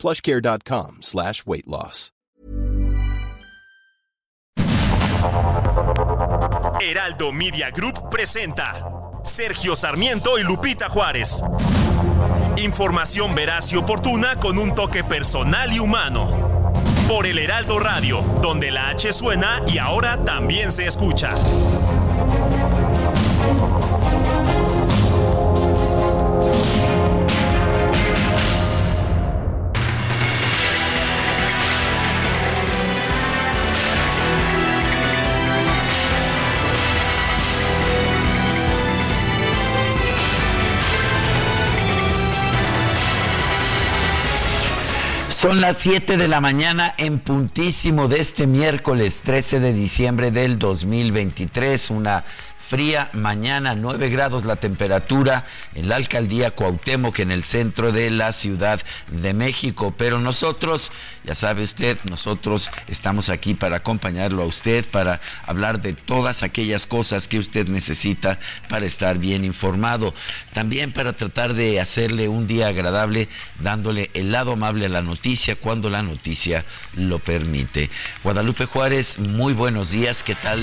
plushcare.com slash weight loss. Heraldo Media Group presenta Sergio Sarmiento y Lupita Juárez. Información veraz y oportuna con un toque personal y humano. Por el Heraldo Radio, donde la H suena y ahora también se escucha. Son las 7 de la mañana en puntísimo de este miércoles 13 de diciembre del 2023, una fría mañana, 9 grados la temperatura en la alcaldía Cuauhtémoc, en el centro de la Ciudad de México. Pero nosotros, ya sabe usted, nosotros estamos aquí para acompañarlo a usted, para hablar de todas aquellas cosas que usted necesita para estar bien informado. También para tratar de hacerle un día agradable, dándole el lado amable a la noticia cuando la noticia lo permite. Guadalupe Juárez, muy buenos días. ¿Qué tal,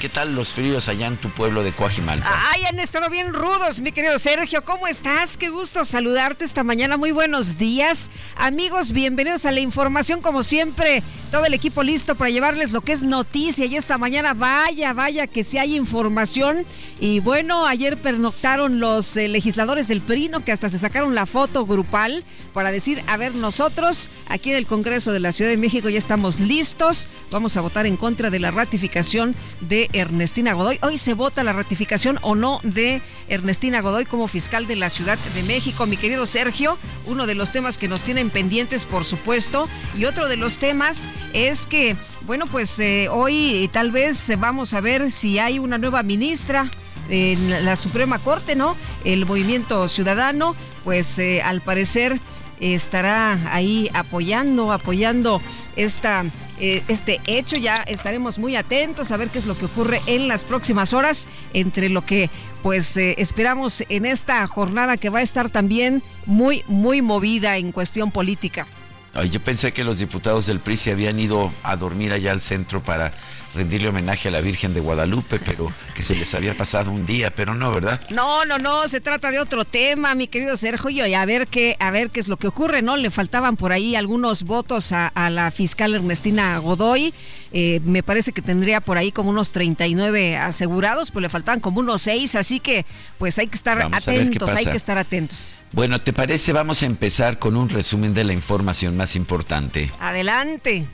qué tal los fríos allá en tu pueblo? de Coajimalpa. Ay, han estado bien rudos, mi querido Sergio. ¿Cómo estás? Qué gusto saludarte esta mañana. Muy buenos días. Amigos, bienvenidos a la información, como siempre. Todo el equipo listo para llevarles lo que es noticia. Y esta mañana, vaya, vaya, que si hay información. Y bueno, ayer pernoctaron los eh, legisladores del PRINO, que hasta se sacaron la foto grupal para decir, a ver, nosotros aquí en el Congreso de la Ciudad de México ya estamos listos. Vamos a votar en contra de la ratificación de Ernestina Godoy. Hoy se vota la ratificación o no de Ernestina Godoy como fiscal de la Ciudad de México. Mi querido Sergio, uno de los temas que nos tienen pendientes, por supuesto, y otro de los temas es que, bueno, pues eh, hoy tal vez vamos a ver si hay una nueva ministra en la Suprema Corte, ¿no? El movimiento ciudadano, pues eh, al parecer estará ahí apoyando, apoyando esta eh, este hecho. Ya estaremos muy atentos a ver qué es lo que ocurre en las próximas horas entre lo que pues eh, esperamos en esta jornada que va a estar también muy, muy movida en cuestión política. Yo pensé que los diputados del PRI se habían ido a dormir allá al centro para rendirle homenaje a la Virgen de Guadalupe, pero que se les había pasado un día, pero no, ¿verdad? No, no, no, se trata de otro tema, mi querido Sergio, y a ver qué, a ver qué es lo que ocurre, ¿no? Le faltaban por ahí algunos votos a, la fiscal Ernestina Godoy, eh, me parece que tendría por ahí como unos 39 asegurados, pues le faltaban como unos 6, así que pues hay que estar atentos, hay que estar atentos. Bueno, ¿te parece? Vamos a empezar con un resumen de la información más importante. Adelante.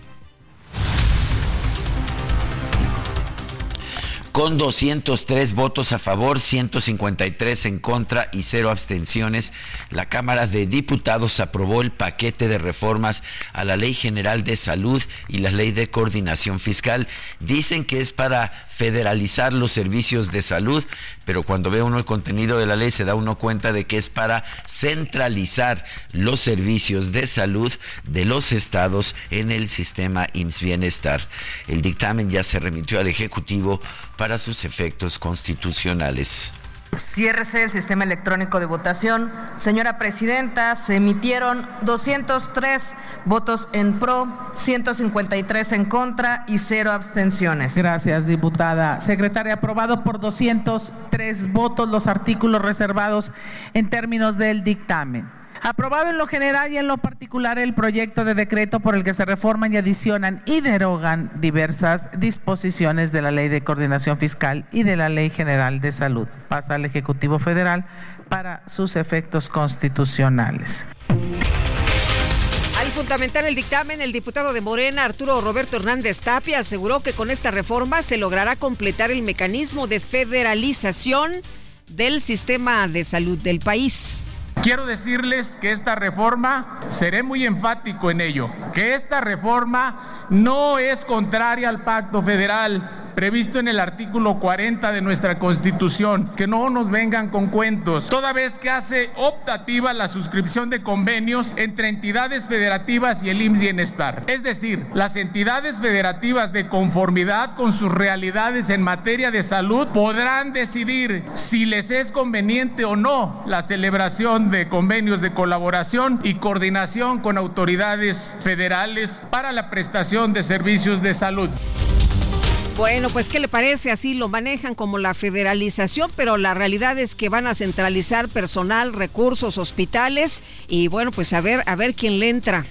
Con 203 votos a favor, 153 en contra y cero abstenciones, la Cámara de Diputados aprobó el paquete de reformas a la Ley General de Salud y la Ley de Coordinación Fiscal. Dicen que es para federalizar los servicios de salud, pero cuando ve uno el contenido de la ley se da uno cuenta de que es para centralizar los servicios de salud de los estados en el sistema IMSS Bienestar. El dictamen ya se remitió al Ejecutivo para sus efectos constitucionales. Ciérrese el sistema electrónico de votación. Señora Presidenta, se emitieron 203 votos en pro, 153 en contra y cero abstenciones. Gracias, diputada. Secretaria, aprobado por 203 votos los artículos reservados en términos del dictamen. Aprobado en lo general y en lo particular el proyecto de decreto por el que se reforman y adicionan y derogan diversas disposiciones de la Ley de Coordinación Fiscal y de la Ley General de Salud. Pasa al Ejecutivo Federal para sus efectos constitucionales. Al fundamentar el dictamen, el diputado de Morena, Arturo Roberto Hernández Tapia, aseguró que con esta reforma se logrará completar el mecanismo de federalización del sistema de salud del país. Quiero decirles que esta reforma, seré muy enfático en ello, que esta reforma no es contraria al pacto federal previsto en el artículo 40 de nuestra Constitución, que no nos vengan con cuentos, toda vez que hace optativa la suscripción de convenios entre entidades federativas y el IMSS Bienestar. Es decir, las entidades federativas de conformidad con sus realidades en materia de salud podrán decidir si les es conveniente o no la celebración de convenios de colaboración y coordinación con autoridades federales para la prestación de servicios de salud. Bueno, pues ¿qué le parece? Así lo manejan como la federalización, pero la realidad es que van a centralizar personal, recursos, hospitales y bueno, pues a ver, a ver quién le entra.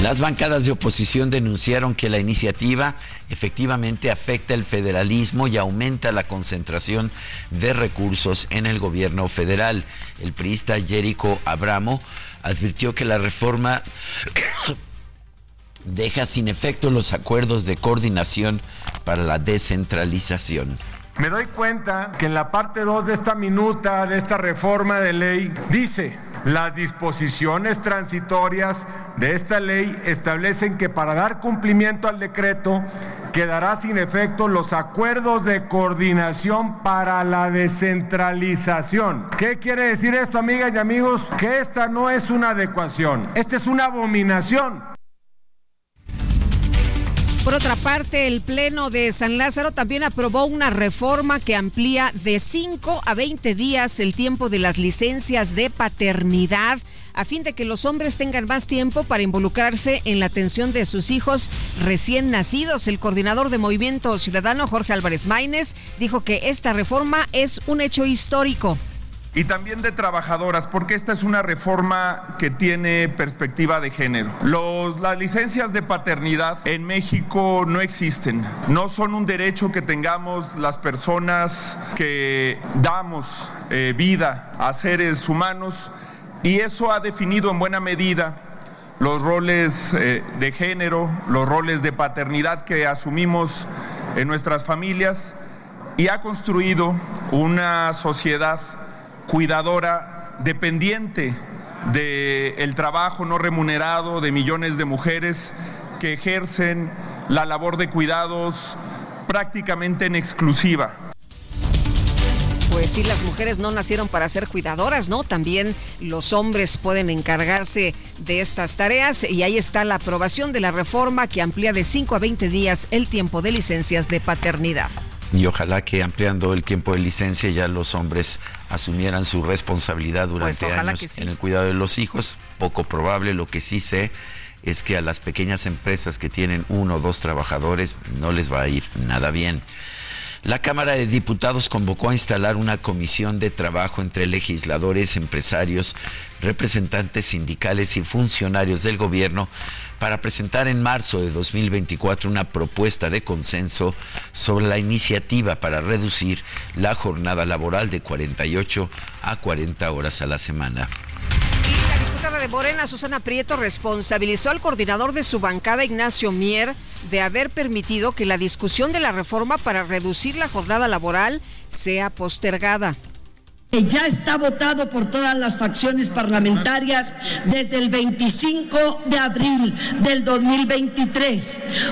Las bancadas de oposición denunciaron que la iniciativa efectivamente afecta el federalismo y aumenta la concentración de recursos en el gobierno federal. El priista Jerico Abramo advirtió que la reforma deja sin efecto los acuerdos de coordinación para la descentralización. Me doy cuenta que en la parte 2 de esta minuta, de esta reforma de ley, dice, las disposiciones transitorias de esta ley establecen que para dar cumplimiento al decreto quedará sin efecto los acuerdos de coordinación para la descentralización. ¿Qué quiere decir esto, amigas y amigos? Que esta no es una adecuación, esta es una abominación. Por otra parte, el Pleno de San Lázaro también aprobó una reforma que amplía de 5 a 20 días el tiempo de las licencias de paternidad a fin de que los hombres tengan más tiempo para involucrarse en la atención de sus hijos recién nacidos. El coordinador de Movimiento Ciudadano, Jorge Álvarez Maínez, dijo que esta reforma es un hecho histórico y también de trabajadoras, porque esta es una reforma que tiene perspectiva de género. Los, las licencias de paternidad en México no existen, no son un derecho que tengamos las personas que damos eh, vida a seres humanos y eso ha definido en buena medida los roles eh, de género, los roles de paternidad que asumimos en nuestras familias y ha construido una sociedad cuidadora, dependiente del trabajo no remunerado de millones de mujeres que ejercen la labor de cuidados prácticamente en exclusiva. Pues sí, las mujeres no nacieron para ser cuidadoras, ¿no? También los hombres pueden encargarse de estas tareas y ahí está la aprobación de la reforma que amplía de 5 a 20 días el tiempo de licencias de paternidad y ojalá que ampliando el tiempo de licencia ya los hombres asumieran su responsabilidad durante pues años en el cuidado de los hijos. Poco probable, lo que sí sé es que a las pequeñas empresas que tienen uno o dos trabajadores no les va a ir nada bien. La Cámara de Diputados convocó a instalar una comisión de trabajo entre legisladores, empresarios, representantes sindicales y funcionarios del gobierno para presentar en marzo de 2024 una propuesta de consenso sobre la iniciativa para reducir la jornada laboral de 48 a 40 horas a la semana La diputada de Morena, Susana Prieto, responsabilizó al coordinador de su bancada, Ignacio Mier, de haber permitido que la discusión de la reforma para reducir la jornada laboral sea postergada ya está votado por todas las facciones parlamentarias desde el 25 de abril del 2023.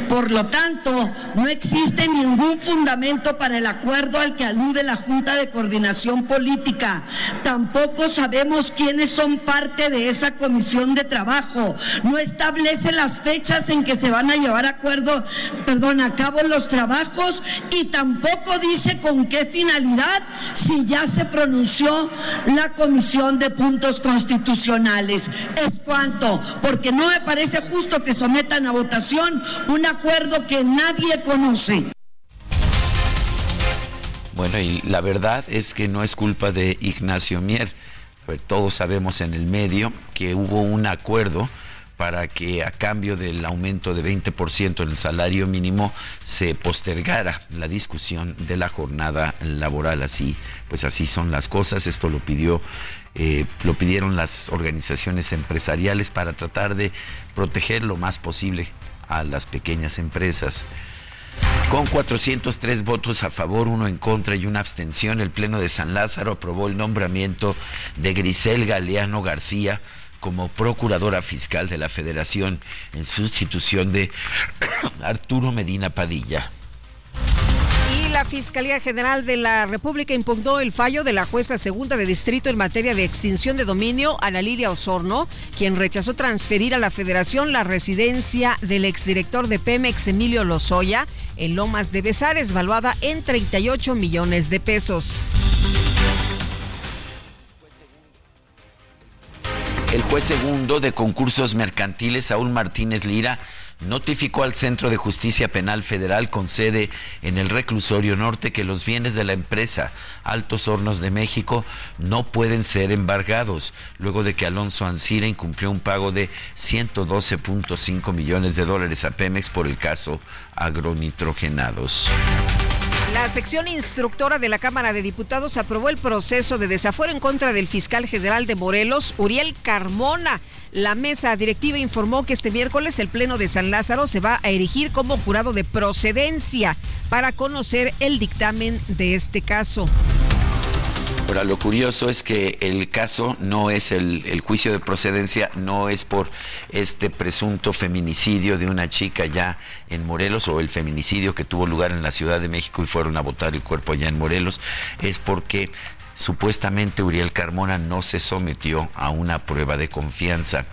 Por lo tanto, no existe ningún fundamento para el acuerdo al que alude la Junta de Coordinación Política. Tampoco sabemos quiénes son parte de esa comisión de trabajo. No establece las fechas en que se van a llevar acuerdo, perdón, a cabo los trabajos y tampoco dice con qué finalidad si ya se pronunció la Comisión de Puntos Constitucionales. Es cuanto, porque no me parece justo que sometan a votación un acuerdo que nadie conoce. Bueno, y la verdad es que no es culpa de Ignacio Mier. Todos sabemos en el medio que hubo un acuerdo para que a cambio del aumento de 20% en el salario mínimo se postergara la discusión de la jornada laboral. Así, pues así son las cosas. Esto lo pidió, eh, lo pidieron las organizaciones empresariales para tratar de proteger lo más posible a las pequeñas empresas. Con 403 votos a favor, uno en contra y una abstención, el Pleno de San Lázaro aprobó el nombramiento de Grisel Galeano García como Procuradora Fiscal de la Federación en sustitución de Arturo Medina Padilla la Fiscalía General de la República impugnó el fallo de la jueza segunda de distrito en materia de extinción de dominio, Ana Lilia Osorno, quien rechazó transferir a la Federación la residencia del exdirector de Pemex, Emilio Lozoya, en Lomas de Besares, valuada en 38 millones de pesos. El juez segundo de concursos mercantiles, Saúl Martínez Lira, notificó al Centro de Justicia Penal Federal con sede en el Reclusorio Norte que los bienes de la empresa Altos Hornos de México no pueden ser embargados, luego de que Alonso Ancira incumplió un pago de 112.5 millones de dólares a Pemex por el caso agronitrogenados. La sección instructora de la Cámara de Diputados aprobó el proceso de desafuero en contra del fiscal general de Morelos, Uriel Carmona. La mesa directiva informó que este miércoles el Pleno de San Lázaro se va a erigir como jurado de procedencia para conocer el dictamen de este caso. Ahora, lo curioso es que el caso no es el, juicio de procedencia, no es por este presunto feminicidio de una chica ya en Morelos o el feminicidio que tuvo lugar en la Ciudad de México y fueron a votar el cuerpo allá en Morelos, es porque supuestamente Uriel Carmona no se sometió a una prueba de confianza.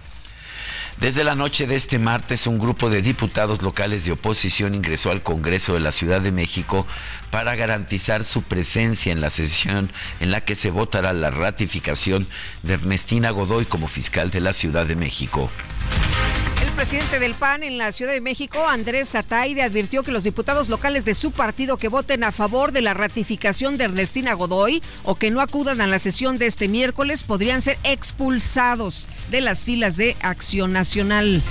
Desde la noche de este martes, un grupo de diputados locales de oposición ingresó al Congreso de la Ciudad de México para garantizar su presencia en la sesión en la que se votará la ratificación de Ernestina Godoy como fiscal de la Ciudad de México. El presidente del PAN en la Ciudad de México, Andrés Ataide, advirtió que los diputados locales de su partido que voten a favor de la ratificación de Ernestina Godoy o que no acudan a la sesión de este miércoles podrían ser expulsados de las filas de Acción Nacional.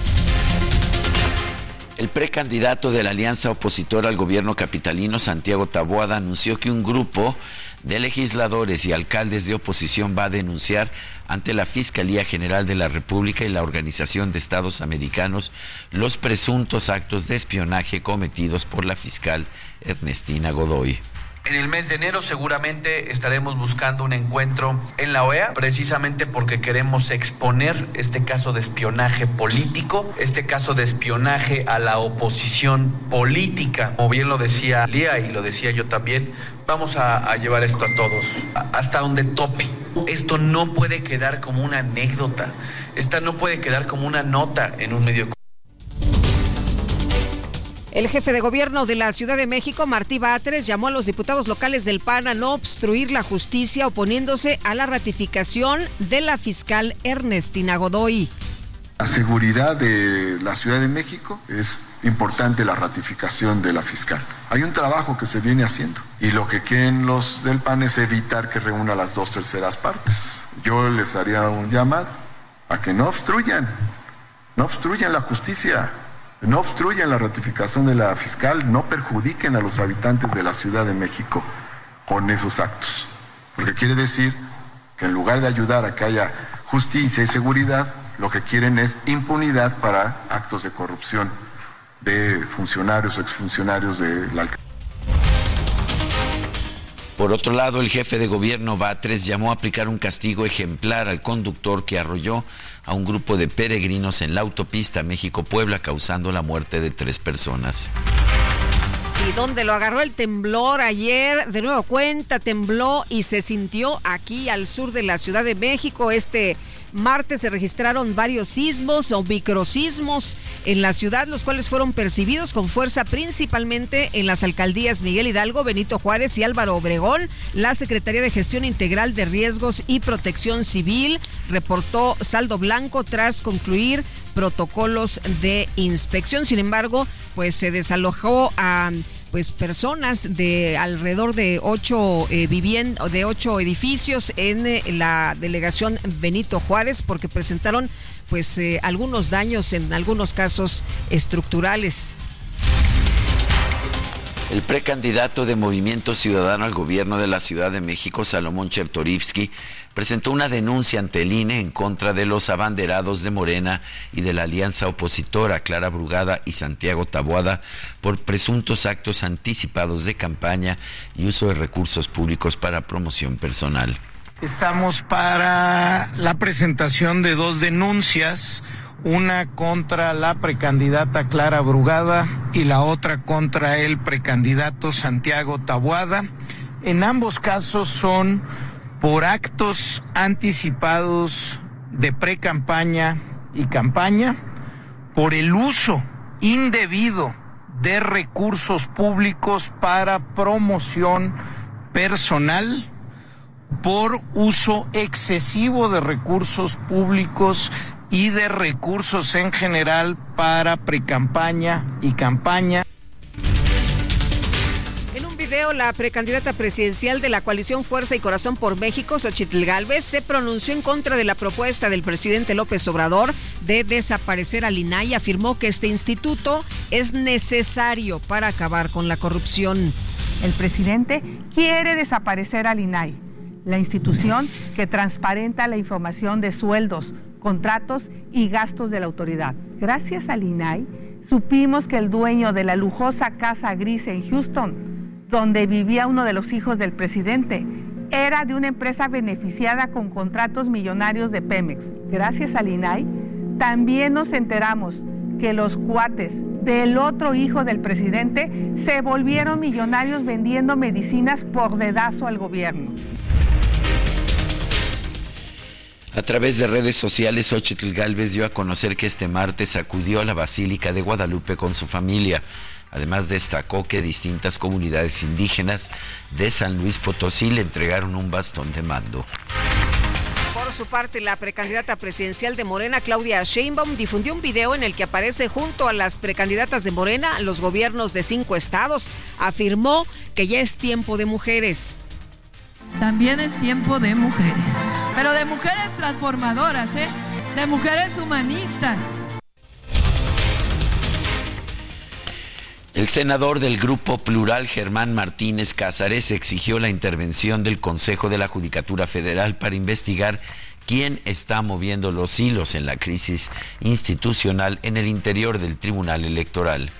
El precandidato de la alianza opositora al gobierno capitalino, Santiago Taboada, anunció que un grupo de legisladores y alcaldes de oposición va a denunciar ante la Fiscalía General de la República y la Organización de Estados Americanos los presuntos actos de espionaje cometidos por la fiscal Ernestina Godoy. En el mes de enero seguramente estaremos buscando un encuentro en la OEA, precisamente porque queremos exponer este caso de espionaje político, este caso de espionaje a la oposición política. Como bien lo decía Lía y lo decía yo también, vamos a, a llevar esto a todos, hasta donde tope. Esto no puede quedar como una anécdota, esta no puede quedar como una nota en un medio el jefe de gobierno de la Ciudad de México, Martí Batres, llamó a los diputados locales del PAN a no obstruir la justicia oponiéndose a la ratificación de la fiscal Ernestina Godoy. La seguridad de la Ciudad de México es importante la ratificación de la fiscal. Hay un trabajo que se viene haciendo y lo que quieren los del PAN es evitar que reúna las dos terceras partes. Yo les haría un llamado a que no obstruyan, no obstruyan la justicia no obstruyan la ratificación de la fiscal, no perjudiquen a los habitantes de la Ciudad de México con esos actos. Porque quiere decir que en lugar de ayudar a que haya justicia y seguridad, lo que quieren es impunidad para actos de corrupción de funcionarios o exfuncionarios de la alcaldía. Por otro lado, el jefe de gobierno Batres llamó a aplicar un castigo ejemplar al conductor que arrolló a un grupo de peregrinos en la autopista México-Puebla, causando la muerte de tres personas. Y donde lo agarró el temblor ayer, de nuevo cuenta, tembló y se sintió aquí al sur de la Ciudad de México. Este martes se registraron varios sismos o microsismos en la ciudad, los cuales fueron percibidos con fuerza principalmente en las alcaldías Miguel Hidalgo, Benito Juárez y Álvaro Obregón. La Secretaría de Gestión Integral de Riesgos y Protección Civil reportó saldo blanco tras concluir protocolos de inspección. Sin embargo, pues se desalojó a pues personas de alrededor de ocho eh, de ocho edificios en eh, la delegación Benito Juárez porque presentaron pues eh, algunos daños en algunos casos estructurales. El precandidato de Movimiento Ciudadano al gobierno de la Ciudad de México, Salomón Chertorivsky, presentó una denuncia ante el INE en contra de los abanderados de Morena y de la alianza opositora Clara Brugada y Santiago Taboada por presuntos actos anticipados de campaña y uso de recursos públicos para promoción personal. Estamos para la presentación de dos denuncias una contra la precandidata Clara Brugada y la otra contra el precandidato Santiago Tabuada. En ambos casos son por actos anticipados de pre-campaña y campaña, por el uso indebido de recursos públicos para promoción personal, por uso excesivo de recursos públicos y de recursos en general para precampaña y campaña. Video, la precandidata presidencial de la coalición Fuerza y Corazón por México, Xochitl Galvez, se pronunció en contra de la propuesta del presidente López Obrador de desaparecer al INAI y afirmó que este instituto es necesario para acabar con la corrupción. El presidente quiere desaparecer al INAI, la institución que transparenta la información de sueldos, contratos y gastos de la autoridad. Gracias al INAI, supimos que el dueño de la lujosa casa gris en Houston, donde vivía uno de los hijos del presidente, era de una empresa beneficiada con contratos millonarios de Pemex. Gracias al INAI, también nos enteramos que los cuates del otro hijo del presidente se volvieron millonarios vendiendo medicinas por dedazo al gobierno. A través de redes sociales, Xochitl Galvez dio a conocer que este martes acudió a la Basílica de Guadalupe con su familia. Además destacó que distintas comunidades indígenas de San Luis Potosí le entregaron un bastón de mando. Por su parte, la precandidata presidencial de Morena, Claudia Sheinbaum, difundió un video en el que aparece junto a las precandidatas de Morena, los gobiernos de cinco estados. Afirmó que ya es tiempo de mujeres. También es tiempo de mujeres. Pero de mujeres transformadoras, ¿eh? De mujeres humanistas. El senador del Grupo Plural, Germán Martínez Cázares, exigió la intervención del Consejo de la Judicatura Federal para investigar quién está moviendo los hilos en la crisis institucional en el interior del Tribunal Electoral.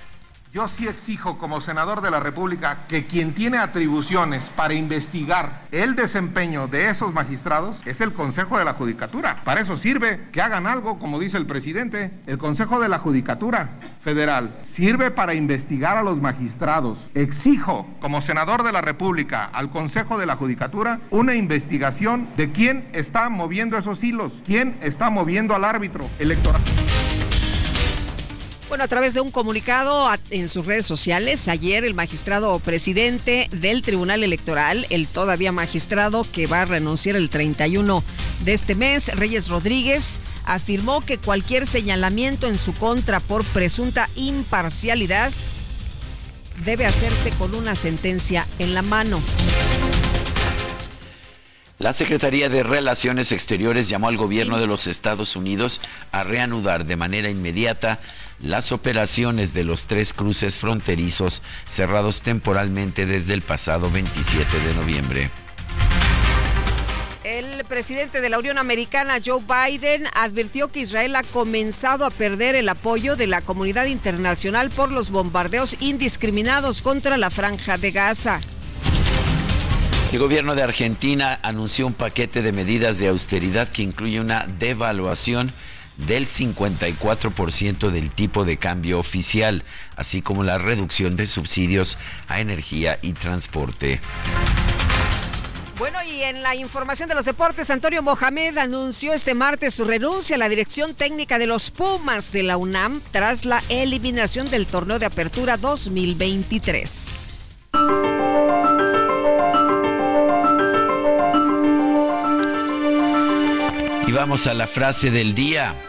Yo sí exijo como senador de la República que quien tiene atribuciones para investigar el desempeño de esos magistrados es el Consejo de la Judicatura. Para eso sirve que hagan algo, como dice el presidente. El Consejo de la Judicatura Federal sirve para investigar a los magistrados. Exijo como senador de la República al Consejo de la Judicatura una investigación de quién está moviendo esos hilos, quién está moviendo al árbitro electoral. Bueno, a través de un comunicado en sus redes sociales, ayer el magistrado presidente del Tribunal Electoral, el todavía magistrado que va a renunciar el 31 de este mes, Reyes Rodríguez, afirmó que cualquier señalamiento en su contra por presunta imparcialidad debe hacerse con una sentencia en la mano. La Secretaría de Relaciones Exteriores llamó al gobierno de los Estados Unidos a reanudar de manera inmediata las operaciones de los tres cruces fronterizos cerrados temporalmente desde el pasado 27 de noviembre. El presidente de la Unión Americana, Joe Biden, advirtió que Israel ha comenzado a perder el apoyo de la comunidad internacional por los bombardeos indiscriminados contra la franja de Gaza. El gobierno de Argentina anunció un paquete de medidas de austeridad que incluye una devaluación del 54% del tipo de cambio oficial, así como la reducción de subsidios a energía y transporte. Bueno, y en la información de los deportes, Antonio Mohamed anunció este martes su renuncia a la dirección técnica de los Pumas de la UNAM tras la eliminación del torneo de apertura 2023. Y vamos a la frase del día.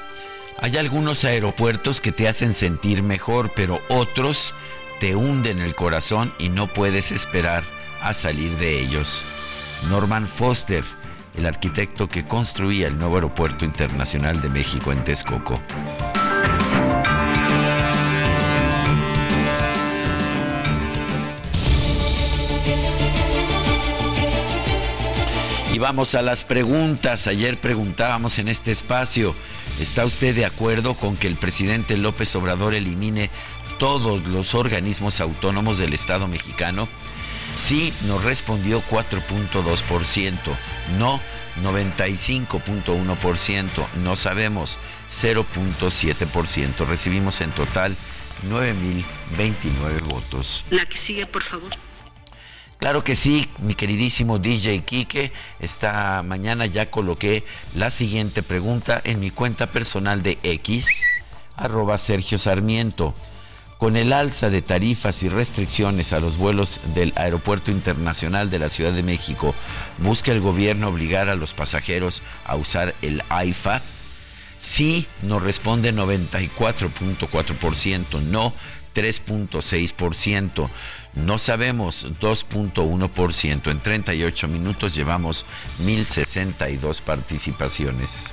Hay algunos aeropuertos que te hacen sentir mejor, pero otros te hunden el corazón y no puedes esperar a salir de ellos. Norman Foster, el arquitecto que construía el nuevo aeropuerto internacional de México en Texcoco. Vamos a las preguntas. Ayer preguntábamos en este espacio, ¿está usted de acuerdo con que el presidente López Obrador elimine todos los organismos autónomos del Estado mexicano? Sí, nos respondió 4.2%, no 95.1%, no sabemos 0.7%. Recibimos en total 9.029 votos. La que sigue, por favor. Claro que sí, mi queridísimo DJ Quique. Esta mañana ya coloqué la siguiente pregunta en mi cuenta personal de X, arroba Sergio Sarmiento. Con el alza de tarifas y restricciones a los vuelos del Aeropuerto Internacional de la Ciudad de México, ¿busca el gobierno obligar a los pasajeros a usar el AIFA? Sí, nos responde 94.4%, no 3.6%. No sabemos 2.1%. En 38 minutos llevamos 1.062 participaciones.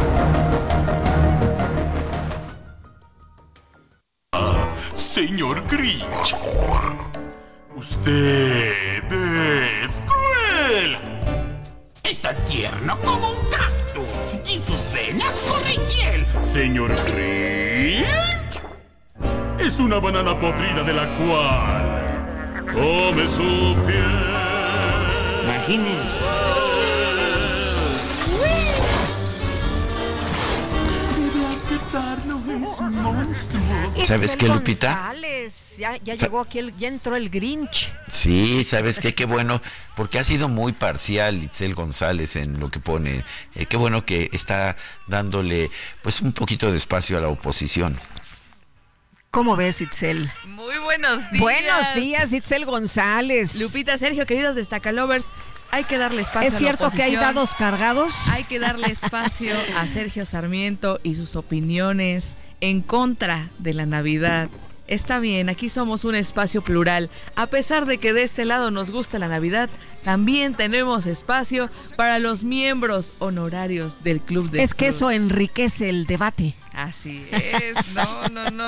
Señor Grinch, usted es cruel. Es tan tierno como un cactus y sus venas corre hiel. Señor Grinch, es una banana podrida de la cual come su piel. Imagínense. Es un monstruo. ¿Sabes qué, Lupita? González, ya, ya llegó aquí, el, ya entró el Grinch. Sí, ¿sabes qué? Qué bueno, porque ha sido muy parcial Itzel González en lo que pone. Eh, qué bueno que está dándole pues un poquito de espacio a la oposición. ¿Cómo ves, Itzel? Muy buenos días. Buenos días, Itzel González. Lupita, Sergio, queridos destacalovers, hay que darle espacio ¿Es a la cierto que hay dados cargados? Hay que darle espacio a Sergio Sarmiento y sus opiniones en contra de la Navidad. Está bien, aquí somos un espacio plural. A pesar de que de este lado nos gusta la Navidad, también tenemos espacio para los miembros honorarios del Club de Es que eso enriquece el debate. Así es, no, no, no.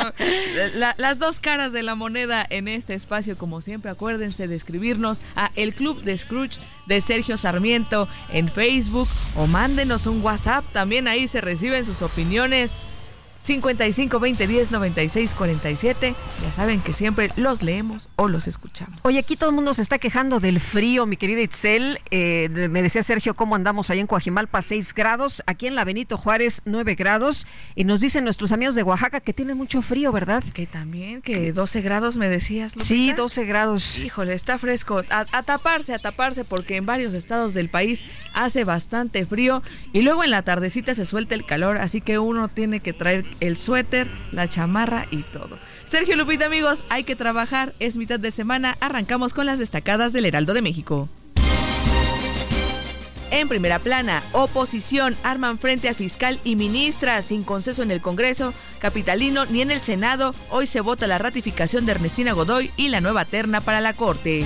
La- las dos caras de la moneda en este espacio, como siempre, acuérdense de escribirnos a el Club de Scrooge de Sergio Sarmiento en Facebook o mándenos un WhatsApp, también ahí se reciben sus opiniones. 55 20 10 96 47. Ya saben que siempre los leemos o los escuchamos. Oye, aquí todo el mundo se está quejando del frío, mi querida Itzel. Eh, me decía Sergio cómo andamos ahí en Coajimalpa, 6 grados. Aquí en la Benito Juárez, 9 grados. Y nos dicen nuestros amigos de Oaxaca que tiene mucho frío, ¿verdad? Que también, que 12 grados me decías. Lupita. Sí, 12 grados. Híjole, está fresco. A, a taparse, a taparse, porque en varios estados del país hace bastante frío y luego en la tardecita se suelta el calor, así que uno tiene que traer el suéter, la chamarra y todo. Sergio Lupita, amigos, hay que trabajar. Es mitad de semana. Arrancamos con las destacadas del Heraldo de México. En primera plana, oposición arman frente a fiscal y ministra sin consenso en el Congreso, capitalino ni en el Senado. Hoy se vota la ratificación de Ernestina Godoy y la nueva terna para la Corte.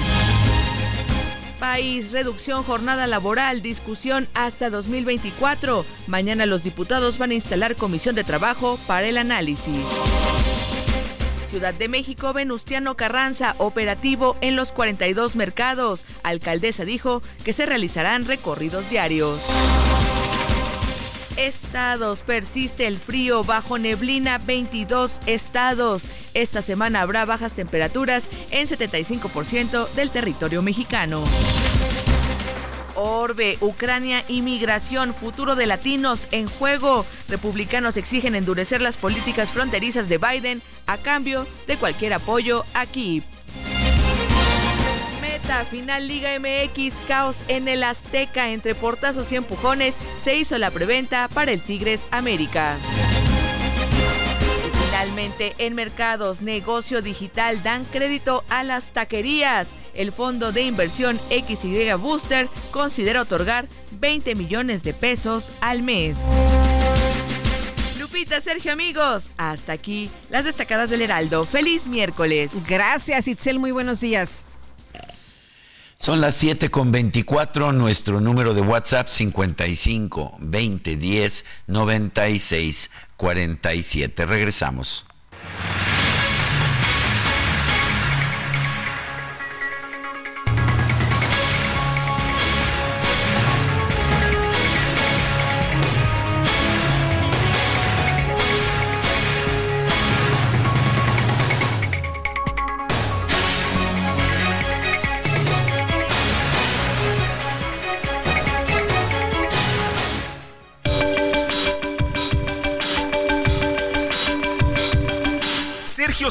País, reducción jornada laboral, discusión hasta 2024. Mañana los diputados van a instalar comisión de trabajo para el análisis. Ciudad de México, Venustiano Carranza, operativo en los 42 mercados. Alcaldesa dijo que se realizarán recorridos diarios. Estados, persiste el frío bajo neblina 22 estados. Esta semana habrá bajas temperaturas en 75% del territorio mexicano. Orbe, Ucrania, inmigración, futuro de latinos en juego. Republicanos exigen endurecer las políticas fronterizas de Biden a cambio de cualquier apoyo aquí. Final Liga MX, caos en el Azteca entre portazos y empujones. Se hizo la preventa para el Tigres América. Finalmente, en mercados, negocio digital dan crédito a las taquerías. El fondo de inversión XY Booster considera otorgar 20 millones de pesos al mes. Lupita, Sergio, amigos, hasta aquí las destacadas del Heraldo. Feliz miércoles. Gracias, Itzel, muy buenos días. Son las 7 con 24, nuestro número de WhatsApp 55 20 10 96 47. Regresamos.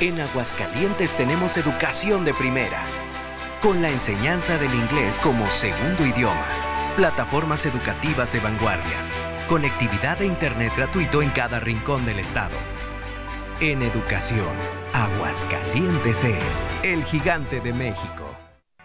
En Aguascalientes tenemos educación de primera, con la enseñanza del inglés como segundo idioma, plataformas educativas de vanguardia, conectividad de Internet gratuito en cada rincón del estado. En educación, Aguascalientes es el gigante de México.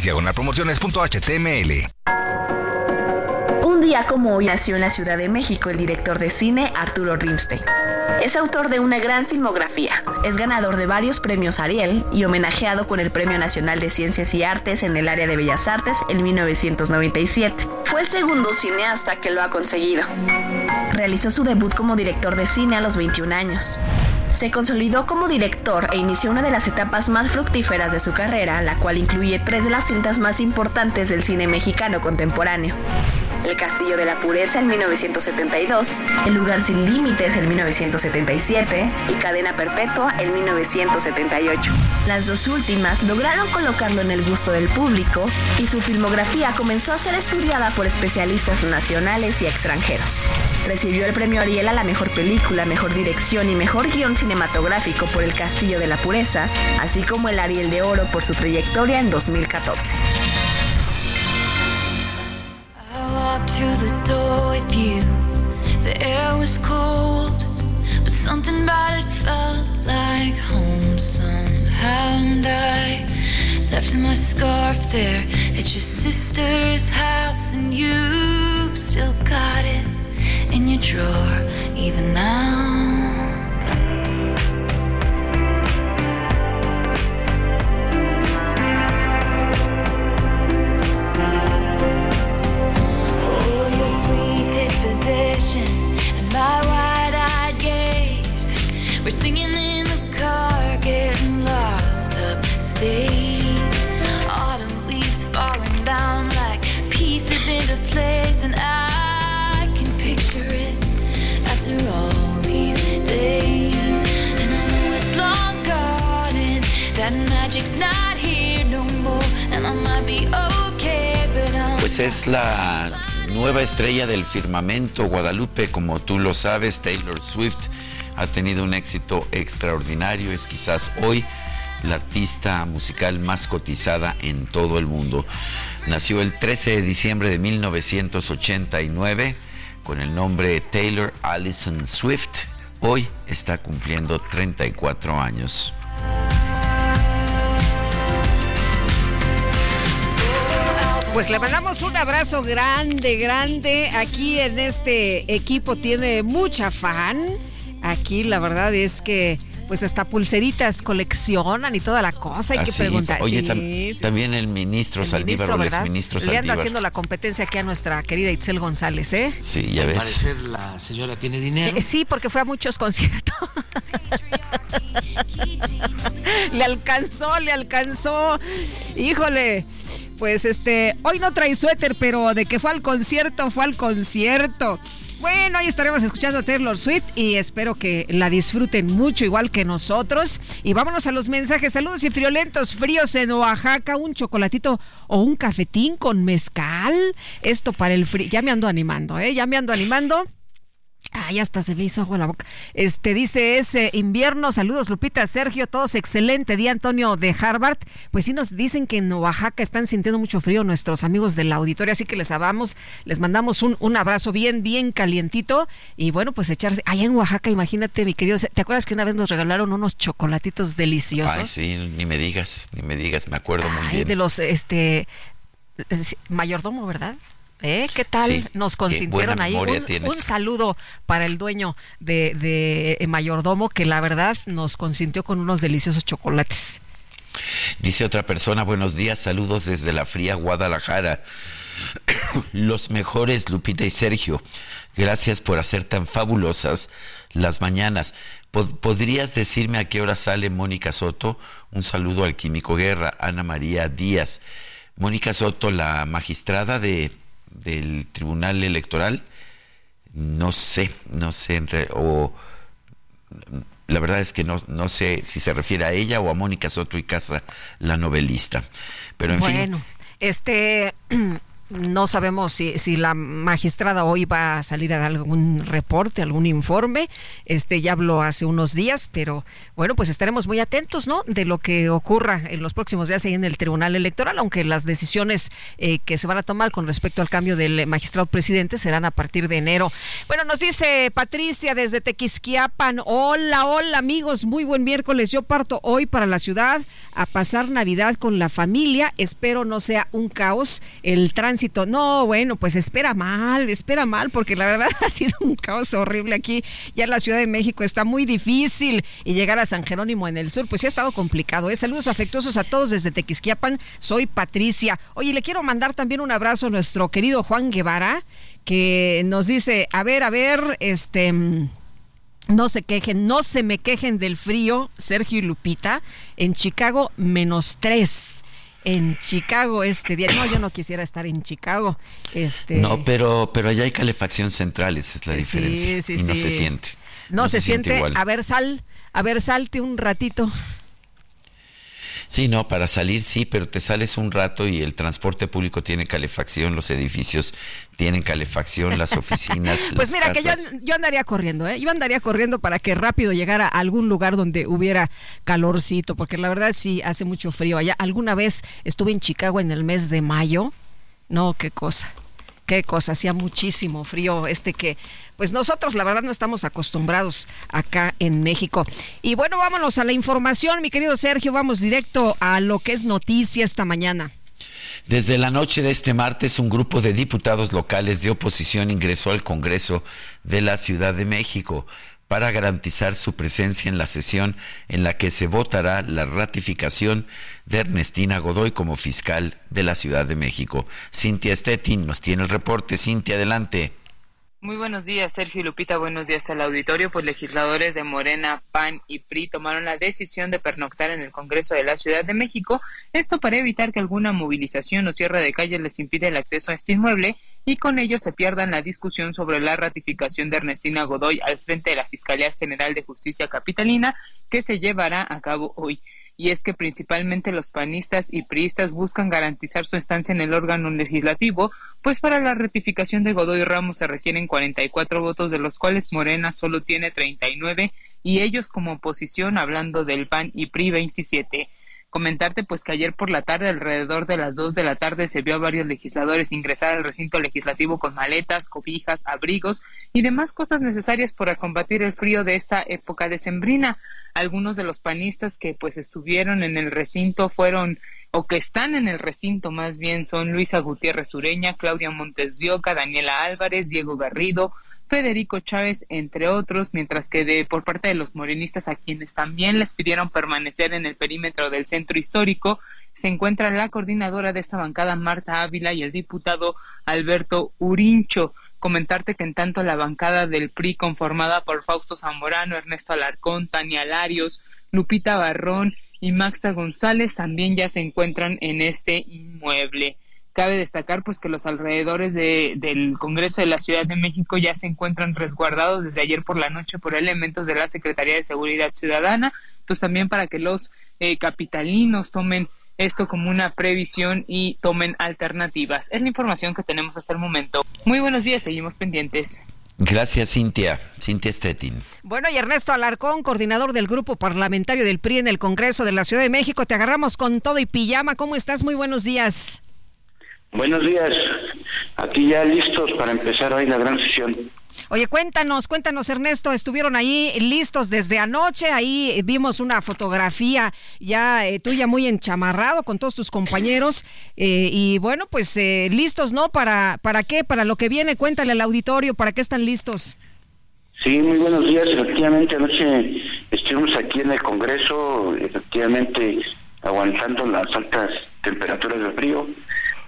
diagonal. Un día como hoy nació en la Ciudad de México el director de cine Arturo Rimstein. Es autor de una gran filmografía. Es ganador de varios premios Ariel y homenajeado con el Premio Nacional de Ciencias y Artes en el área de Bellas Artes en 1997. Fue el segundo cineasta que lo ha conseguido. Realizó su debut como director de cine a los 21 años. Se consolidó como director e inició una de las etapas más fructíferas de su carrera, la cual incluye tres de las cintas más importantes del cine mexicano contemporáneo. El Castillo de la Pureza en 1972, El Lugar Sin Límites en 1977 y Cadena Perpetua en 1978. Las dos últimas lograron colocarlo en el gusto del público y su filmografía comenzó a ser estudiada por especialistas nacionales y extranjeros. Recibió el premio Ariel a la mejor película, mejor dirección y mejor guion cinematográfico por El Castillo de la Pureza, así como el Ariel de Oro por su trayectoria en 2014. Walked to the door with you. The air was cold, but something about it felt like home somehow. And I left my scarf there at your sister's house, and you still got it in your drawer, even now. Pues es la nueva estrella del firmamento Guadalupe, como tú lo sabes, Taylor Swift ha tenido un éxito extraordinario, es quizás hoy la artista musical más cotizada en todo el mundo. Nació el 13 de diciembre de 1989 con el nombre Taylor Allison Swift. Hoy está cumpliendo 34 años. Pues le mandamos un abrazo grande, grande. Aquí en este equipo tiene mucha fan. Aquí la verdad es que pues hasta pulseritas coleccionan y toda la cosa. Hay que preguntar. Oye, Sí, tam- sí, también el ministro El Saldívar, ministro, el exministro Le anda Saldívar. haciendo la competencia aquí a nuestra querida Itzel González, ¿eh? Sí, ya Al ves. parecer la señora tiene dinero. Eh, Sí, porque fue a muchos conciertos. le alcanzó, le alcanzó. Híjole. Pues este, hoy no trae suéter, pero de que fue al concierto, fue al concierto. Bueno, hoy estaremos escuchando a Taylor Swift y espero que la disfruten mucho, igual que nosotros. Y vámonos a los mensajes. Saludos y friolentos, fríos en Oaxaca, un chocolatito o un cafetín con mezcal. Esto para el frío. Ya me ando animando, ¿eh? Ya me ando animando. Ay, hasta se me hizo agua la boca. Este dice ese invierno. Saludos, Lupita, Sergio, todos excelente día, Antonio de Harvard. Pues sí, nos dicen que en Oaxaca están sintiendo mucho frío nuestros amigos del auditorio, así que les amamos, les mandamos un, un abrazo bien, bien calientito. Y bueno, pues echarse. Allá en Oaxaca, imagínate, mi querido. ¿Te acuerdas que una vez nos regalaron unos chocolatitos deliciosos? Ay, sí, ni me digas, ni me digas, me acuerdo muy bien. de los, este, es- mayordomo, ¿verdad? ¿Eh? ¿Qué tal? Sí, Nos consintieron ahí. Un, saludo para el dueño de, de eh, mayordomo que la verdad nos consintió con unos deliciosos chocolates. Dice otra persona, buenos días, saludos desde la fría Guadalajara. Los mejores, Lupita y Sergio. Gracias por hacer tan fabulosas las mañanas. Pod- ¿Podrías decirme a qué hora sale Mónica Soto? Un saludo al Químico Guerra, Ana María Díaz. Mónica Soto, la magistrada de, del Tribunal Electoral. No sé, no sé, o la verdad es que no, no sé si se refiere a ella o a Mónica Soto y Casa, la novelista. Pero en fin, bueno, este no sabemos si, si la magistrada hoy va a salir a dar algún reporte, algún informe. Este ya habló hace unos días, pero bueno, pues estaremos muy atentos, ¿no? De lo que ocurra en los próximos días ahí en el Tribunal Electoral, aunque las decisiones eh, que se van a tomar con respecto al cambio del magistrado presidente serán a partir de enero. Bueno, nos dice Patricia desde Tequisquiapan. Hola, hola amigos, muy buen miércoles. Yo parto hoy para la ciudad a pasar Navidad con la familia. Espero no sea un caos el tránsito. No, bueno, pues espera mal, espera mal, porque la verdad ha sido un caos horrible aquí. Ya en la Ciudad de México está muy difícil y llegar a San Jerónimo en el sur, pues sí ha estado complicado. ¿eh? Saludos afectuosos a todos desde Tequisquiapan. Soy Patricia. Oye, le quiero mandar también un abrazo a nuestro querido Juan Guevara, que nos dice, a ver, a ver, este... mm, no se quejen, no se me quejen del frío, Sergio y Lupita. En Chicago, menos tres. En Chicago este día. No, yo no quisiera estar en Chicago. Este, no, pero, pero allá hay calefacción central, esa es la Sí, diferencia. sí, y no sí. se siente. no, se, siente. igual. a ver, sal, a ver, salte un ratito. Sí, no, para salir sí, pero te sales un rato y el transporte público tiene calefacción, los edificios tienen calefacción, las oficinas. Pues las mira, que yo, yo andaría corriendo, ¿eh? Yo andaría corriendo para que rápido llegara a algún lugar donde hubiera calorcito, porque la verdad sí hace mucho frío allá. Alguna vez estuve en Chicago en el mes de mayo. No, qué cosa. Qué cosa, hacía muchísimo frío este que, pues nosotros la verdad no estamos acostumbrados acá en México. Y bueno, vámonos a la información, mi querido Sergio, vamos directo a lo que es noticia esta mañana. Desde la noche de este martes, un grupo de diputados locales de oposición ingresó al Congreso de la Ciudad de México para garantizar su presencia en la sesión en la que se votará la ratificación de Ernestina Godoy como fiscal de la Ciudad de México. Cintia Stettin nos tiene el reporte. Cintia, adelante. Muy buenos días, Sergio y Lupita. Buenos días al auditorio. Pues legisladores de Morena, PAN y PRI tomaron la decisión de pernoctar en el Congreso de la Ciudad de México. Esto para evitar que alguna movilización o cierre de calles les impida el acceso a este inmueble y con ello se pierdan la discusión sobre la ratificación de Ernestina Godoy al frente de la Fiscalía General de Justicia Capitalina que se llevará a cabo hoy y es que principalmente los panistas y priistas buscan garantizar su estancia en el órgano legislativo, pues para la ratificación de Godoy Ramos se requieren 44 votos, de los cuales Morena solo tiene 39 y ellos como oposición, hablando del PAN y PRI 27. Comentarte pues que ayer por la tarde, alrededor de las 2 de la tarde, se vio a varios legisladores ingresar al recinto legislativo con maletas, cobijas, abrigos y demás cosas necesarias para combatir el frío de esta época decembrina. Algunos de los panistas que pues estuvieron en el recinto fueron o que están en el recinto más bien son Luisa Gutiérrez Ureña, Claudia Montes de Oca, Daniela Álvarez, Diego Garrido, Federico Chávez, entre otros, mientras que de por parte de los morenistas a quienes también les pidieron permanecer en el perímetro del centro histórico, se encuentra la coordinadora de esta bancada, Marta Ávila, y el diputado Alberto Urincho. Comentarte que en tanto la bancada del PRI conformada por Fausto Zamorano, Ernesto Alarcón, Tania Larios, Lupita Barrón y Maxta González también ya se encuentran en este inmueble. Cabe destacar pues que los alrededores de, del Congreso de la Ciudad de México ya se encuentran resguardados desde ayer por la noche por elementos de la Secretaría de Seguridad Ciudadana, pues también para que los eh, capitalinos tomen esto como una previsión y tomen alternativas. Es la información que tenemos hasta el momento. Muy buenos días, seguimos pendientes. Gracias, Cintia. Cintia Stettin. Bueno, y Ernesto Alarcón, coordinador del grupo parlamentario del PRI en el Congreso de la Ciudad de México, te agarramos con todo y pijama. ¿Cómo estás? Muy buenos días. Buenos días, aquí ya listos para empezar hoy la gran sesión. Oye, cuéntanos, cuéntanos Ernesto, estuvieron ahí listos desde anoche, ahí vimos una fotografía ya eh, tuya muy enchamarrado con todos tus compañeros eh, y bueno, pues eh, listos, ¿no? ¿Para, ¿Para qué? Para lo que viene, cuéntale al auditorio, ¿para qué están listos? Sí, muy buenos días, efectivamente anoche estuvimos aquí en el Congreso, efectivamente aguantando las altas temperaturas del frío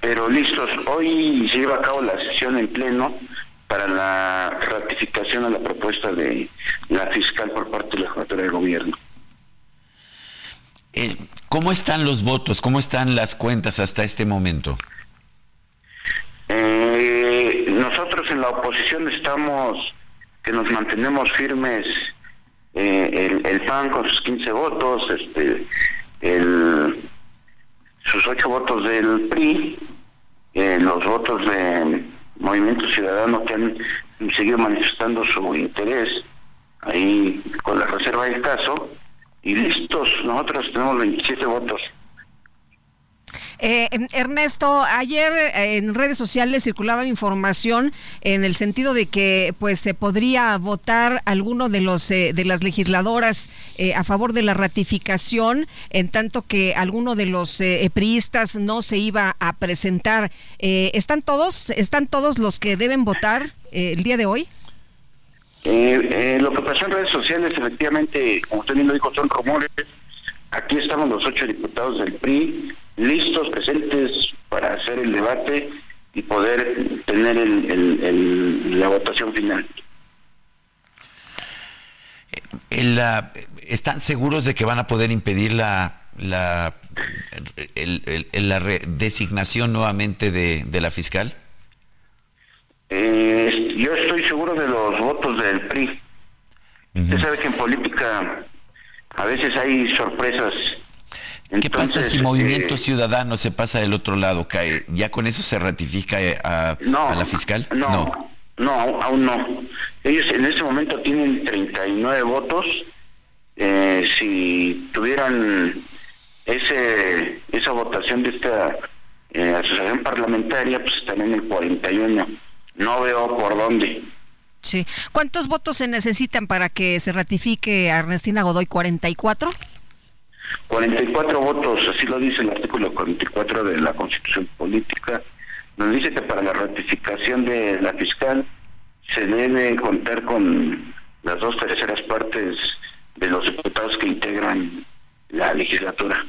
pero listos. Hoy se lleva a cabo la sesión en pleno para la ratificación a la propuesta de la fiscal por parte de la Jefatura de Gobierno. Eh, ¿Cómo están los votos? ¿Cómo están las cuentas hasta este momento? Eh, nosotros en la oposición estamos, que nos mantenemos firmes, eh, el, el, PAN con sus 15 votos, este, el, sus 8 votos del PRI, eh, los votos de Movimiento Ciudadano que han seguido manifestando su interés ahí con la reserva del caso y listos, nosotros tenemos 27 votos. Eh, Ernesto, ayer eh, en redes sociales circulaba información en el sentido de que pues se podría votar alguno de los eh, de las legisladoras eh, a favor de la ratificación, en tanto que alguno de los priistas no se iba a presentar. ¿Están todos están todos los que deben votar el día de hoy? lo que pasó en redes sociales, efectivamente, como usted bien dijo, son rumores. Aquí estamos los ocho diputados del PRI, listos, presentes para hacer el debate y poder tener el, la votación final. ¿Están seguros de que van a poder impedir la, la, la designación nuevamente de, de la fiscal? Eh, yo estoy seguro de los votos del PRI. Usted sabe que en política a veces hay sorpresas ¿Qué pasa si Movimiento eh, Ciudadano se pasa del otro lado? cae ¿Ya con eso se ratifica eh, a, la fiscal? No, no, aún no. Ellos en este momento tienen 39 votos. Eh, si tuvieran ese esa votación de esta asociación parlamentaria, pues estarían en el 41. No veo por dónde. Sí. ¿Cuántos votos se necesitan para que se ratifique a Ernestina Godoy? ¿44? 44 votos, así lo dice el artículo 44 de la Constitución Política, nos dice que para la ratificación de la fiscal se debe contar con las dos terceras partes de los diputados que integran la legislatura.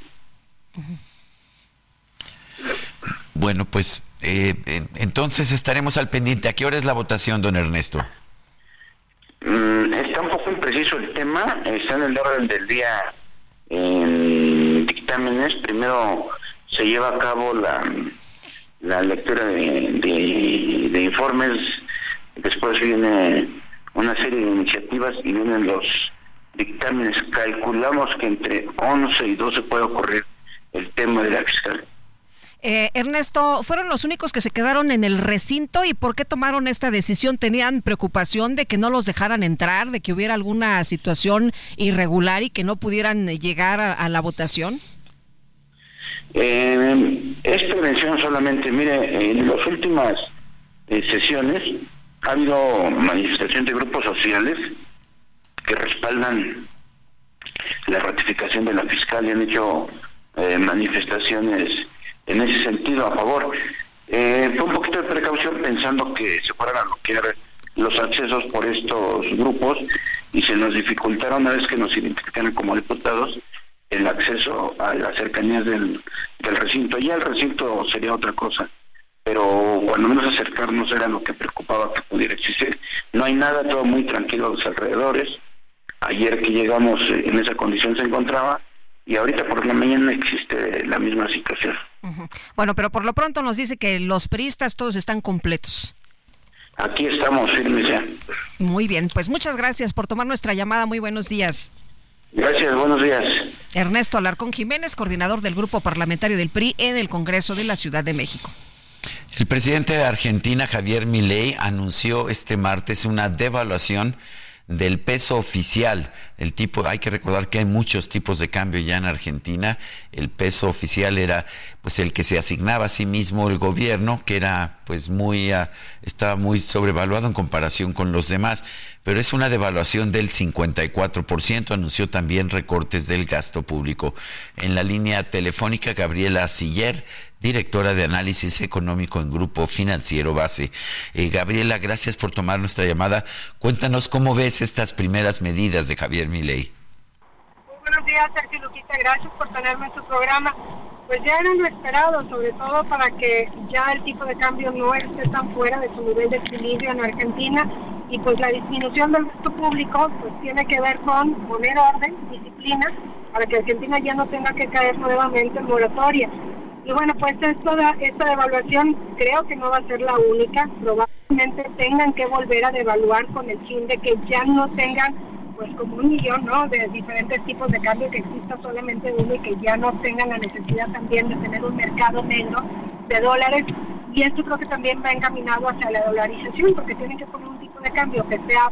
Bueno, pues eh, entonces estaremos al pendiente. ¿A qué hora es la votación, don Ernesto? Mm, está un poco impreciso el tema, está en el orden del día en dictámenes. Primero se lleva a cabo la, lectura de, de, informes, después viene una serie de iniciativas y vienen los dictámenes. Calculamos que entre 11 y 12 puede ocurrir el tema de la fiscal. Eh, Ernesto, ¿fueron los únicos que se quedaron en el recinto y por qué tomaron esta decisión? ¿Tenían preocupación de que no los dejaran entrar, de que hubiera alguna situación irregular y que no pudieran llegar a, la votación? Eh, es prevención solamente. Mire, en las últimas eh, sesiones ha habido manifestación de grupos sociales que respaldan la ratificación de la fiscal y han hecho eh, manifestaciones en ese sentido a favor. Eh, fue un poquito de precaución pensando que se fueran a bloquear los accesos por estos grupos y se nos dificultaron una vez que nos identificaron como diputados el acceso a las cercanías del, recinto. Ya el recinto sería otra cosa, pero cuando menos acercarnos era lo que preocupaba que pudiera existir. No hay nada, todo muy tranquilo a los alrededores. Ayer que llegamos eh, en esa condición se encontraba y ahorita por la mañana existe la misma situación. Bueno, pero por lo pronto nos dice que los priistas todos están completos. Aquí estamos firmes ya. Muy bien, pues muchas gracias por tomar nuestra llamada. Muy buenos días. Gracias, buenos días. Ernesto Alarcón Jiménez, coordinador del Grupo Parlamentario del PRI en el Congreso de la Ciudad de México. El presidente de Argentina, Javier Milei, anunció este martes una devaluación del peso oficial. El tipo, hay que recordar que hay muchos tipos de cambio ya en Argentina. El peso oficial era pues el que se asignaba a sí mismo el gobierno, que era pues muy ah, estaba muy sobrevaluado en comparación con los demás, pero es una devaluación del 54%, anunció también recortes del gasto público. En la línea telefónica Gabriela Siller, directora de análisis económico en Grupo Financiero Base. Eh, Gabriela, gracias por tomar nuestra llamada. Cuéntanos cómo ves estas primeras medidas de Javier Milei. Buenos días, Sergio Lupita. Gracias por tenerme en su programa. Pues ya era lo esperado, sobre todo para que ya el tipo de cambio no esté tan fuera de su nivel de equilibrio en Argentina y pues la disminución del gasto público pues tiene que ver con poner orden, disciplina, para que Argentina ya no tenga que caer nuevamente en moratoria. Y bueno, pues esto da- esta devaluación creo que no va a ser la única, probablemente tengan que volver a devaluar con el fin de que ya no tengan pues como un millón ¿no? de diferentes tipos de cambio que exista solamente uno y que ya no tengan la necesidad también de tener un mercado negro de dólares y esto creo que también va encaminado hacia la dolarización porque tienen que poner un tipo de cambio que sea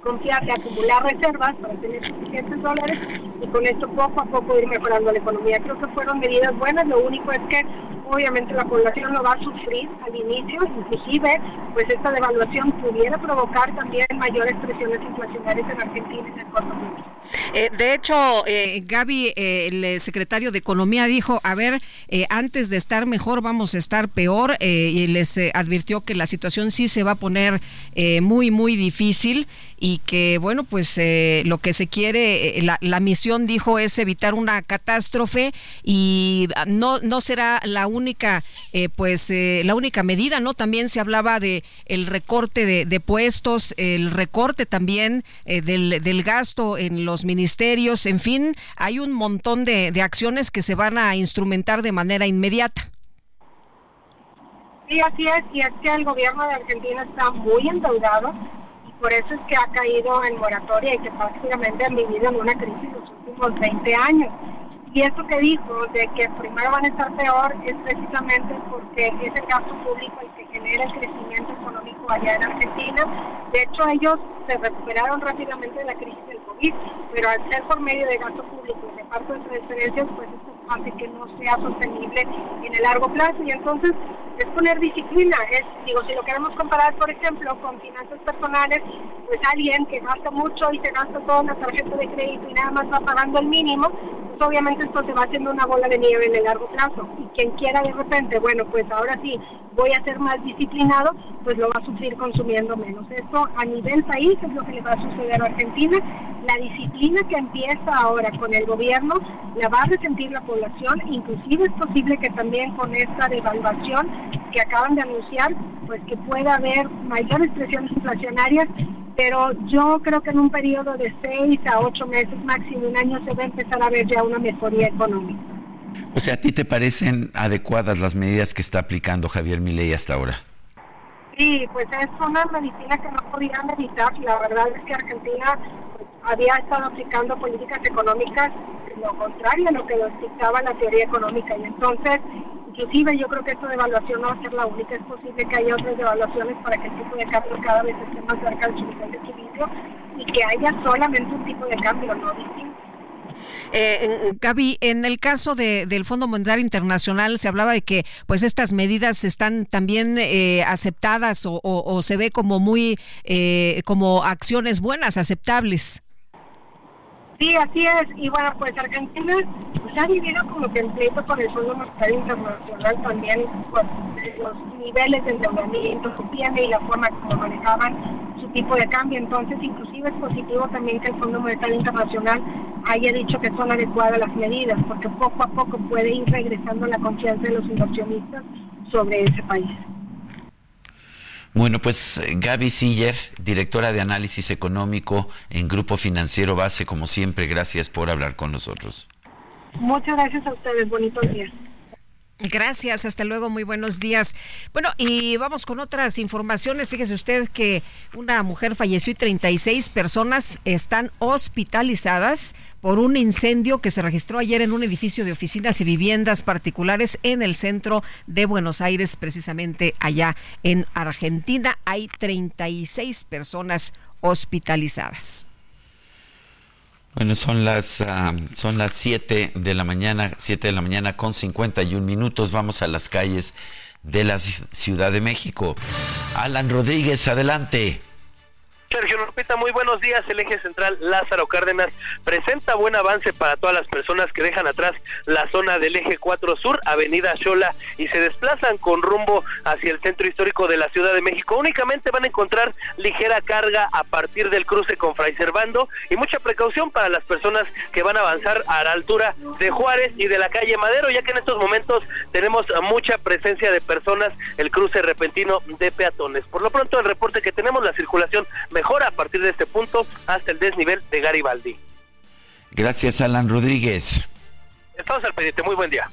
confiable, acumular reservas para tener suficientes dólares y con esto poco a poco ir mejorando la economía. Creo que fueron medidas buenas, lo único es que obviamente la población lo va a sufrir al inicio, inclusive pues esta devaluación pudiera provocar también mayores presiones inflacionarias en Argentina en el corto plazo. Eh, de hecho, eh, Gaby, eh, el eh, secretario de Economía, dijo, a ver, antes de estar mejor vamos a estar peor, y les advirtió que la situación sí se va a poner muy, muy difícil y que, bueno, pues eh, lo que se quiere, eh, la, la misión, dijo, es evitar una catástrofe y ah, no, no será la única, eh, pues, eh, la única medida, ¿no? También se hablaba de el recorte de, puestos, el recorte también eh, del, del gasto en los ministerios, en fin, hay un montón de, de acciones que se van a instrumentar de manera inmediata. Sí, así es, y es que el gobierno de Argentina está muy endeudado por eso es que ha caído en moratoria y que prácticamente han vivido en una crisis los últimos 20 años. Y esto que dijo de que primero van a estar peor es precisamente porque es el gasto público el que genera el crecimiento económico allá en Argentina. De hecho, ellos se recuperaron rápidamente de la crisis del COVID, pero al ser por medio de gasto público y reparto de transferencias, pues esto hace que no sea sostenible en el largo plazo. Y entonces es poner disciplina. Es, digo, si lo queremos comparar, por ejemplo, con finanzas personales, pues alguien que gasta mucho y se gasta toda una tarjeta de crédito y nada más va pagando el mínimo, pues obviamente esto se va haciendo una bola de nieve en el largo plazo. Y quien quiera de repente, bueno, pues ahora sí voy a ser más disciplinado, pues lo va a sufrir consumiendo menos. Esto a nivel país es lo que le va a suceder a Argentina. La disciplina que empieza ahora con el gobierno la va a resentir la población, inclusive es posible que también con esta devaluación que acaban de anunciar, pues que pueda haber mayores presiones inflacionarias, pero yo creo que en un periodo de seis a ocho meses, máximo un año, se va a empezar a ver ya una mejoría económica. O sea, ¿a ti te parecen adecuadas las medidas que está aplicando Javier Milei hasta ahora? Sí, pues es una medicina que no podían evitar. La verdad es que Argentina había estado aplicando políticas económicas lo contrario a lo que nos dictaba la teoría económica. Y entonces, inclusive yo creo que esta devaluación no va a ser la única. Es posible que haya otras devaluaciones para que el tipo de cambio cada vez esté más cerca de su nivel de equilibrio y que haya solamente un tipo de cambio, no distinto. Eh, Gaby, en el caso del Fondo Monetario Internacional se hablaba de que pues estas medidas están también eh, aceptadas o, se ve como muy eh, como acciones buenas, aceptables. Sí, así es. Y bueno, pues Argentina pues, ha vivido como que pleito con el Fondo Monetario Internacional también por los niveles de endeudamiento que tiene y la forma como manejaban su tipo de cambio. Entonces, inclusive es positivo también que el Fondo Monetario Internacional haya dicho que son adecuadas las medidas, porque poco a poco puede ir regresando la confianza de los inversionistas sobre ese país. Bueno, pues Gaby Siller, directora de análisis económico en Grupo Financiero Base, como siempre, gracias por hablar con nosotros. Muchas gracias a ustedes, bonitos días. Gracias, hasta luego, muy buenos días. Bueno, y vamos con otras informaciones. Fíjese usted que una mujer falleció y 36 personas están hospitalizadas por un incendio que se registró ayer en un edificio de oficinas y viviendas particulares en el centro de Buenos Aires, precisamente allá en Argentina. Hay 36 personas hospitalizadas. Bueno, son las ah, son las 7 de la mañana, 7 de la mañana con 51 minutos. Vamos a las calles de la Ciudad de México. Alan Rodríguez, adelante. Sergio Lupita, muy buenos días. El eje central Lázaro Cárdenas presenta buen avance para todas las personas que dejan atrás la zona del eje 4 Sur, Avenida Xola, y se desplazan con rumbo hacia el centro histórico de la Ciudad de México. Únicamente van a encontrar ligera carga a partir del cruce con Fray Servando y mucha precaución para las personas que van a avanzar a la altura de Juárez y de la calle Madero, ya que en estos momentos tenemos mucha presencia de personas, el cruce repentino de peatones. Por lo pronto, el reporte que tenemos, la circulación mejora a partir de este punto hasta el desnivel de Garibaldi. Gracias, Alan Rodríguez. Estamos al pendiente. Muy buen día.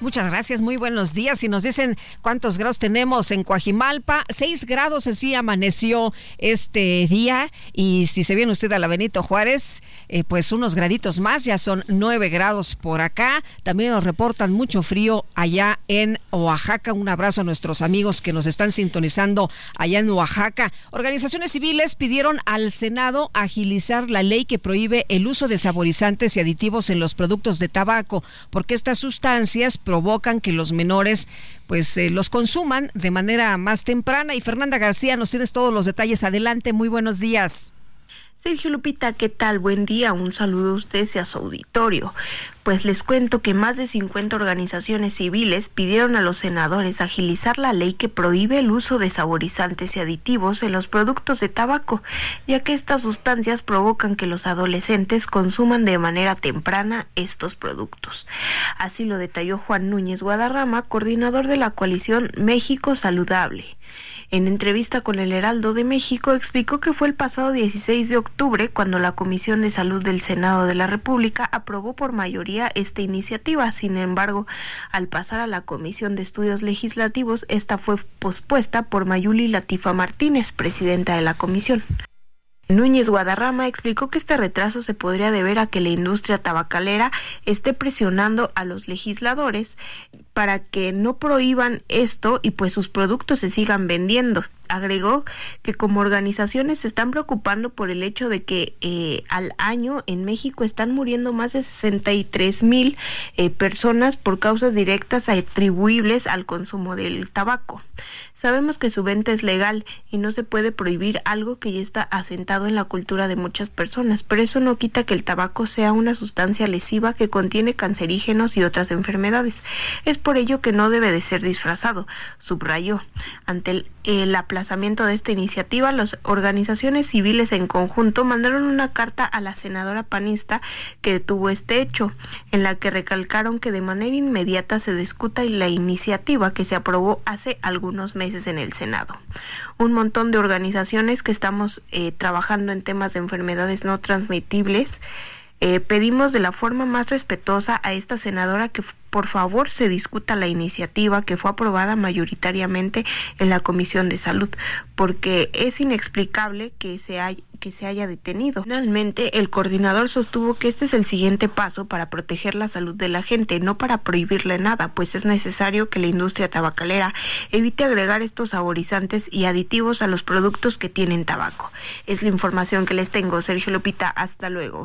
Muchas gracias, muy buenos días. Y nos dicen cuántos grados tenemos en Coajimalpa. Seis grados así amaneció este día. Y si se viene usted a la Benito Juárez, eh, pues unos graditos más, ya son nueve grados por acá. También nos reportan mucho frío allá en Oaxaca. Un abrazo a nuestros amigos que nos están sintonizando allá en Oaxaca. Organizaciones civiles pidieron al Senado agilizar la ley que prohíbe el uso de saborizantes y aditivos en los productos de tabaco, porque estas sustancias provocan que los menores pues eh, los consuman de manera más temprana. Y Fernanda García, nos tienes todos los detalles. Adelante, muy buenos días. Sergio Lupita, ¿qué tal? Buen día, un saludo a usted y a su auditorio. Pues les cuento que más de 50 organizaciones civiles pidieron a los senadores agilizar la ley que prohíbe el uso de saborizantes y aditivos en los productos de tabaco, ya que estas sustancias provocan que los adolescentes consuman de manera temprana estos productos. Así lo detalló Juan Núñez Guadarrama, coordinador de la coalición México Saludable. En entrevista con el Heraldo de México explicó que fue el pasado 16 de octubre cuando la Comisión de Salud del Senado de la República aprobó por mayoría esta iniciativa. Sin embargo, al pasar a la Comisión de Estudios Legislativos, esta fue pospuesta por Mayuli Latifa Martínez, presidenta de la comisión. Núñez Guadarrama explicó que este retraso se podría deber a que la industria tabacalera esté presionando a los legisladores para que no prohíban esto y pues sus productos se sigan vendiendo agregó que como organizaciones se están preocupando por el hecho de que eh, al año en México están muriendo más de 63 mil eh, personas por causas directas atribuibles al consumo del tabaco. Sabemos que su venta es legal y no se puede prohibir algo que ya está asentado en la cultura de muchas personas, pero eso no quita que el tabaco sea una sustancia lesiva que contiene cancerígenos y otras enfermedades. Es por ello que no debe de ser disfrazado, subrayó. Ante el, el aplazamiento de esta iniciativa, las organizaciones civiles en conjunto mandaron una carta a la senadora panista que detuvo este hecho, en la que recalcaron que de manera inmediata se discuta la iniciativa que se aprobó hace algunos meses en el Senado. Un montón de organizaciones que estamos eh, trabajando en temas de enfermedades no transmitibles eh, pedimos de la forma más respetuosa a esta senadora que por favor se discuta la iniciativa que fue aprobada mayoritariamente en la Comisión de Salud, porque es inexplicable que se, que se haya detenido. Finalmente, el coordinador sostuvo que este es el siguiente paso para proteger la salud de la gente, no para prohibirle nada, pues es necesario que la industria tabacalera evite agregar estos saborizantes y aditivos a los productos que tienen tabaco. Es la información que les tengo, Sergio Lupita. Hasta luego.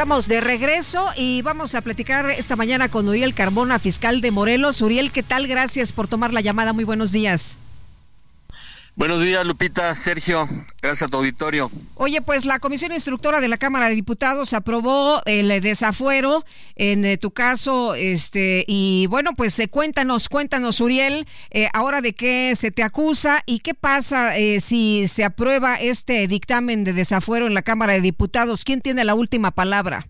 Estamos de regreso y vamos a platicar esta mañana con Uriel Carmona, fiscal de Morelos. Uriel, ¿qué tal? Gracias por tomar la llamada. Muy buenos días. Buenos días, Lupita, Sergio, gracias a tu auditorio. Oye, pues la Comisión Instructora de la Cámara de Diputados aprobó el desafuero en eh, tu caso, este, y bueno, pues eh, cuéntanos, cuéntanos, Uriel, eh, ahora de qué se te acusa y qué pasa si se aprueba este dictamen de desafuero en la Cámara de Diputados. ¿Quién tiene la última palabra?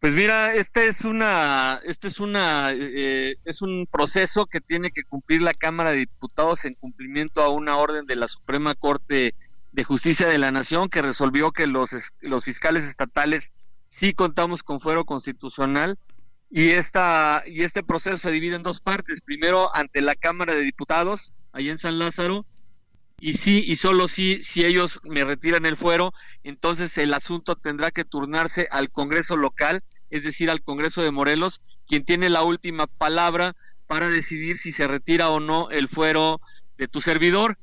Pues mira, este es una, este es una, eh, es un proceso que tiene que cumplir la Cámara de Diputados en cumplimiento a una orden de la Suprema Corte de Justicia de la Nación que resolvió que los, los fiscales estatales sí contamos con fuero constitucional y esta y este proceso se divide en dos partes. Primero ante la Cámara de Diputados, ahí en San Lázaro, y sí y solo sí si ellos me retiran el fuero, entonces el asunto tendrá que turnarse al Congreso local, es decir, al Congreso de Morelos, quien tiene la última palabra para decidir si se retira o no el fuero de tu servidor.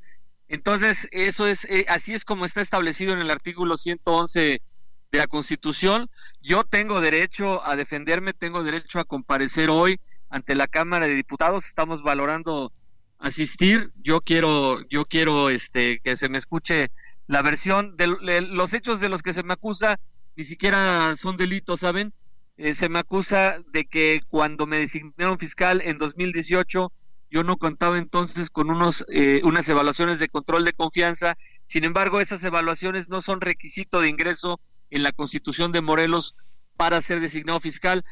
Entonces, eso es eh, así es como está establecido en el artículo 111 de la Constitución. Yo tengo derecho a defenderme, tengo derecho a comparecer hoy ante la Cámara de Diputados. Estamos valorando asistir. Yo quiero, yo quiero, este, que se me escuche la versión de, de los hechos de los que se me acusa. Ni siquiera son delitos, ¿saben? Eh, se me acusa de que cuando me designaron fiscal en 2018 yo no contaba entonces con unos eh, unas evaluaciones de control de confianza. Sin embargo, esas evaluaciones no son requisito de ingreso en la Constitución de Morelos para ser designado fiscal.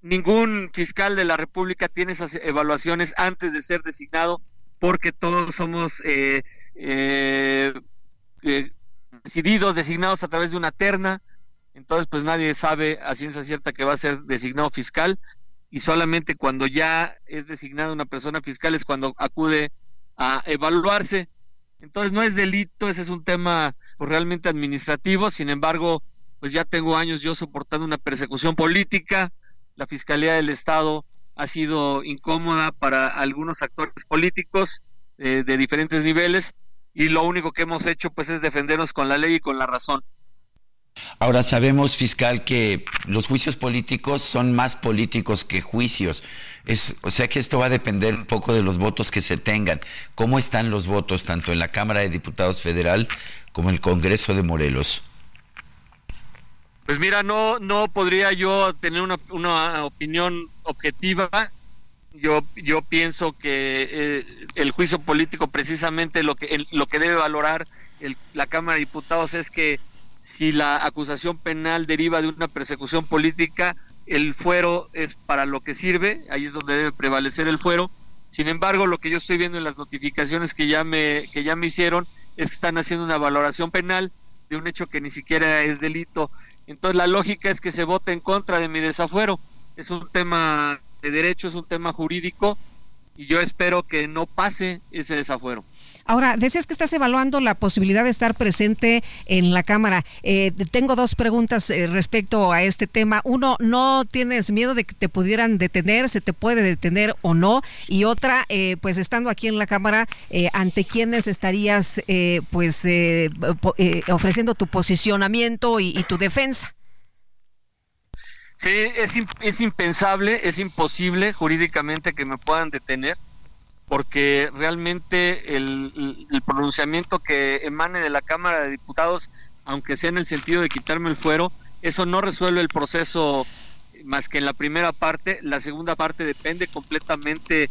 Ningún fiscal de la República tiene esas evaluaciones antes de ser designado porque todos somos eh, eh, eh, decididos, designados a través de una terna. Entonces, pues nadie sabe a ciencia cierta que va a ser designado fiscal y solamente cuando ya es designada una persona fiscal es cuando acude a evaluarse. Entonces no es delito, ese es un tema pues, realmente administrativo, sin embargo, pues ya tengo años yo soportando una persecución política, la Fiscalía del Estado ha sido incómoda para algunos actores políticos eh, de diferentes niveles y lo único que hemos hecho pues es defendernos con la ley y con la razón. Ahora sabemos, fiscal, que los juicios políticos son más políticos que juicios. O sea que esto va a depender un poco de los votos que se tengan. ¿Cómo están los votos tanto en la Cámara de Diputados Federal como en el Congreso de Morelos? Pues mira, no, no podría yo tener una, una opinión objetiva. Yo, yo pienso que eh, el juicio político precisamente lo que, el- lo que debe valorar el- la Cámara de Diputados es que si la acusación penal deriva de una persecución política, el fuero es para lo que sirve, ahí es donde debe prevalecer el fuero. Sin embargo, lo que yo estoy viendo en las notificaciones que ya me, que ya me hicieron es que están haciendo una valoración penal de un hecho que ni siquiera es delito. Entonces la lógica es que se vote en contra de mi desafuero. Es un tema de derecho, es un tema jurídico y yo espero que no pase ese desafuero. Ahora, decías que estás evaluando la posibilidad de estar presente en la Cámara. Eh, tengo dos preguntas eh, respecto a este tema. Uno, ¿no tienes miedo de que te pudieran detener? ¿Se te puede detener o no? Y otra, eh, pues estando aquí en la Cámara, eh, ¿ante quiénes estarías eh, pues ofreciendo tu posicionamiento y, y tu defensa? Sí, es, es impensable, es imposible jurídicamente que me puedan detener, porque realmente el, pronunciamiento que emane de la Cámara de Diputados, aunque sea en el sentido de quitarme el fuero, eso no resuelve el proceso más que en la primera parte. La segunda parte depende completamente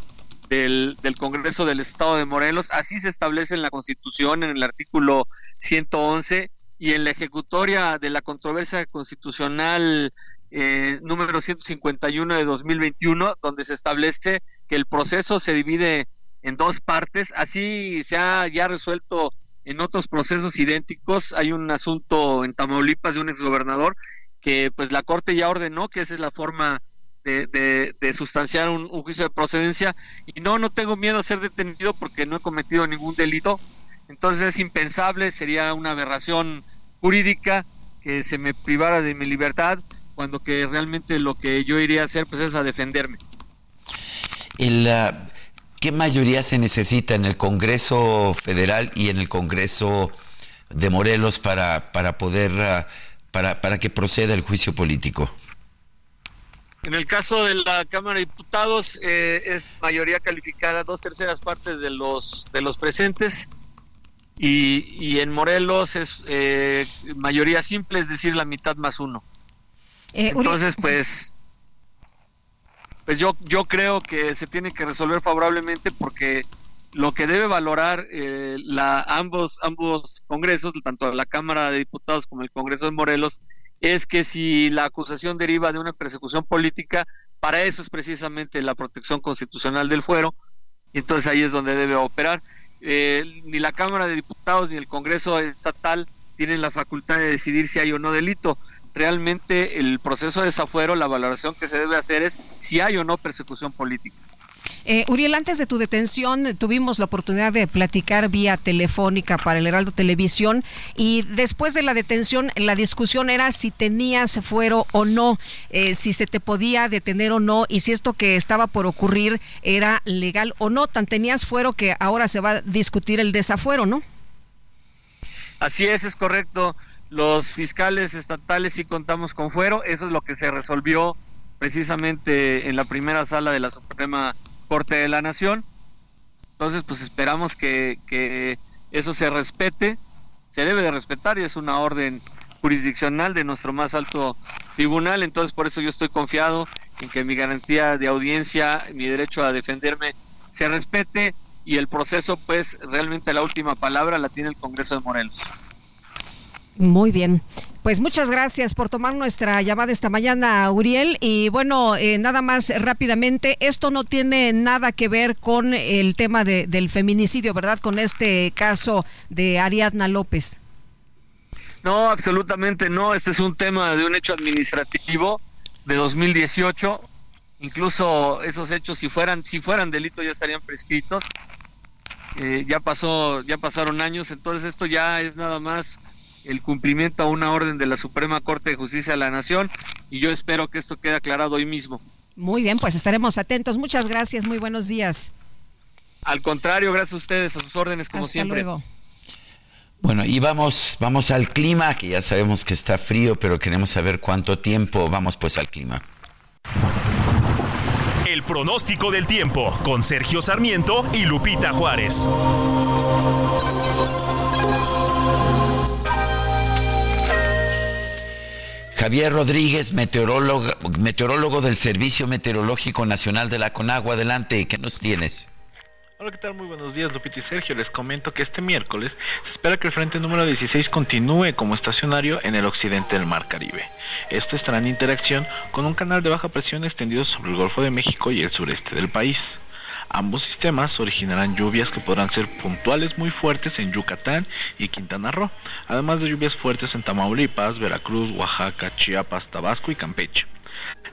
del, Congreso del Estado de Morelos. Así se establece en la Constitución, en el artículo 111, y en la ejecutoria de la controversia constitucional eh, número 151 de 2021, donde se establece que el proceso se divide en dos partes. Así se ha ya resuelto en otros procesos idénticos. Hay un asunto en Tamaulipas de un exgobernador que pues la Corte ya ordenó que esa es la forma de, de, sustanciar un, un, juicio de procedencia y no, no tengo miedo a ser detenido porque no he cometido ningún delito. Entonces es impensable, sería una aberración jurídica que se me privara de mi libertad cuando que realmente lo que yo iría a hacer pues es a defenderme. El, ¿Qué mayoría se necesita en el Congreso Federal y en el Congreso de Morelos para, para poder, ah, para, para que proceda el juicio político? En el caso de la Cámara de Diputados eh, es mayoría calificada, dos terceras partes de los de los presentes y, y en Morelos es eh, mayoría simple, es decir, la mitad más uno. Eh, Entonces, pues, pues yo, yo creo que se tiene que resolver favorablemente porque lo que debe valorar eh, la, ambos, ambos congresos, tanto la Cámara de Diputados como el Congreso de Morelos, es que si la acusación deriva de una persecución política, para eso es precisamente la protección constitucional del fuero, y entonces ahí es donde debe operar. Eh, ni la Cámara de Diputados ni el Congreso estatal tienen la facultad de decidir si hay o no delito realmente el proceso de desafuero, la valoración que se debe hacer es si hay o no persecución política. Eh, Uriel, antes de tu detención tuvimos la oportunidad de platicar vía telefónica para el Heraldo Televisión y después de la detención la discusión era si tenías fuero o no, eh, si se te podía detener o no y si esto que estaba por ocurrir era legal o no. Tan tenías fuero que ahora se va a discutir el desafuero, ¿no? Así es, es correcto los fiscales estatales sí contamos con fuero, eso es lo que se resolvió precisamente en la primera sala de la Suprema Corte de la Nación. Entonces, pues esperamos que, que eso se respete, se debe de respetar y es una orden jurisdiccional de nuestro más alto tribunal, entonces por eso yo estoy confiado en que mi garantía de audiencia, mi derecho a defenderme se respete y el proceso pues realmente la última palabra la tiene el Congreso de Morelos. Muy bien. Pues muchas gracias por tomar nuestra llamada esta mañana, Uriel. Y bueno, eh, nada más rápidamente, esto no tiene nada que ver con el tema de, del feminicidio, ¿verdad? Con este caso de Ariadna López. No, absolutamente no. Este es un tema de un hecho administrativo de 2018. Incluso esos hechos, si fueran, si fueran delitos, ya estarían prescritos. Eh, ya pasó, ya pasaron años. Entonces esto ya es nada más el cumplimiento a una orden de la Suprema Corte de Justicia de la Nación y yo espero que esto quede aclarado hoy mismo. Muy bien, pues estaremos atentos. Muchas gracias, muy buenos días. Al contrario, gracias a ustedes, a sus órdenes como Hasta siempre. Luego. Bueno, y vamos, vamos al clima, que ya sabemos que está frío, pero queremos saber cuánto tiempo. Vamos pues al clima. El pronóstico del tiempo con Sergio Sarmiento y Lupita Juárez. Javier Rodríguez, meteorólogo, meteorólogo del Servicio Meteorológico Nacional de la Conagua. Adelante, ¿qué nos tienes? Hola, ¿qué tal? Muy buenos días, Lupita y Sergio. Les comento que este miércoles se espera que el frente número 16 continúe como estacionario en el occidente del Mar Caribe. Esto estará en interacción con un canal de baja presión extendido sobre el Golfo de México y el sureste del país. Ambos sistemas originarán lluvias que podrán ser puntuales muy fuertes en Yucatán y Quintana Roo, además de lluvias fuertes en Tamaulipas, Veracruz, Oaxaca, Chiapas, Tabasco y Campeche.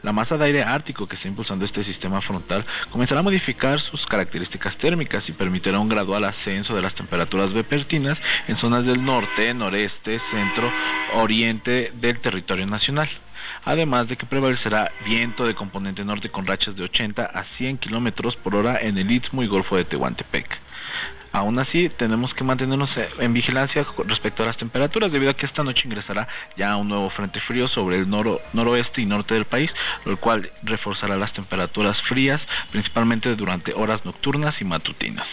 La masa de aire ártico que está impulsando este sistema frontal comenzará a modificar sus características térmicas y permitirá un gradual ascenso de las temperaturas vespertinas en zonas del norte, noreste, centro, oriente del territorio nacional además de que prevalecerá viento de componente norte con rachas de 80 a 100 kilómetros por hora en el Istmo y Golfo de Tehuantepec. Aún así, tenemos que mantenernos en vigilancia respecto a las temperaturas, debido a que esta noche ingresará ya un nuevo frente frío sobre el noro, noroeste y norte del país, lo cual reforzará las temperaturas frías, principalmente durante horas nocturnas y matutinas.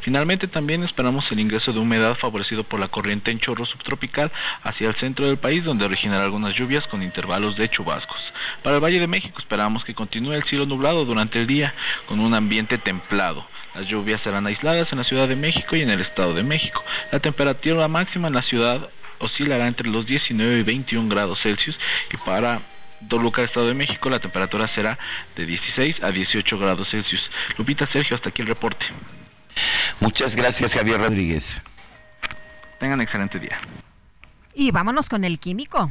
Finalmente también esperamos el ingreso de humedad favorecido por la corriente en chorro subtropical hacia el centro del país donde originará algunas lluvias con intervalos de chubascos. Para el Valle de México esperamos que continúe el cielo nublado durante el día con un ambiente templado. Las lluvias serán aisladas en la Ciudad de México y en el Estado de México. La temperatura máxima en la ciudad oscilará entre los 19 y 21 grados Celsius y para Toluca, Estado de México, la temperatura será de 16 a 18 grados Celsius. Lupita Sergio, hasta aquí el reporte. Muchas gracias, Javier Rodríguez. Tengan excelente día. Y vámonos con el químico.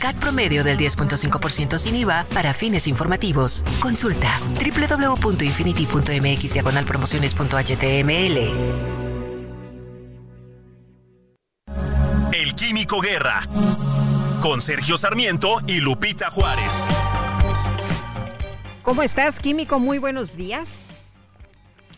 CAT promedio del 10.5% sin IVA para fines informativos. Consulta www.infinity.mx promociones.html. El Químico Guerra. Con Sergio Sarmiento y Lupita Juárez. ¿Cómo estás, Químico? Muy buenos días.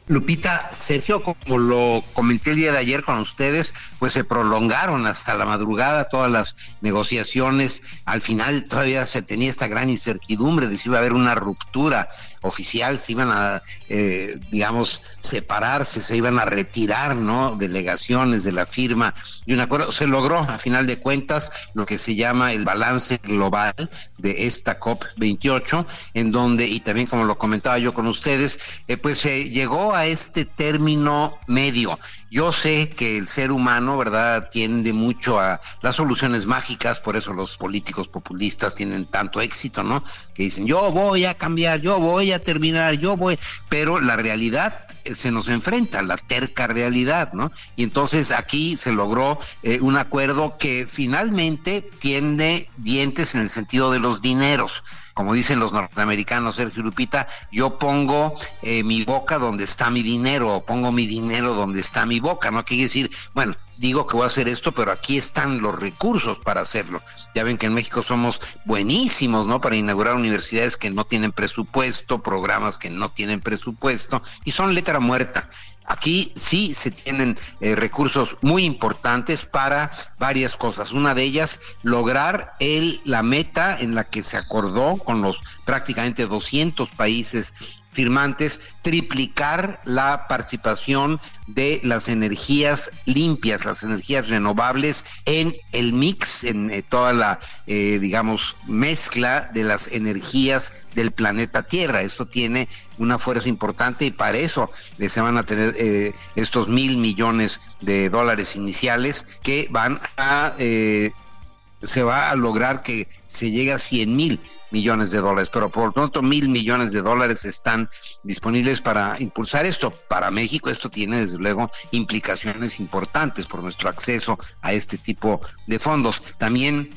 Lupita, Sergio, como lo comenté el día de ayer con ustedes, pues se prolongaron hasta la madrugada todas las negociaciones. Al final todavía se tenía esta gran incertidumbre de si iba a haber una ruptura oficial, se iban a, eh, digamos, separarse, se iban a retirar, ¿no? Delegaciones de la firma y un acuerdo. Se logró, a final de cuentas, lo que se llama el balance global de esta COP28, en donde, y también como lo comentaba yo con ustedes, eh, pues se llegó a este término medio. Yo sé que el ser humano, ¿verdad?, tiende mucho a las soluciones mágicas, por eso los políticos populistas tienen tanto éxito, ¿no? Que dicen, yo voy a cambiar, yo voy a terminar, yo voy, pero la realidad eh, se nos enfrenta, la terca realidad, ¿no? Y entonces aquí se logró eh, un acuerdo que finalmente tiene dientes en el sentido de los dineros como dicen los norteamericanos, Sergio Lupita, yo pongo eh, mi boca donde está mi dinero, o pongo mi dinero donde está mi boca, ¿no? Quiere decir, bueno, digo que voy a hacer esto, pero aquí están los recursos para hacerlo. Ya ven que en México somos buenísimos, ¿no? Para inaugurar universidades que no tienen presupuesto, programas que no tienen presupuesto, y son letra muerta. Aquí sí se tienen eh, recursos muy importantes para varias cosas. Una de ellas, lograr el, la meta en la que se acordó con los prácticamente 200 países firmantes triplicar la participación de las energías limpias, las energías renovables en el mix, en eh, toda la, eh, digamos, mezcla de las energías del planeta Tierra. Esto tiene una fuerza importante y para eso eh, se van a tener estos mil millones de dólares iniciales que van a se va a lograr que se llegue a 100 mil millones de dólares, pero por lo tanto mil millones de dólares están disponibles para impulsar esto. Para México esto tiene desde luego implicaciones importantes por nuestro acceso a este tipo de fondos. También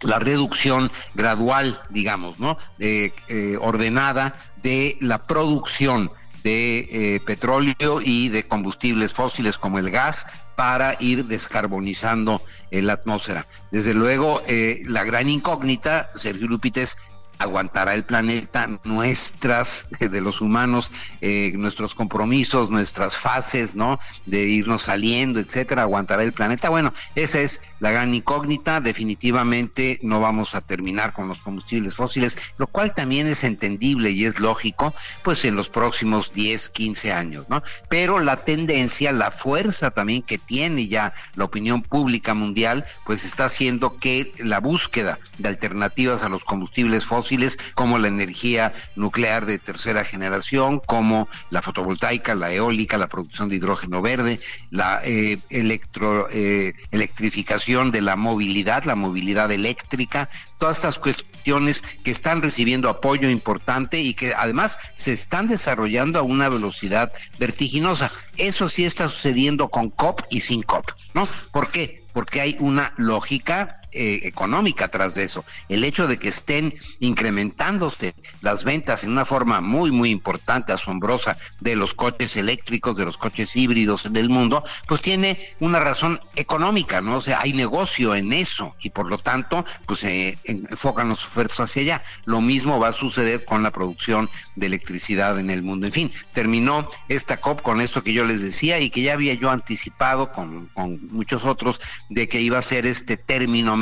la reducción gradual, digamos, ¿no? Eh, ordenada de la producción de eh, petróleo y de combustibles fósiles como el gas para ir descarbonizando la atmósfera. Desde luego, eh, la gran incógnita, Sergio Lupites, aguantará el planeta, nuestras, de los humanos, eh, nuestros compromisos, nuestras fases, ¿no? De irnos saliendo, etcétera, aguantará el planeta. Bueno, esa es la gran incógnita. Definitivamente no vamos a terminar con los combustibles fósiles, lo cual también es entendible y es lógico, pues en los próximos 10, 15 años, ¿no? Pero la tendencia, la fuerza también que tiene ya la opinión pública mundial, pues está haciendo que la búsqueda de alternativas a los combustibles fósiles como la energía nuclear de tercera generación, como la fotovoltaica, la eólica, la producción de hidrógeno verde, la eh, electro, eh, electrificación de la movilidad, la movilidad eléctrica, todas estas cuestiones que están recibiendo apoyo importante y que además se están desarrollando a una velocidad vertiginosa. Eso sí está sucediendo con COP y sin COP, ¿no? ¿Por qué? Porque hay una lógica eh, económica tras de eso. El hecho de que estén incrementándose las ventas en una forma muy, muy importante, asombrosa, de los coches eléctricos, de los coches híbridos del mundo, pues tiene una razón económica, ¿no? O sea, hay negocio en eso y por lo tanto, pues se enfocan los ofertos hacia allá. Lo mismo va a suceder con la producción de electricidad en el mundo. En fin, terminó esta COP con esto que yo les decía y que ya había yo anticipado con, con muchos otros de que iba a ser este término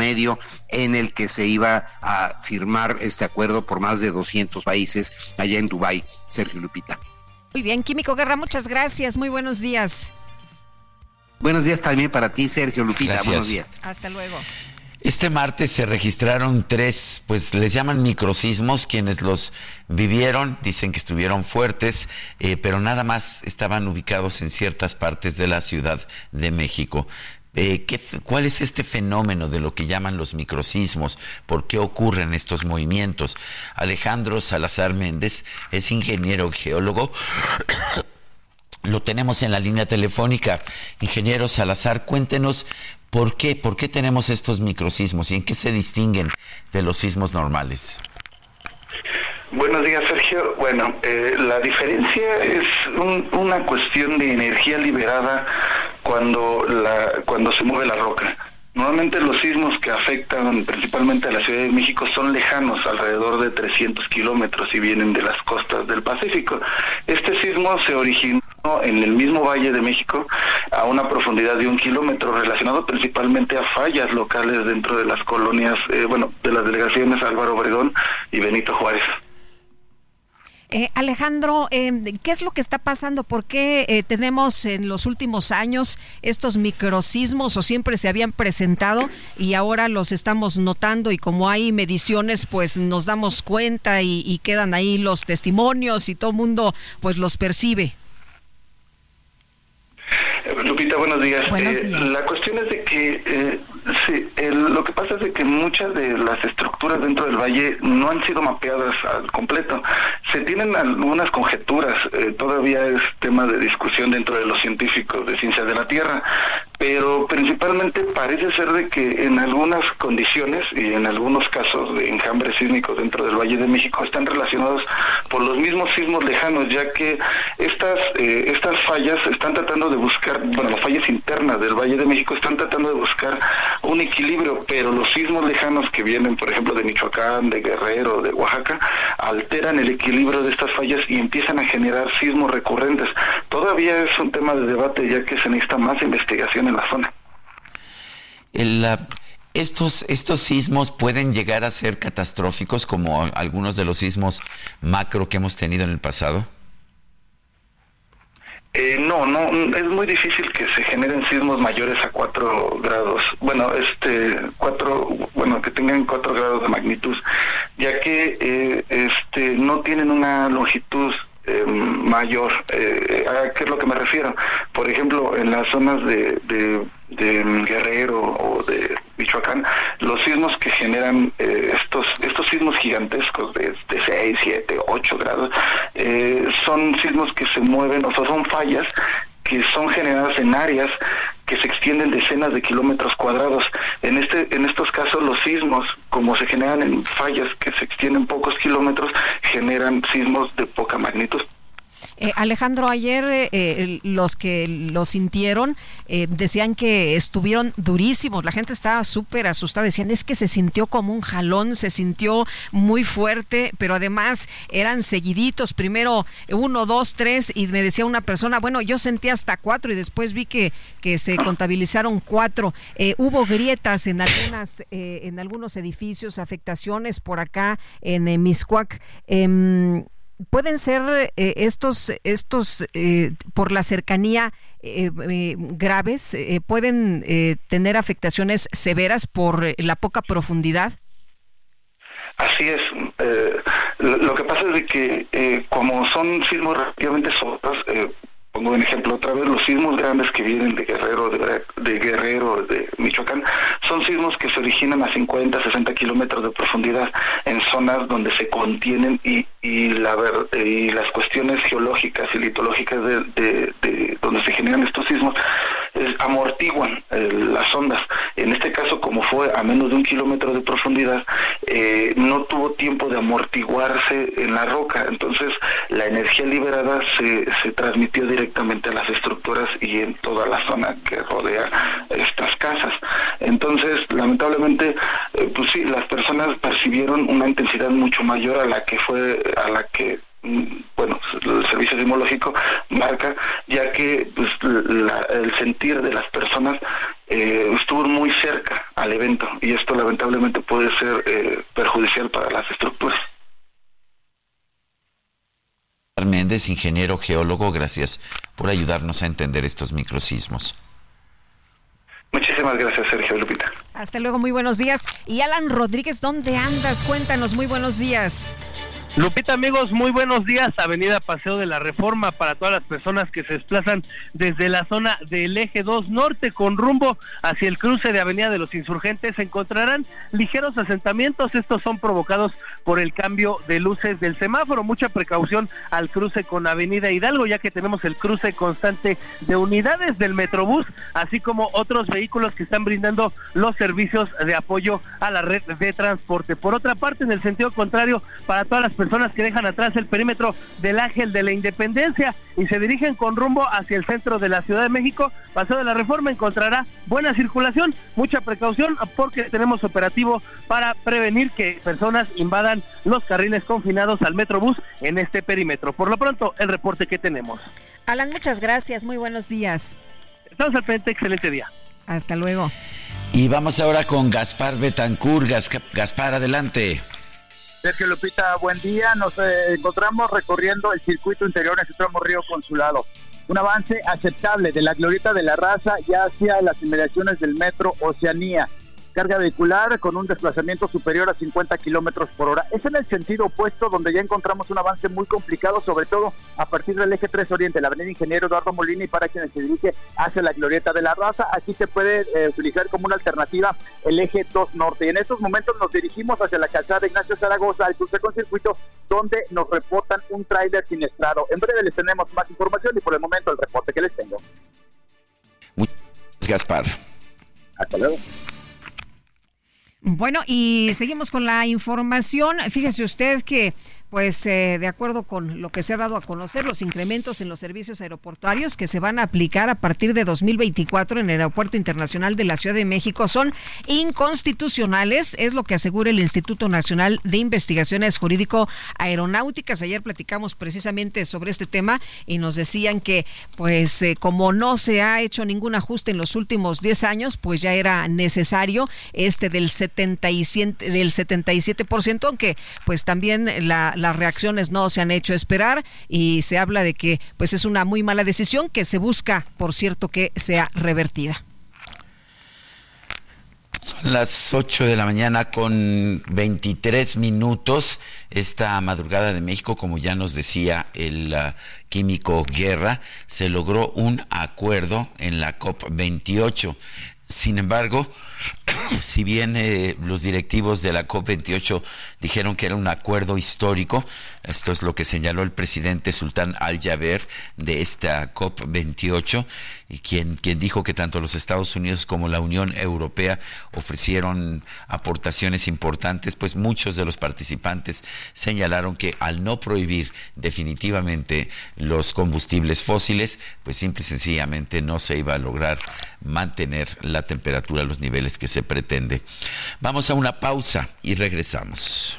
en el que se iba a firmar este acuerdo por más de 200 países allá en Dubái, Sergio Lupita. Muy bien, Químico Guerra, muchas gracias. Muy buenos días. Buenos días también para ti, Sergio Lupita. Gracias. Buenos días. Hasta luego. Este martes se registraron tres, pues les llaman microsismos, quienes los vivieron, dicen que estuvieron fuertes, eh, pero nada más estaban ubicados en ciertas partes de la Ciudad de México. Eh, ¿qué, ¿Cuál es este fenómeno de lo que llaman los microsismos? ¿Por qué ocurren estos movimientos? Alejandro Salazar Méndez es ingeniero geólogo. Lo tenemos en la línea telefónica. Ingeniero Salazar, cuéntenos por qué, por qué tenemos estos microsismos y en qué se distinguen de los sismos normales. Buenos días, Sergio. Bueno, eh, la diferencia es un- una cuestión de energía liberada cuando, la, cuando se mueve la roca. Normalmente los sismos que afectan principalmente a la Ciudad de México son lejanos, alrededor de 300 kilómetros y vienen de las costas del Pacífico. Este sismo se originó en el mismo Valle de México a una profundidad de un kilómetro, relacionado principalmente a fallas locales dentro de las colonias, eh, bueno, de las delegaciones Álvaro Obregón y Benito Juárez. Eh, Alejandro, eh, ¿qué es lo que está pasando? ¿Por qué eh, tenemos en los últimos años estos microsismos o siempre se habían presentado y ahora los estamos notando y como hay mediciones pues nos damos cuenta y, y quedan ahí los testimonios y todo el mundo pues los percibe? Lupita, buenos días. Buenos Eh, días. la cuestión es de que, eh, sí, el- lo que pasa es que muchas de las estructuras dentro del valle no han sido mapeadas al completo. Se tienen algunas conjeturas, eh, todavía es tema de discusión dentro de los científicos de ciencias de la Tierra, pero principalmente parece ser de que en algunas condiciones y en algunos casos de enjambres sísmicos dentro del Valle de México están relacionados por los mismos sismos lejanos, ya que estas eh, estas fallas están tratando de buscar, bueno, las fallas internas del Valle de México están tratando de buscar un equilibrio, pero los sismos lejanos que vienen, por ejemplo, de Michoacán, de Guerrero, de Oaxaca, alteran el equilibrio de estas fallas y empiezan a generar sismos recurrentes. Todavía es un tema de debate, ya que se necesita más investigación en la zona. La- estos, estos sismos pueden llegar a ser catastróficos como algunos de los sismos macro que hemos tenido en el pasado. Eh, no, no, es muy difícil que se generen sismos mayores a 4 grados. Bueno, este, cuatro, bueno, que tengan 4 grados de magnitud, ya que eh, este, no tienen una longitud eh, mayor. Eh, ¿A qué es lo que me refiero? Por ejemplo, en las zonas de, de, Guerrero o de Michoacán, los sismos que generan eh, estos estos sismos gigantescos de, de 6, 7, 8 grados, eh, son sismos que se mueven, o sea, son fallas que son generadas en áreas que se extienden decenas de kilómetros cuadrados. En este en estos casos los sismos, como se generan en fallas que se extienden pocos kilómetros, generan sismos de poca magnitud. Eh, Alejandro, ayer eh, los que lo sintieron eh, decían que estuvieron durísimos, la gente estaba súper asustada, decían es que se sintió como un jalón, se sintió muy fuerte, pero además eran seguiditos, primero uno, dos, tres, y me decía una persona, bueno, yo sentí hasta cuatro y después vi que, que se contabilizaron cuatro. Eh, hubo grietas en algunas, en algunos edificios, afectaciones por acá en Miscuac. Pueden ser eh, estos estos eh, por la cercanía eh, eh, graves eh, pueden tener afectaciones severas por la poca profundidad Así es. Lo, que pasa es de que como son sismos relativamente solos, pongo un ejemplo otra vez, los sismos grandes que vienen de Guerrero, de, Guerrero, de Michoacán, son sismos que se originan a 50, 60 kilómetros de profundidad en zonas donde se contienen y, y, las cuestiones geológicas y litológicas de, de- de donde se generan estos sismos amortiguan eh, las ondas. En este caso, como fue a menos de un kilómetro de profundidad, eh, no tuvo tiempo de amortiguarse en la roca, entonces la energía liberada se, se transmitió directamente a las estructuras y en toda la zona que rodea estas casas. Entonces, lamentablemente, eh, pues sí, las personas percibieron una intensidad mucho mayor a la que fue, a la que mm, bueno, el servicio sismológico marca, ya que pues, la- el sentir de las personas eh, estuvo muy cerca al evento y esto lamentablemente puede ser eh, perjudicial para las estructuras. Méndez, ingeniero geólogo, gracias por ayudarnos a entender estos microsismos. Muchísimas gracias, Sergio Lupita. Hasta luego, muy buenos días. Y Alan Rodríguez, ¿dónde andas? Cuéntanos, muy buenos días. Lupita, amigos, muy buenos días. Avenida Paseo de la Reforma para todas las personas que se desplazan desde la zona del eje 2 norte con rumbo hacia el cruce de Avenida de los Insurgentes. Encontrarán ligeros asentamientos. Estos son provocados por el cambio de luces del semáforo. Mucha precaución al cruce con Avenida Hidalgo, ya que tenemos el cruce constante de unidades del Metrobús, así como otros vehículos que están brindando los servicios de apoyo a la red de transporte. Por otra parte, en el sentido contrario, para todas las personas que dejan atrás el perímetro del Ángel de la Independencia y se dirigen con rumbo hacia el centro de la Ciudad de México, Paseo de la Reforma encontrará buena circulación, mucha precaución porque tenemos operativo para prevenir que personas invadan los carriles confinados al Metrobús en este perímetro. Por lo pronto, el reporte que tenemos. Alan, muchas gracias, muy buenos días. Estamos al frente, excelente día. Hasta luego. Y vamos ahora con Gaspar Betancur. Gas- Gaspar, adelante. Sergio Lupita, buen día. Nos eh, encontramos recorriendo el circuito interior en el tramo Río Consulado. Un avance aceptable de la glorieta de la raza ya hacia las inmediaciones del metro Oceanía. Carga vehicular con un desplazamiento superior a 50 kilómetros por hora. Es en el sentido opuesto donde ya encontramos un avance muy complicado, sobre todo a partir del eje 3 Oriente, la avenida Ingeniero Eduardo Molina y para quienes se dirige hacia la glorieta de la raza. Aquí se puede eh, utilizar como una alternativa el eje 2 Norte. Y en estos momentos nos dirigimos hacia la calzada Ignacio Zaragoza, al cruce con circuito, donde nos reportan un tráiler siniestrado. En breve les tenemos más información y por el momento el reporte que les tengo. Gaspar. Hasta luego. Bueno, y seguimos con la información. Fíjese usted que, pues, eh, de acuerdo con lo que se ha dado a conocer, los incrementos en los servicios aeroportuarios que se van a aplicar a partir de 2024 en el Aeropuerto Internacional de la Ciudad de México son inconstitucionales, es lo que asegura el Instituto Nacional de Investigaciones Jurídico Aeronáuticas. Ayer platicamos precisamente sobre este tema y nos decían que, pues, eh, como no se ha hecho ningún ajuste en los últimos 10 años, pues ya era necesario este del 77, del 77%, aunque pues también la- las reacciones no se han hecho esperar y se habla de que pues es una muy mala decisión que se busca, por cierto, que sea revertida. Son las 8 de la mañana con 23 minutos. Esta madrugada de México, como ya nos decía el ah, químico Guerra, se logró un acuerdo en la COP28. Sin embargo, si bien eh, los directivos de la COP28 dijeron que era un acuerdo histórico, esto es lo que señaló el presidente Sultán Al-Jaber de esta COP28, y quien, quien dijo que tanto los Estados Unidos como la Unión Europea ofrecieron aportaciones importantes, pues muchos de los participantes señalaron que al no prohibir definitivamente los combustibles fósiles, pues simple y sencillamente no se iba a lograr mantener la temperatura a los niveles que se pretende. Vamos a una pausa y regresamos.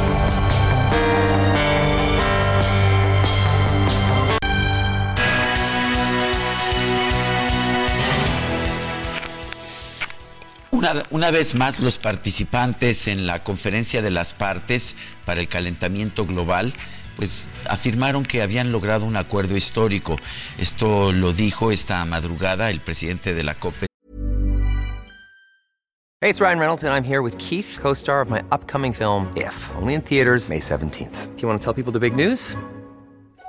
Una, una, vez más, los participantes en la conferencia de las partes para el calentamiento global, pues afirmaron que habían logrado un acuerdo histórico. Esto lo dijo esta madrugada el presidente de la COP. Hey, it's Ryan Reynolds and I'm here with Keith, co-star of my upcoming film If, only in theaters May 17th. Do you want to tell people the big news?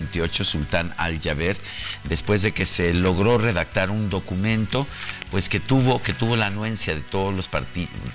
28 Sultán Al-Jaber, después de que se logró redactar un documento pues que tuvo que tuvo la anuencia de todos los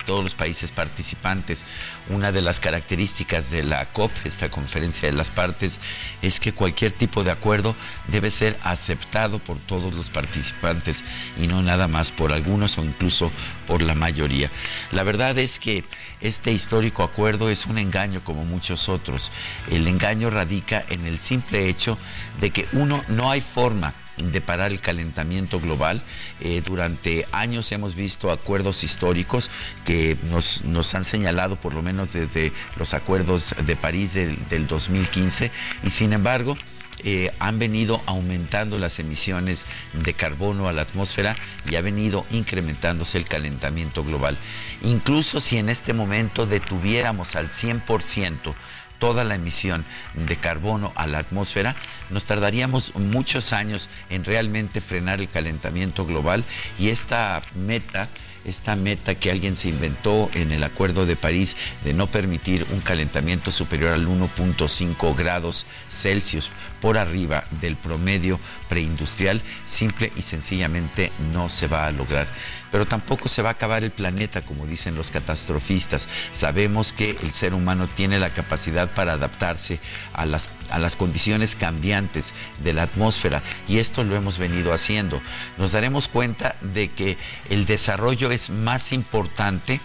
todos los países participantes. Una de las características de la COP, esta conferencia de las partes, es que cualquier tipo de acuerdo debe ser aceptado por todos los participantes y no nada más por algunos o incluso por la mayoría. La verdad es que este histórico acuerdo es un engaño como muchos otros. El engaño radica en el simple hecho de que uno no hay forma de parar el calentamiento global. Eh, durante años hemos visto acuerdos históricos que nos, nos, han señalado, por lo menos desde los acuerdos de París del, del 2015, y sin embargo, eh, han venido aumentando las emisiones de carbono a la atmósfera y ha venido incrementándose el calentamiento global. Incluso si en este momento detuviéramos al 100% toda la emisión de carbono a la atmósfera, nos tardaríamos muchos años en realmente frenar el calentamiento global y esta meta esta meta que alguien se inventó en el Acuerdo de París de no permitir un calentamiento superior al 1.5 grados Celsius por arriba del promedio preindustrial, simple y sencillamente no se va a lograr. Pero tampoco se va a acabar el planeta, como dicen los catastrofistas. Sabemos que el ser humano tiene la capacidad para adaptarse a las, a las condiciones cambiantes de la atmósfera y esto lo hemos venido haciendo. Nos daremos cuenta de que el desarrollo es más importante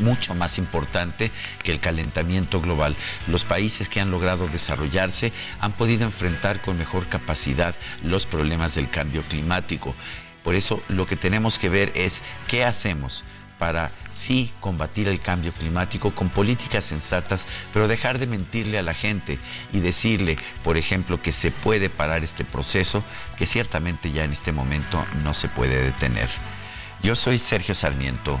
mucho más importante que el calentamiento global. Los países que han logrado desarrollarse han podido enfrentar con mejor capacidad los problemas del cambio climático. Por eso lo que tenemos que ver es qué hacemos para sí combatir el cambio climático con políticas sensatas, pero dejar de mentirle a la gente y decirle, por ejemplo, que se puede parar este proceso, que ciertamente ya en este momento no se puede detener. Yo soy Sergio Sarmiento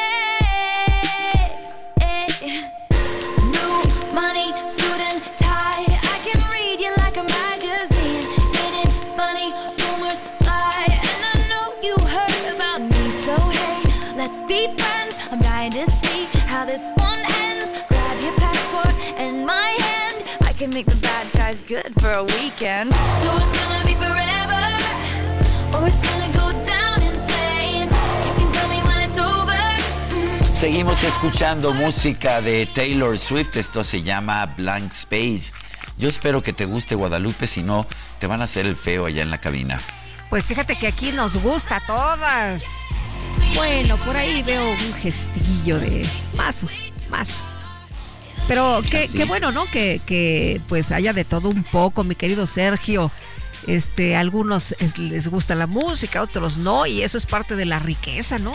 Good for a weekend. So it's gonna be forever. Oh, it's gonna go down in flames. You can tell me when it's over. Seguimos escuchando música de Taylor Swift. Esto se llama Blank Space. Yo espero que te guste Guadalupe, si no, te van a hacer el feo allá en la cabina. Pues fíjate que aquí nos gusta a todas. Bueno, por ahí veo un gestillo de mazo, mazo. Pero qué, qué bueno, ¿no? Que, que pues haya de todo un poco, mi querido Sergio. Este, algunos es- les gusta la música, otros no, y eso es parte de la riqueza, ¿no?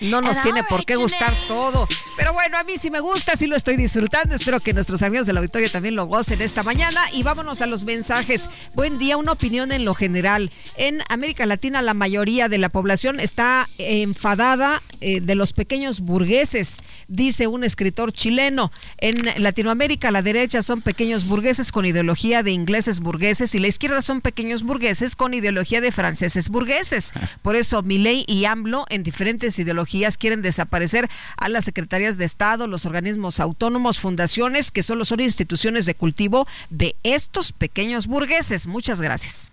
No nos tiene por qué gustar todo. Pero bueno, a mí sí me gusta, sí lo estoy disfrutando. Espero que nuestros amigos del auditorio también lo gocen esta mañana. Y vámonos a los mensajes. Buen día, una opinión en lo general. En América Latina la mayoría de la población está enfadada eh, de los pequeños burgueses, dice un escritor chileno. En Latinoamérica la derecha son pequeños burgueses con ideología de ingleses burgueses y la izquierda son pequeños burgueses con ideología de franceses burgueses. Por eso Milei y AMLO en diferentes ideologías quieren desaparecer a las secretarías de Estado, los organismos autónomos, fundaciones que solo son instituciones de cultivo de estos pequeños burgueses. Muchas gracias.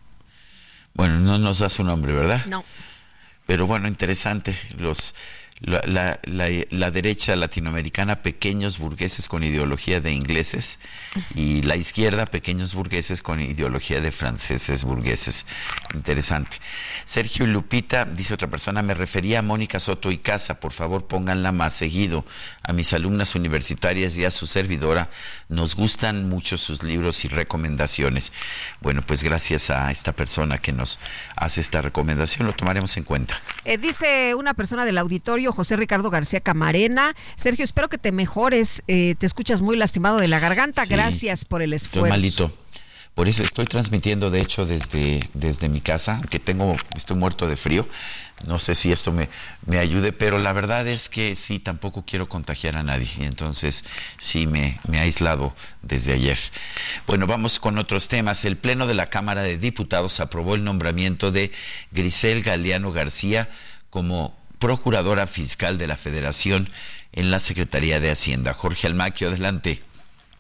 Bueno, no nos da su nombre, ¿verdad? No. Pero bueno, interesante. Los, la, la- derecha latinoamericana, pequeños burgueses con ideología de ingleses, y la izquierda, pequeños burgueses con ideología de franceses burgueses. Interesante. Sergio Lupita, dice otra persona, me refería a Mónica Soto y Casa, por favor pónganla más seguido. A mis alumnas universitarias y a su servidora nos gustan mucho sus libros y recomendaciones. Bueno, pues gracias a esta persona que nos hace esta recomendación, lo tomaremos en cuenta. Eh, dice una persona del auditorio, José Ricardo García Camarena. Sergio, espero que te mejores. Eh, te escuchas muy lastimado de la garganta. Sí. Gracias por el Estoy esfuerzo. malito. Por eso estoy transmitiendo, de hecho, desde, desde mi casa, que tengo, estoy muerto de frío. No sé si esto me, me ayude, pero la verdad es que sí, tampoco quiero contagiar a nadie. y Entonces, sí, me, me he aislado desde ayer. Bueno, vamos con otros temas. El Pleno de la Cámara de Diputados aprobó el nombramiento de Grisel Galeano García como Procuradora Fiscal de la Federación en la Secretaría de Hacienda. Jorge Almaquio, adelante.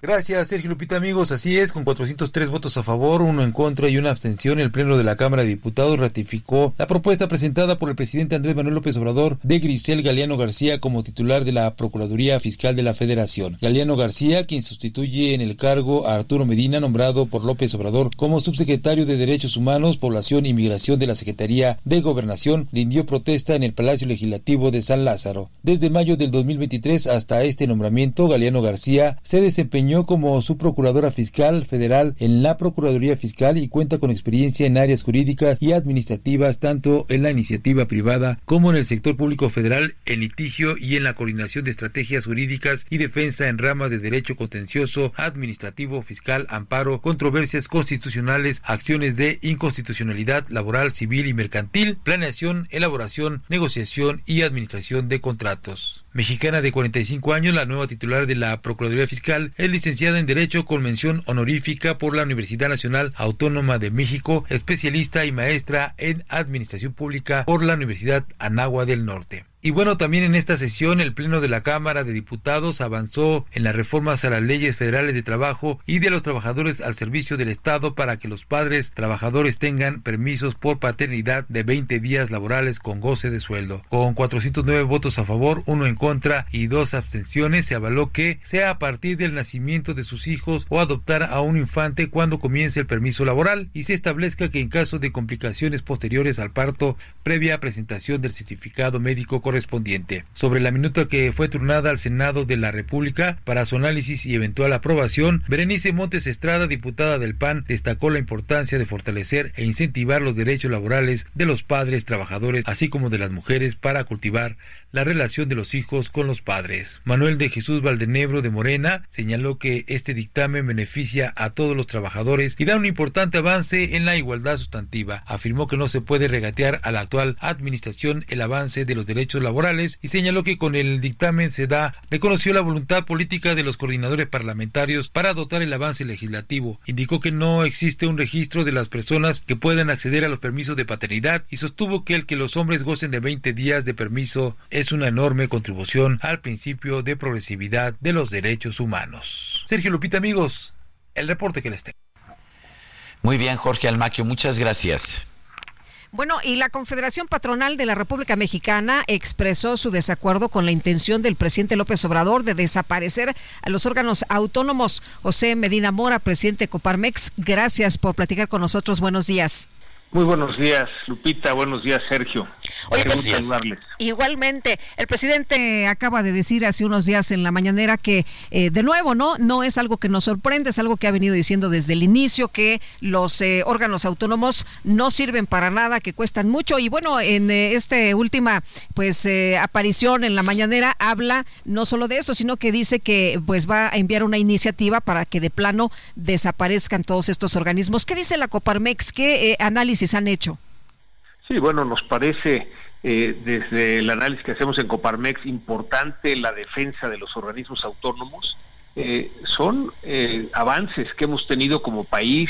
Gracias, Sergio Lupita, amigos. Así es, con 403 votos a favor, uno en contra y una abstención, el Pleno de la Cámara de Diputados ratificó la propuesta presentada por el presidente Andrés Manuel López Obrador de Grisel Galeano García como titular de la Procuraduría Fiscal de la Federación. Galeano García, quien sustituye en el cargo a Arturo Medina, nombrado por López Obrador como subsecretario de Derechos Humanos, Población y Migración de la Secretaría de Gobernación, rindió protesta en el Palacio Legislativo de San Lázaro. Desde mayo del 2023 hasta este nombramiento, Galeano García se desempeñó como subprocuradora fiscal federal en la Procuraduría Fiscal y cuenta con experiencia en áreas jurídicas y administrativas tanto en la iniciativa privada como en el sector público federal, en litigio y en la coordinación de estrategias jurídicas y defensa en rama de derecho contencioso, administrativo, fiscal, amparo, controversias constitucionales, acciones de inconstitucionalidad laboral, civil y mercantil, planeación, elaboración, negociación y administración de contratos. Mexicana de 45 años, la nueva titular de la Procuraduría Fiscal es licenciada en Derecho con mención honorífica por la Universidad Nacional Autónoma de México, especialista y maestra en Administración Pública por la Universidad Anáhuac del Norte. Y bueno, también en esta sesión el Pleno de la Cámara de Diputados avanzó en las reformas a las leyes federales de trabajo y de los trabajadores al servicio del Estado para que los padres trabajadores tengan permisos por paternidad de 20 días laborales con goce de sueldo. Con 409 votos a favor, uno en contra y dos abstenciones, se avaló que sea a partir del nacimiento de sus hijos o adoptar a un infante cuando comience el permiso laboral y se establezca que en caso de complicaciones posteriores al parto, previa presentación del certificado médico. Sobre la minuta que fue turnada al Senado de la República para su análisis y eventual aprobación, Berenice Montes Estrada, diputada del PAN, destacó la importancia de fortalecer e incentivar los derechos laborales de los padres trabajadores, así como de las mujeres, para cultivar la relación de los hijos con los padres. Manuel de Jesús Valdenebro de Morena señaló que este dictamen beneficia a todos los trabajadores y da un importante avance en la igualdad sustantiva. Afirmó que no se puede regatear a la actual administración el avance de los derechos laborales y señaló que con el dictamen se da, reconoció la voluntad política de los coordinadores parlamentarios para dotar el avance legislativo. Indicó que no existe un registro de las personas que puedan acceder a los permisos de paternidad y sostuvo que el que los hombres gocen de 20 días de permiso es una enorme contribución al principio de progresividad de los derechos humanos. Sergio Lupita, amigos, el reporte que les tengo. Muy bien, Jorge Almaquio, muchas gracias. Bueno, y la Confederación Patronal de la República Mexicana expresó su desacuerdo con la intención del presidente López Obrador de desaparecer a los órganos autónomos. José Medina Mora, presidente de Coparmex, gracias por platicar con nosotros. Buenos días. Muy buenos días, Lupita. Buenos días, Sergio. Oye, pues, igualmente, el presidente acaba de decir hace unos días en la mañanera que, eh, de nuevo, no, no es algo que nos sorprende, es algo que ha venido diciendo desde el inicio que los eh, órganos autónomos no sirven para nada, que cuestan mucho. Y bueno, en eh, esta última, pues, aparición en la mañanera habla no solo de eso, sino que dice que, pues, va a enviar una iniciativa para que de plano desaparezcan todos estos organismos. ¿Qué dice la Coparmex? ¿Qué análisis han hecho? Sí, bueno, nos parece eh, desde el análisis que hacemos en Coparmex importante la defensa de los organismos autónomos. Eh, son eh, avances que hemos tenido como país,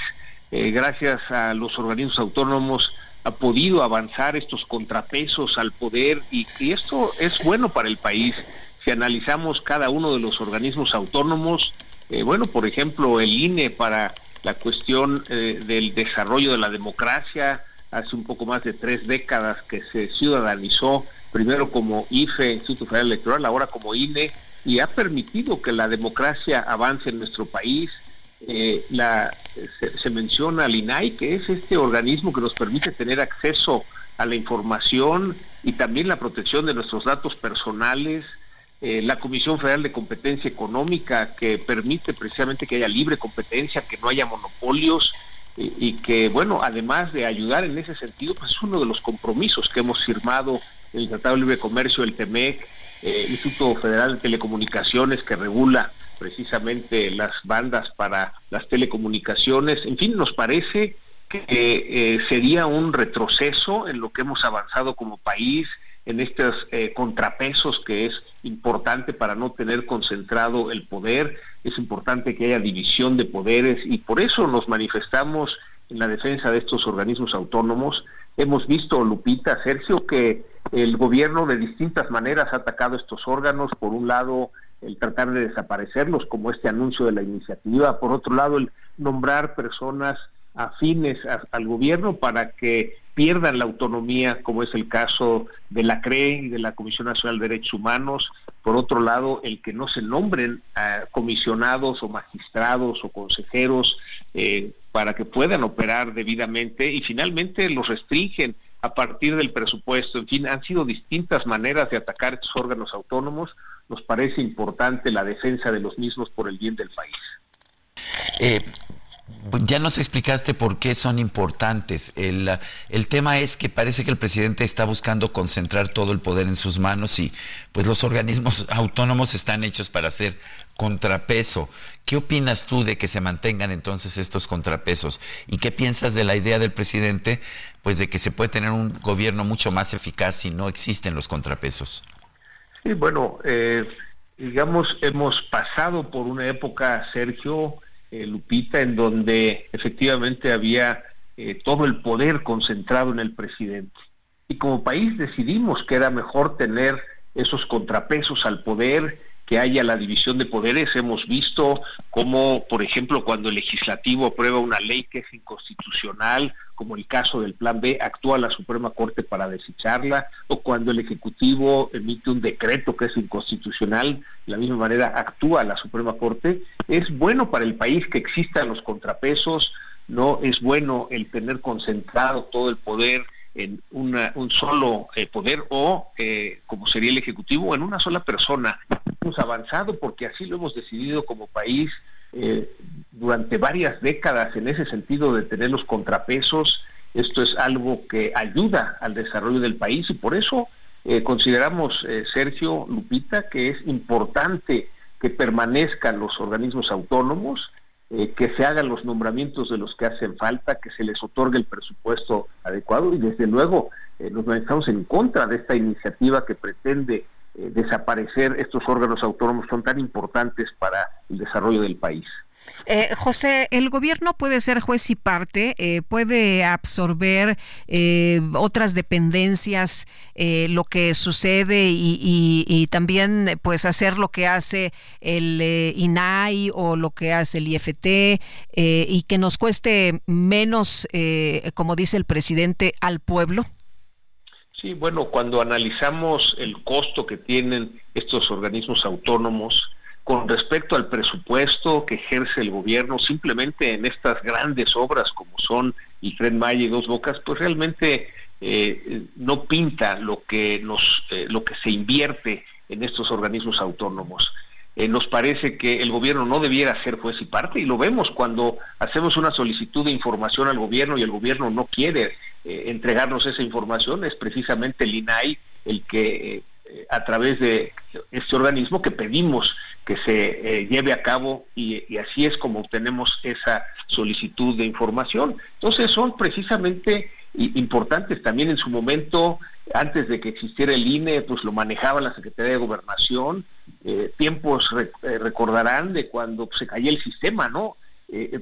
gracias a los organismos autónomos ha podido avanzar estos contrapesos al poder y, y esto es bueno para el país. Si analizamos cada uno de los organismos autónomos, bueno, por ejemplo, el INE para la cuestión eh, del desarrollo de la democracia, hace un poco más de tres décadas que se ciudadanizó, primero como IFE, Instituto Federal Electoral, ahora como INE, y ha permitido que la democracia avance en nuestro país. Eh, se, menciona al INAI, que es este organismo que nos permite tener acceso a la información y también la protección de nuestros datos personales, eh, la Comisión Federal de Competencia Económica, que permite precisamente que haya libre competencia, que no haya monopolios y, que, bueno, además de ayudar en ese sentido, pues es uno de los compromisos que hemos firmado el Tratado de Libre Comercio, el TEMEC, eh, Instituto Federal de Telecomunicaciones, que regula precisamente las bandas para las telecomunicaciones. En fin, nos parece que eh, sería un retroceso en lo que hemos avanzado como país, en estos eh, contrapesos que es importante para no tener concentrado el poder, es importante que haya división de poderes y por eso nos manifestamos en la defensa de estos organismos autónomos. Hemos visto, Lupita, Sergio, que el gobierno de distintas maneras ha atacado estos órganos, por un lado el tratar de desaparecerlos, como este anuncio de la iniciativa, por otro lado el nombrar personas afines al gobierno para que pierdan la autonomía, como es el caso de la CRE y de la Comisión Nacional de Derechos Humanos. Por otro lado, el que no se nombren comisionados o magistrados o consejeros eh, para que puedan operar debidamente y finalmente los restringen a partir del presupuesto. En fin, han sido distintas maneras de atacar estos órganos autónomos. Nos parece importante la defensa de los mismos por el bien del país. Eh, ya nos explicaste por qué son importantes. El, el, tema es que parece que el presidente está buscando concentrar todo el poder en sus manos y pues los organismos autónomos están hechos para hacer contrapeso. ¿Qué opinas tú de que se mantengan entonces estos contrapesos? ¿Y qué piensas de la idea del presidente pues de que se puede tener un gobierno mucho más eficaz si no existen los contrapesos? Sí, bueno, eh, digamos, hemos pasado por una época, Sergio, eh, Lupita, en donde efectivamente había eh, todo el poder concentrado en el presidente. Y como país decidimos que era mejor tener esos contrapesos al poder, que haya la división de poderes. Hemos visto cómo, por ejemplo, cuando el legislativo aprueba una ley que es inconstitucional, como el caso del Plan B, actúa la Suprema Corte para desecharla, o cuando el Ejecutivo emite un decreto que es inconstitucional, de la misma manera actúa la Suprema Corte. Es bueno para el país que existan los contrapesos, no es bueno el tener concentrado todo el poder en una, un solo eh, poder o, eh, como sería el Ejecutivo, en una sola persona. Hemos avanzado porque así lo hemos decidido como país eh, durante varias décadas en ese sentido de tener los contrapesos. Esto es algo que ayuda al desarrollo del país y por eso consideramos, Sergio Lupita, que es importante que permanezcan los organismos autónomos eh, que se hagan los nombramientos de los que hacen falta, que se les otorgue el presupuesto adecuado y desde luego eh, nos manifestamos en contra de esta iniciativa que pretende eh, desaparecer estos órganos autónomos son tan importantes para el desarrollo del país. Eh, José, el gobierno puede ser juez y parte, eh, puede absorber eh, otras dependencias, lo que sucede y, también pues hacer lo que hace el INAI o lo que hace el IFT y que nos cueste menos, como dice el presidente, al pueblo. Sí, bueno, cuando analizamos el costo que tienen estos organismos autónomos, con respecto al presupuesto que ejerce el gobierno simplemente en estas grandes obras como son Fred Maya y Dos Bocas, pues realmente eh, no pinta lo que nos eh, lo que se invierte en estos organismos autónomos. Eh, nos parece que el gobierno no debiera ser juez y parte y lo vemos cuando hacemos una solicitud de información al gobierno y el gobierno no quiere entregarnos esa información, es precisamente el INAI el que a través de este organismo que pedimos que se eh, lleve a cabo y, así es como obtenemos esa solicitud de información. Entonces son precisamente importantes también en su momento, antes de que existiera el INE, pues lo manejaba la Secretaría de Gobernación, eh, tiempos eh, recordarán de cuando se cayó el sistema, ¿no?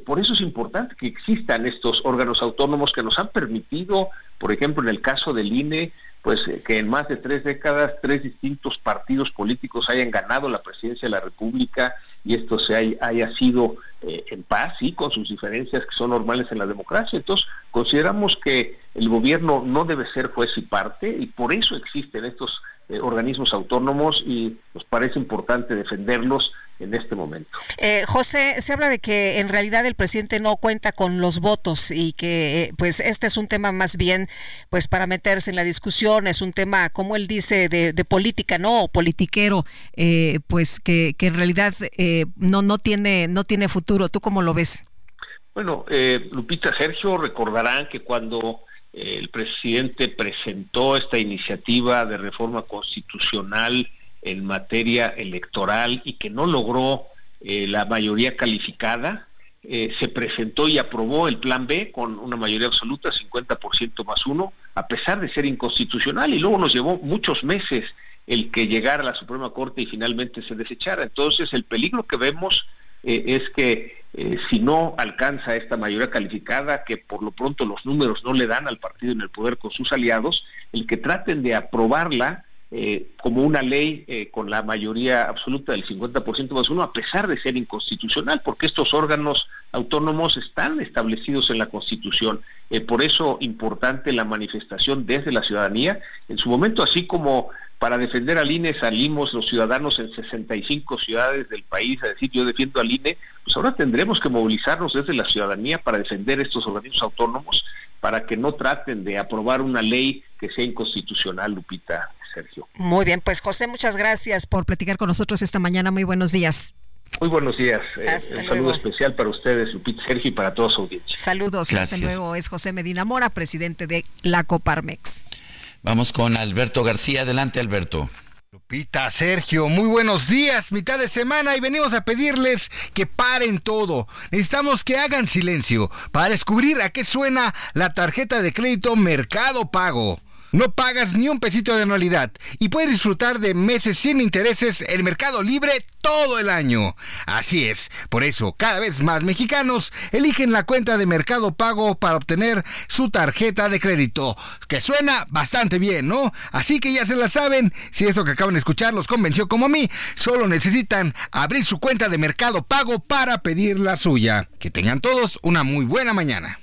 por eso es importante que existan estos órganos autónomos que nos han permitido, por ejemplo, en el caso del INE, pues eh, que en más de tres décadas tres distintos partidos políticos hayan ganado la presidencia de la República y esto se haya, sido eh, en paz y con sus diferencias que son normales en la democracia. Entonces, consideramos que el gobierno no debe ser juez y parte y por eso existen estos eh, organismos autónomos y nos parece importante defenderlos en este momento. Eh, José, se habla de que en realidad el presidente no cuenta con los votos y que eh, pues este es un tema más bien pues para meterse en la discusión, es un tema, como él dice, de, política, ¿no? O politiquero, eh, pues que, que, en realidad no, no, tiene, no tiene futuro. ¿Tú cómo lo ves? Bueno, Lupita, Sergio, recordarán que cuando el presidente presentó esta iniciativa de reforma constitucional, en materia electoral y que no logró eh, la mayoría calificada, eh, se presentó y aprobó el plan B con una mayoría absoluta, 50% más uno, a pesar de ser inconstitucional y luego nos llevó muchos meses el que llegara a la Suprema Corte y finalmente se desechara. Entonces el peligro que vemos eh, es que si no alcanza esta mayoría calificada, que por lo pronto los números no le dan al partido en el poder con sus aliados, el que traten de aprobarla eh, como una ley eh, con la mayoría absoluta del 50% más uno, a pesar de ser inconstitucional, porque estos órganos autónomos están establecidos en la Constitución. Eh, por eso importante la manifestación desde la ciudadanía. En su momento, así como para defender al INE salimos los ciudadanos en 65 ciudades del país a decir yo defiendo al INE, pues ahora tendremos que movilizarnos desde la ciudadanía para defender estos organismos autónomos, para que no traten de aprobar una ley que sea inconstitucional, Lupita. Sergio. Muy bien, pues José, muchas gracias por platicar con nosotros esta mañana. Muy buenos días. Muy buenos días. Eh, un saludo especial para ustedes, Lupita Sergio, y para toda su audiencia. Saludos. Hasta luego. Es José Medina Mora, presidente de la Coparmex. Vamos con Alberto García. Adelante, Alberto. Lupita, Sergio, muy buenos días, mitad de semana y venimos a pedirles que paren todo. Necesitamos que hagan silencio para descubrir a qué suena la tarjeta de crédito Mercado Pago. No pagas ni un pesito de anualidad y puedes disfrutar de meses sin intereses en Mercado Libre todo el año. Así es, por eso cada vez más mexicanos eligen la cuenta de Mercado Pago para obtener su tarjeta de crédito, que suena bastante bien, ¿no? Así que ya se la saben, si eso que acaban de escuchar los convenció como a mí, solo necesitan abrir su cuenta de Mercado Pago para pedir la suya. Que tengan todos una muy buena mañana.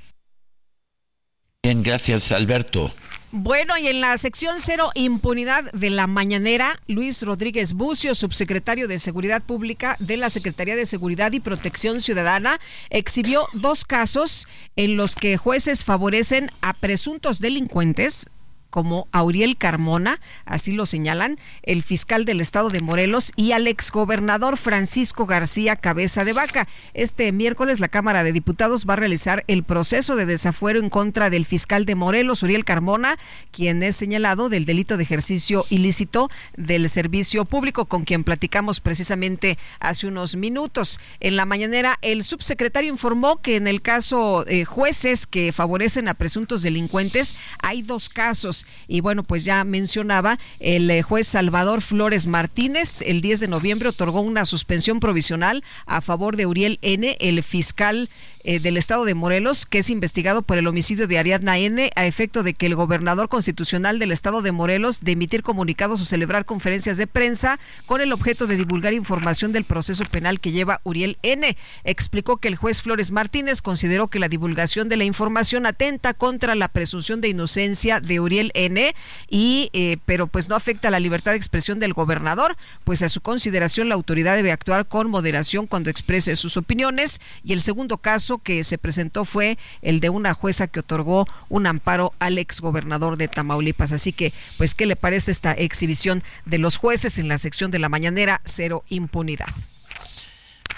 Bien, gracias Alberto. Bueno, y en la sección cero impunidad de la mañanera, Luis Rodríguez Bucio, subsecretario de Seguridad Pública de la Secretaría de Seguridad y Protección Ciudadana, exhibió dos casos en los que jueces favorecen a presuntos delincuentes como Auriel Carmona, así lo señalan, el fiscal del estado de Morelos y al exgobernador Francisco García Cabeza de Vaca. Este miércoles la Cámara de Diputados va a realizar el proceso de desafuero en contra del fiscal de Morelos, Uriel Carmona, quien es señalado del delito de ejercicio ilícito del servicio público, con quien platicamos precisamente hace unos minutos. En la mañanera, el subsecretario informó que en el caso de jueces que favorecen a presuntos delincuentes, hay dos casos Y bueno, pues ya mencionaba el eh, juez Salvador Flores Martínez, el 10 de noviembre otorgó una suspensión provisional a favor de Uriel N., el fiscal eh, del estado de Morelos, que es investigado por el homicidio de Ariadna N., a efecto de que el gobernador constitucional del estado de Morelos de emitir comunicados o celebrar conferencias de prensa con el objeto de divulgar información del proceso penal que lleva Uriel N. Explicó que el juez Flores Martínez consideró que la divulgación de la información atenta contra la presunción de inocencia de Uriel N. y eh, pero pues no afecta la libertad de expresión del gobernador, pues a su consideración la autoridad debe actuar con moderación cuando exprese sus opiniones y el segundo caso que se presentó fue el de una jueza que otorgó un amparo al exgobernador de Tamaulipas. Así que, pues, ¿qué le parece esta exhibición de los jueces en la sección de la mañanera? Cero impunidad.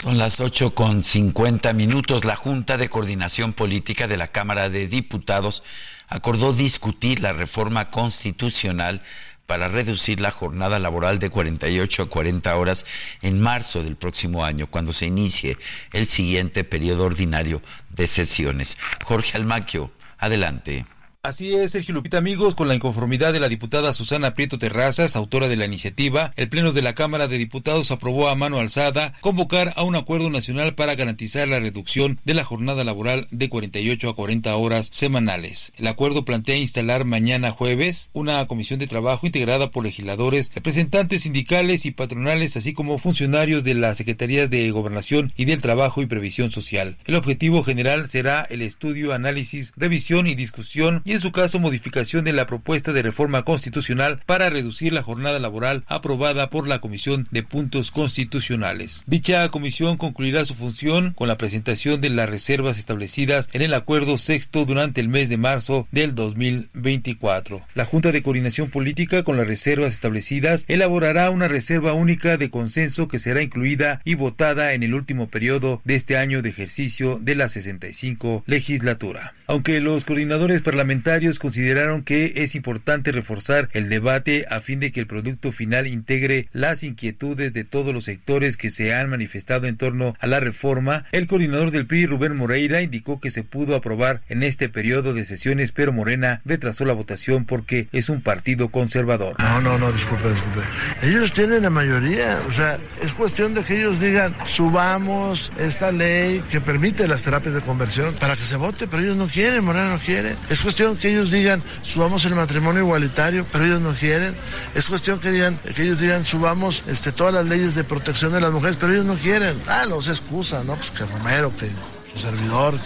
Son las 8 con 50 minutos. La Junta de Coordinación Política de la Cámara de Diputados acordó discutir la reforma constitucional para reducir la jornada laboral de 48 a 40 horas en marzo del próximo año, cuando se inicie el siguiente periodo ordinario de sesiones. Jorge Almaquio, adelante. Así es, Sergio Lupita, amigos, con la inconformidad de la diputada Susana Prieto Terrazas, autora de la iniciativa, el Pleno de la Cámara de Diputados aprobó a mano alzada convocar a un acuerdo nacional para garantizar la reducción de la jornada laboral de 48 a 40 horas semanales. El acuerdo plantea instalar mañana jueves una comisión de trabajo integrada por legisladores, representantes sindicales y patronales, así como funcionarios de las Secretarías de Gobernación y del Trabajo y Previsión Social. El objetivo general será el estudio, análisis, revisión y discusión en su caso modificación de la propuesta de reforma constitucional para reducir la jornada laboral aprobada por la Comisión de Puntos Constitucionales. Dicha comisión concluirá su función con la presentación de las reservas establecidas en el acuerdo sexto durante el mes de marzo del 2024. La Junta de Coordinación Política con las reservas establecidas elaborará una reserva única de consenso que será incluida y votada en el último periodo de este año de ejercicio de la 65 legislatura. Aunque los coordinadores parlamentarios consideraron que es importante reforzar el debate a fin de que el producto final integre las inquietudes de todos los sectores que se han manifestado en torno a la reforma. El coordinador del PRI, Rubén Moreira, indicó que se pudo aprobar en este periodo de sesiones, pero Morena retrasó la votación porque es un partido conservador. No, no, no, disculpe, disculpe. Ellos tienen la mayoría, o sea, es cuestión de que ellos digan, subamos esta ley que permite las terapias de conversión para que se vote, pero ellos no quieren, Morena no quiere. Es cuestión que ellos digan, subamos el matrimonio igualitario, pero ellos no quieren. Es cuestión que, digan, que ellos digan, subamos este, todas las leyes de protección de las mujeres, pero ellos no quieren. Ah, los excusa, ¿no? Pues que Romero, que su servidor,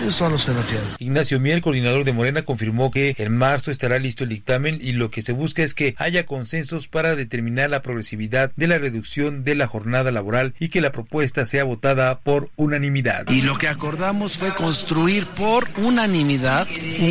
ellos son los que no quieren. Ignacio Miel, coordinador de Morena, confirmó que en marzo estará listo el dictamen y lo que se busca es que haya consensos para determinar la progresividad de la reducción de la jornada laboral y que la propuesta sea votada por unanimidad. Y lo que acordamos fue construir por unanimidad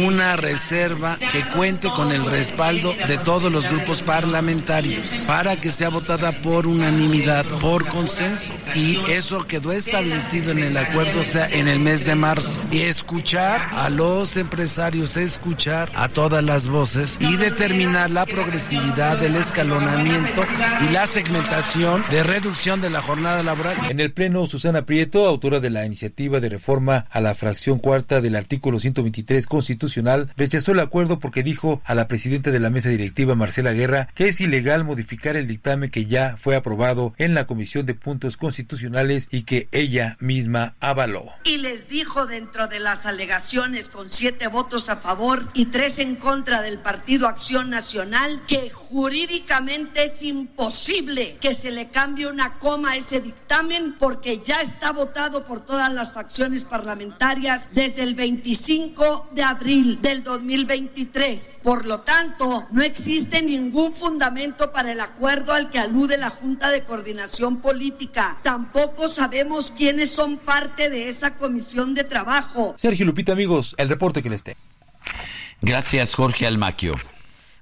una reserva que cuente con el respaldo de todos los grupos parlamentarios para que sea votada por unanimidad, por consenso. Y eso quedó establecido en el acuerdo, o sea, en el mes de marzo y escuchar a los empresarios, escuchar a todas las voces y determinar la progresividad del escalonamiento y la segmentación de reducción de la jornada laboral. En el Pleno, Susana Prieto, autora de la iniciativa de reforma a la fracción cuarta del artículo 123 constitucional, rechazó el acuerdo porque dijo a la presidenta de la mesa directiva, Marcela Guerra, que es ilegal modificar el dictamen que ya fue aprobado en la Comisión de Puntos Constitucionales y que ella misma avaló. Y les dijo dentro de las alegaciones con siete votos a favor y tres en contra del Partido Acción Nacional que jurídicamente es imposible que se le cambie una coma a ese dictamen porque ya está votado por todas las facciones parlamentarias desde el 25 de abril del 2023. Por lo tanto, no existe ningún fundamento para el acuerdo al que alude la Junta de Coordinación Política. Tampoco sabemos quiénes son parte de esa comisión de trabajo Sergio Lupita, amigos, el reporte que les tengo. Gracias, Jorge Almaquio.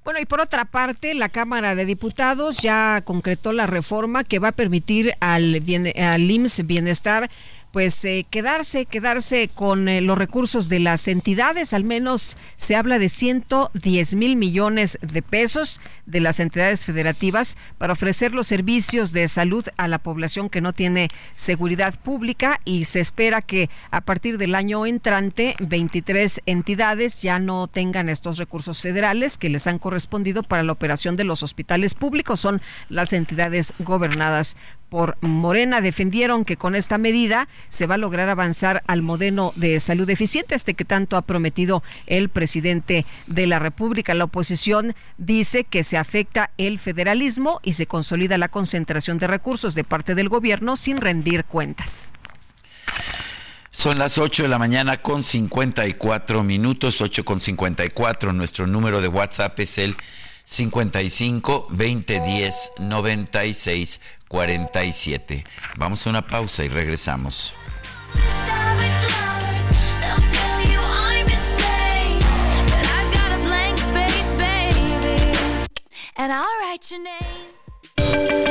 Bueno, y por otra parte, la Cámara de Diputados ya concretó la reforma que va a permitir al, bien, al IMSS Bienestar pues eh, quedarse, quedarse con eh, los recursos de las entidades, al menos se habla de 110 mil millones de pesos de las entidades federativas para ofrecer los servicios de salud a la población que no tiene seguridad pública y se espera que a partir del año entrante 23 entidades ya no tengan estos recursos federales que les han correspondido para la operación de los hospitales públicos. Son las entidades gobernadas por Morena defendieron que con esta medida se va a lograr avanzar al modelo de salud eficiente, este que tanto ha prometido el presidente de la República. La oposición dice que se afecta el federalismo y se consolida la concentración de recursos de parte del gobierno sin rendir cuentas. Son las 8 de la mañana con 54 minutos, 8 con 54. Nuestro número de WhatsApp es el 55 2010 96 47. Vamos a una pausa y regresamos. And I'll write your name.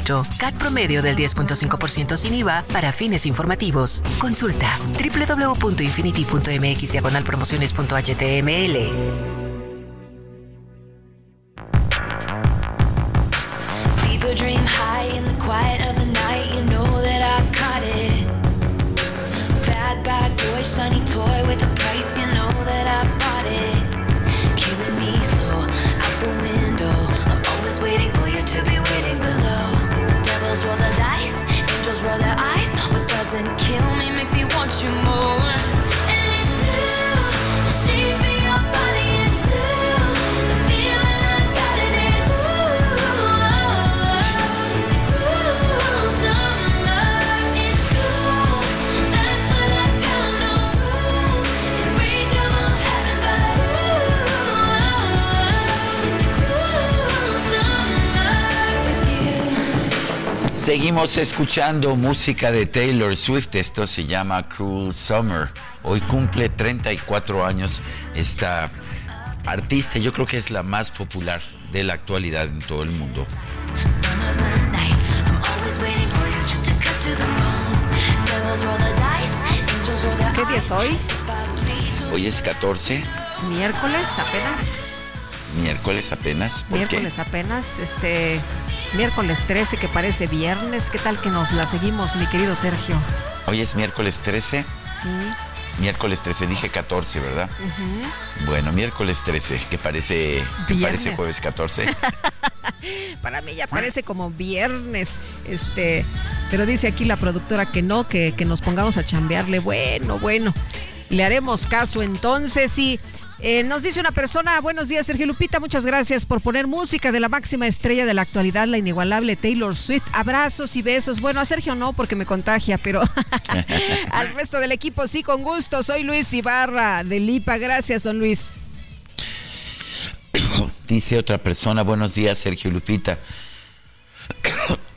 CAT promedio del 10.5% sin IVA para fines informativos. Consulta www.infinity.mx promociones.html. Dream high in the quiet of the night. You know that I caught it. Bad, bad boy, shiny toy with a price. You know that I bought their eyes. What doesn't kill me Seguimos escuchando música de Taylor Swift. Esto se llama Cruel Summer. Hoy cumple 34 años esta artista. Yo creo que es la más popular de la actualidad en todo el mundo. ¿Qué día es hoy? Hoy es 14, Miércoles apenas. Miércoles apenas. ¿Por Miércoles apenas, este miércoles 13 que parece viernes. ¿Qué tal que nos la seguimos, mi querido Sergio? Hoy es miércoles 13. Sí. Miércoles 13, dije 14, ¿verdad? Bueno, miércoles 13, que parece, que parece jueves 14. Para mí ya parece como viernes, este, pero dice aquí la productora que no, que, que nos pongamos a chambearle. Bueno, bueno, le haremos caso entonces y eh, nos dice una persona, buenos días Sergio Lupita, muchas gracias por poner música de la máxima estrella de la actualidad, la inigualable Taylor Swift. Abrazos y besos. Bueno, a Sergio no porque me contagia, pero al resto del equipo sí, con gusto. Soy Luis Ibarra de Lipa. Gracias, don Luis. Dice otra persona, buenos días Sergio Lupita.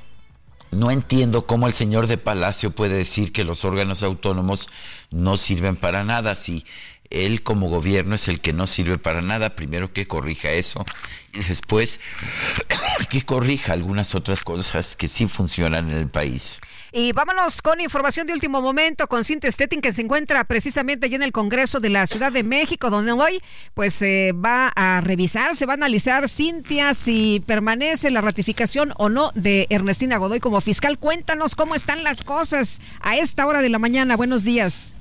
No entiendo cómo el señor de Palacio puede decir que los órganos autónomos no sirven para nada. Si él como gobierno es el que no sirve para nada, primero que corrija eso y después que corrija algunas otras cosas que sí funcionan en el país. Y vámonos con información de último momento con Cintia Stettin que se encuentra precisamente allí en el Congreso de la Ciudad de México, donde hoy pues se va a revisar, se va a analizar Cintia si permanece la ratificación o no de Ernestina Godoy como fiscal. Cuéntanos cómo están las cosas a esta hora de la mañana. Buenos días.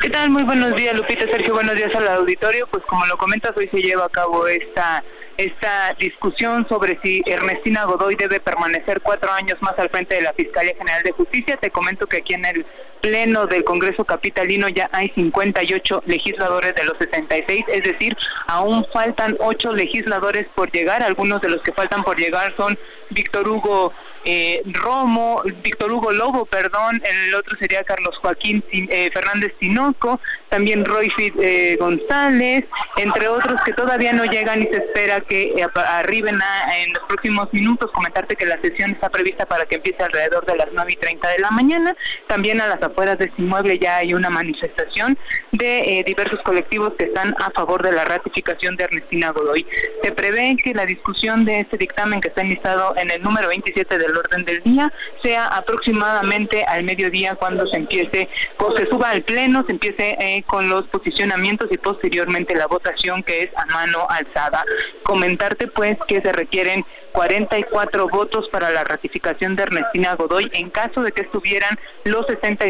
¿Qué tal? Muy buenos días, Lupita, Sergio. Buenos días al auditorio. Pues como lo comentas, hoy se lleva a cabo esta esta discusión sobre si Ernestina Godoy debe permanecer cuatro años más al frente de la Fiscalía General de Justicia. Te comento que aquí en el Pleno del Congreso Capitalino ya hay 58 legisladores de los 66, es decir, aún faltan ocho legisladores por llegar. Algunos de los que faltan por llegar son Víctor Hugo eh, Romo, Víctor Hugo Lobo, perdón, el otro sería Carlos Joaquín eh, Fernández Tinoco, también Roy eh, González, entre otros que todavía no llegan y se espera que eh, arriben en los próximos minutos. Comentarte que la sesión está prevista para que empiece alrededor de las 9 y 30 de la mañana. También a las afueras de este inmueble ya hay una manifestación de diversos colectivos que están a favor de la ratificación de Ernestina Godoy. Se prevé que la discusión de este dictamen que está enlistado en el número 27 del orden del día sea aproximadamente al mediodía cuando se empiece, o se suba al pleno, se empiece eh, con los posicionamientos y posteriormente la votación que es a mano alzada. Comentarte pues que se requieren 44 votos para la ratificación de Ernestina Godoy en caso de que estuvieran los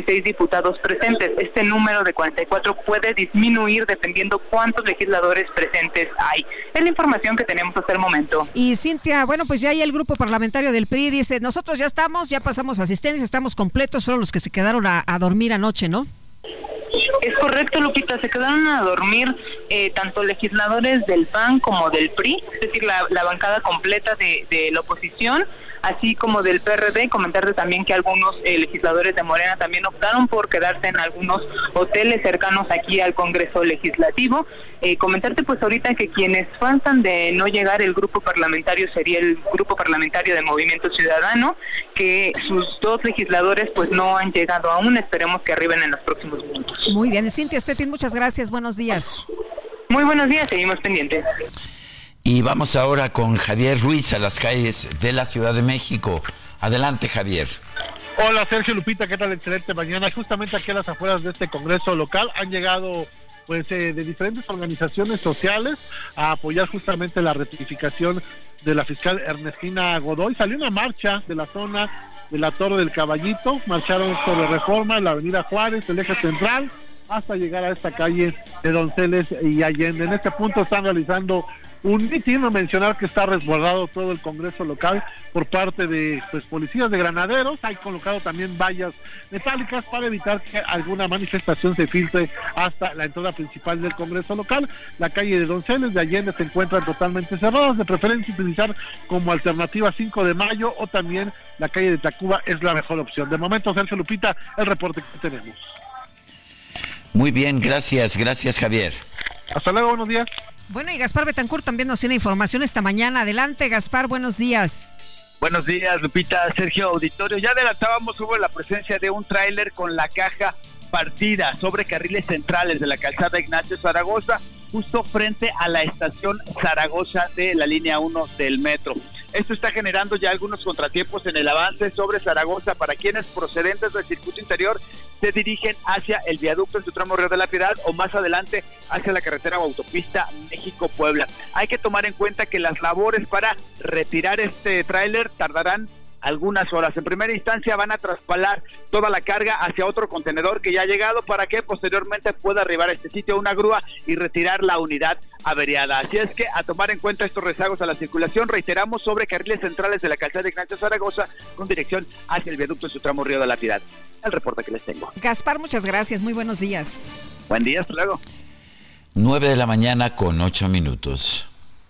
66 diputados presentes. Este número de 44 puede disminuir dependiendo cuántos legisladores presentes hay. Es la información que tenemos hasta el momento. Y Cintia, bueno, pues ya hay el grupo parlamentario del PRI dice, nosotros ya estamos, ya pasamos asistencia, estamos completos, fueron los que se quedaron a, dormir anoche, ¿no? Es correcto, Lupita, se quedaron a dormir eh, tanto legisladores del PAN como del PRI, es decir, la, bancada completa de, de la oposición así como del PRD. Comentarte también que algunos eh, legisladores de Morena también optaron por quedarse en algunos hoteles cercanos aquí al Congreso Legislativo. Eh, comentarte pues ahorita que quienes faltan de no llegar el grupo parlamentario sería el grupo parlamentario de Movimiento Ciudadano, que sus dos legisladores pues no han llegado aún, esperemos que arriben en los próximos minutos. Muy bien, Cintia Stettin, muchas gracias, buenos días. Muy buenos días, seguimos pendientes. Y vamos ahora con Javier Ruiz a las calles de la Ciudad de México. Adelante, Javier. Hola, Sergio Lupita, ¿qué tal? Excelente mañana. Justamente aquí a las afueras de este Congreso local han llegado pues eh, de diferentes organizaciones sociales a apoyar justamente la rectificación de la fiscal Ernestina Godoy. Salió una marcha de la zona de la Torre del Caballito, marcharon sobre Reforma la Avenida Juárez, el eje central, hasta llegar a esta calle de Donceles y Allende. En este punto están realizando un mitin, mencionar que está resguardado todo el Congreso local por parte de pues, policías de granaderos. Hay colocado también vallas metálicas para evitar que alguna manifestación se filtre hasta la entrada principal del Congreso local. La calle de Donceles de Allende se encuentran totalmente cerradas, de preferencia utilizar como alternativa 5 de mayo o también la calle de Tacuba es la mejor opción. De momento, Sergio Lupita, el reporte que tenemos. Muy bien, gracias, gracias Javier. Hasta luego, buenos días. Bueno, y Gaspar Betancourt también nos tiene información esta mañana. Adelante, Gaspar, buenos días. Buenos días, Lupita, Sergio Auditorio. Ya adelantábamos sobre la presencia de un tráiler con la caja partida sobre carriles centrales de la calzada Ignacio Zaragoza, justo frente a la estación Zaragoza de la línea 1 del metro. Esto está generando ya algunos contratiempos en el avance sobre Zaragoza para quienes procedentes del circuito interior se dirigen hacia el viaducto en su tramo Río de la Piedad o más adelante hacia la carretera o autopista México-Puebla. Hay que tomar en cuenta que las labores para retirar este tráiler tardarán algunas horas. En primera instancia van a traspalar toda la carga hacia otro contenedor que ya ha llegado para que posteriormente pueda arribar a este sitio una grúa y retirar la unidad averiada. Así es que a tomar en cuenta estos rezagos a la circulación, reiteramos sobre carriles centrales de la calzada de Ignacio Zaragoza con dirección hacia el viaducto de su tramo Río de la Piedad. El reporte que les tengo. Gaspar, muchas gracias. Muy buenos días. Buen día, hasta luego. 9 de la mañana con 8 minutos.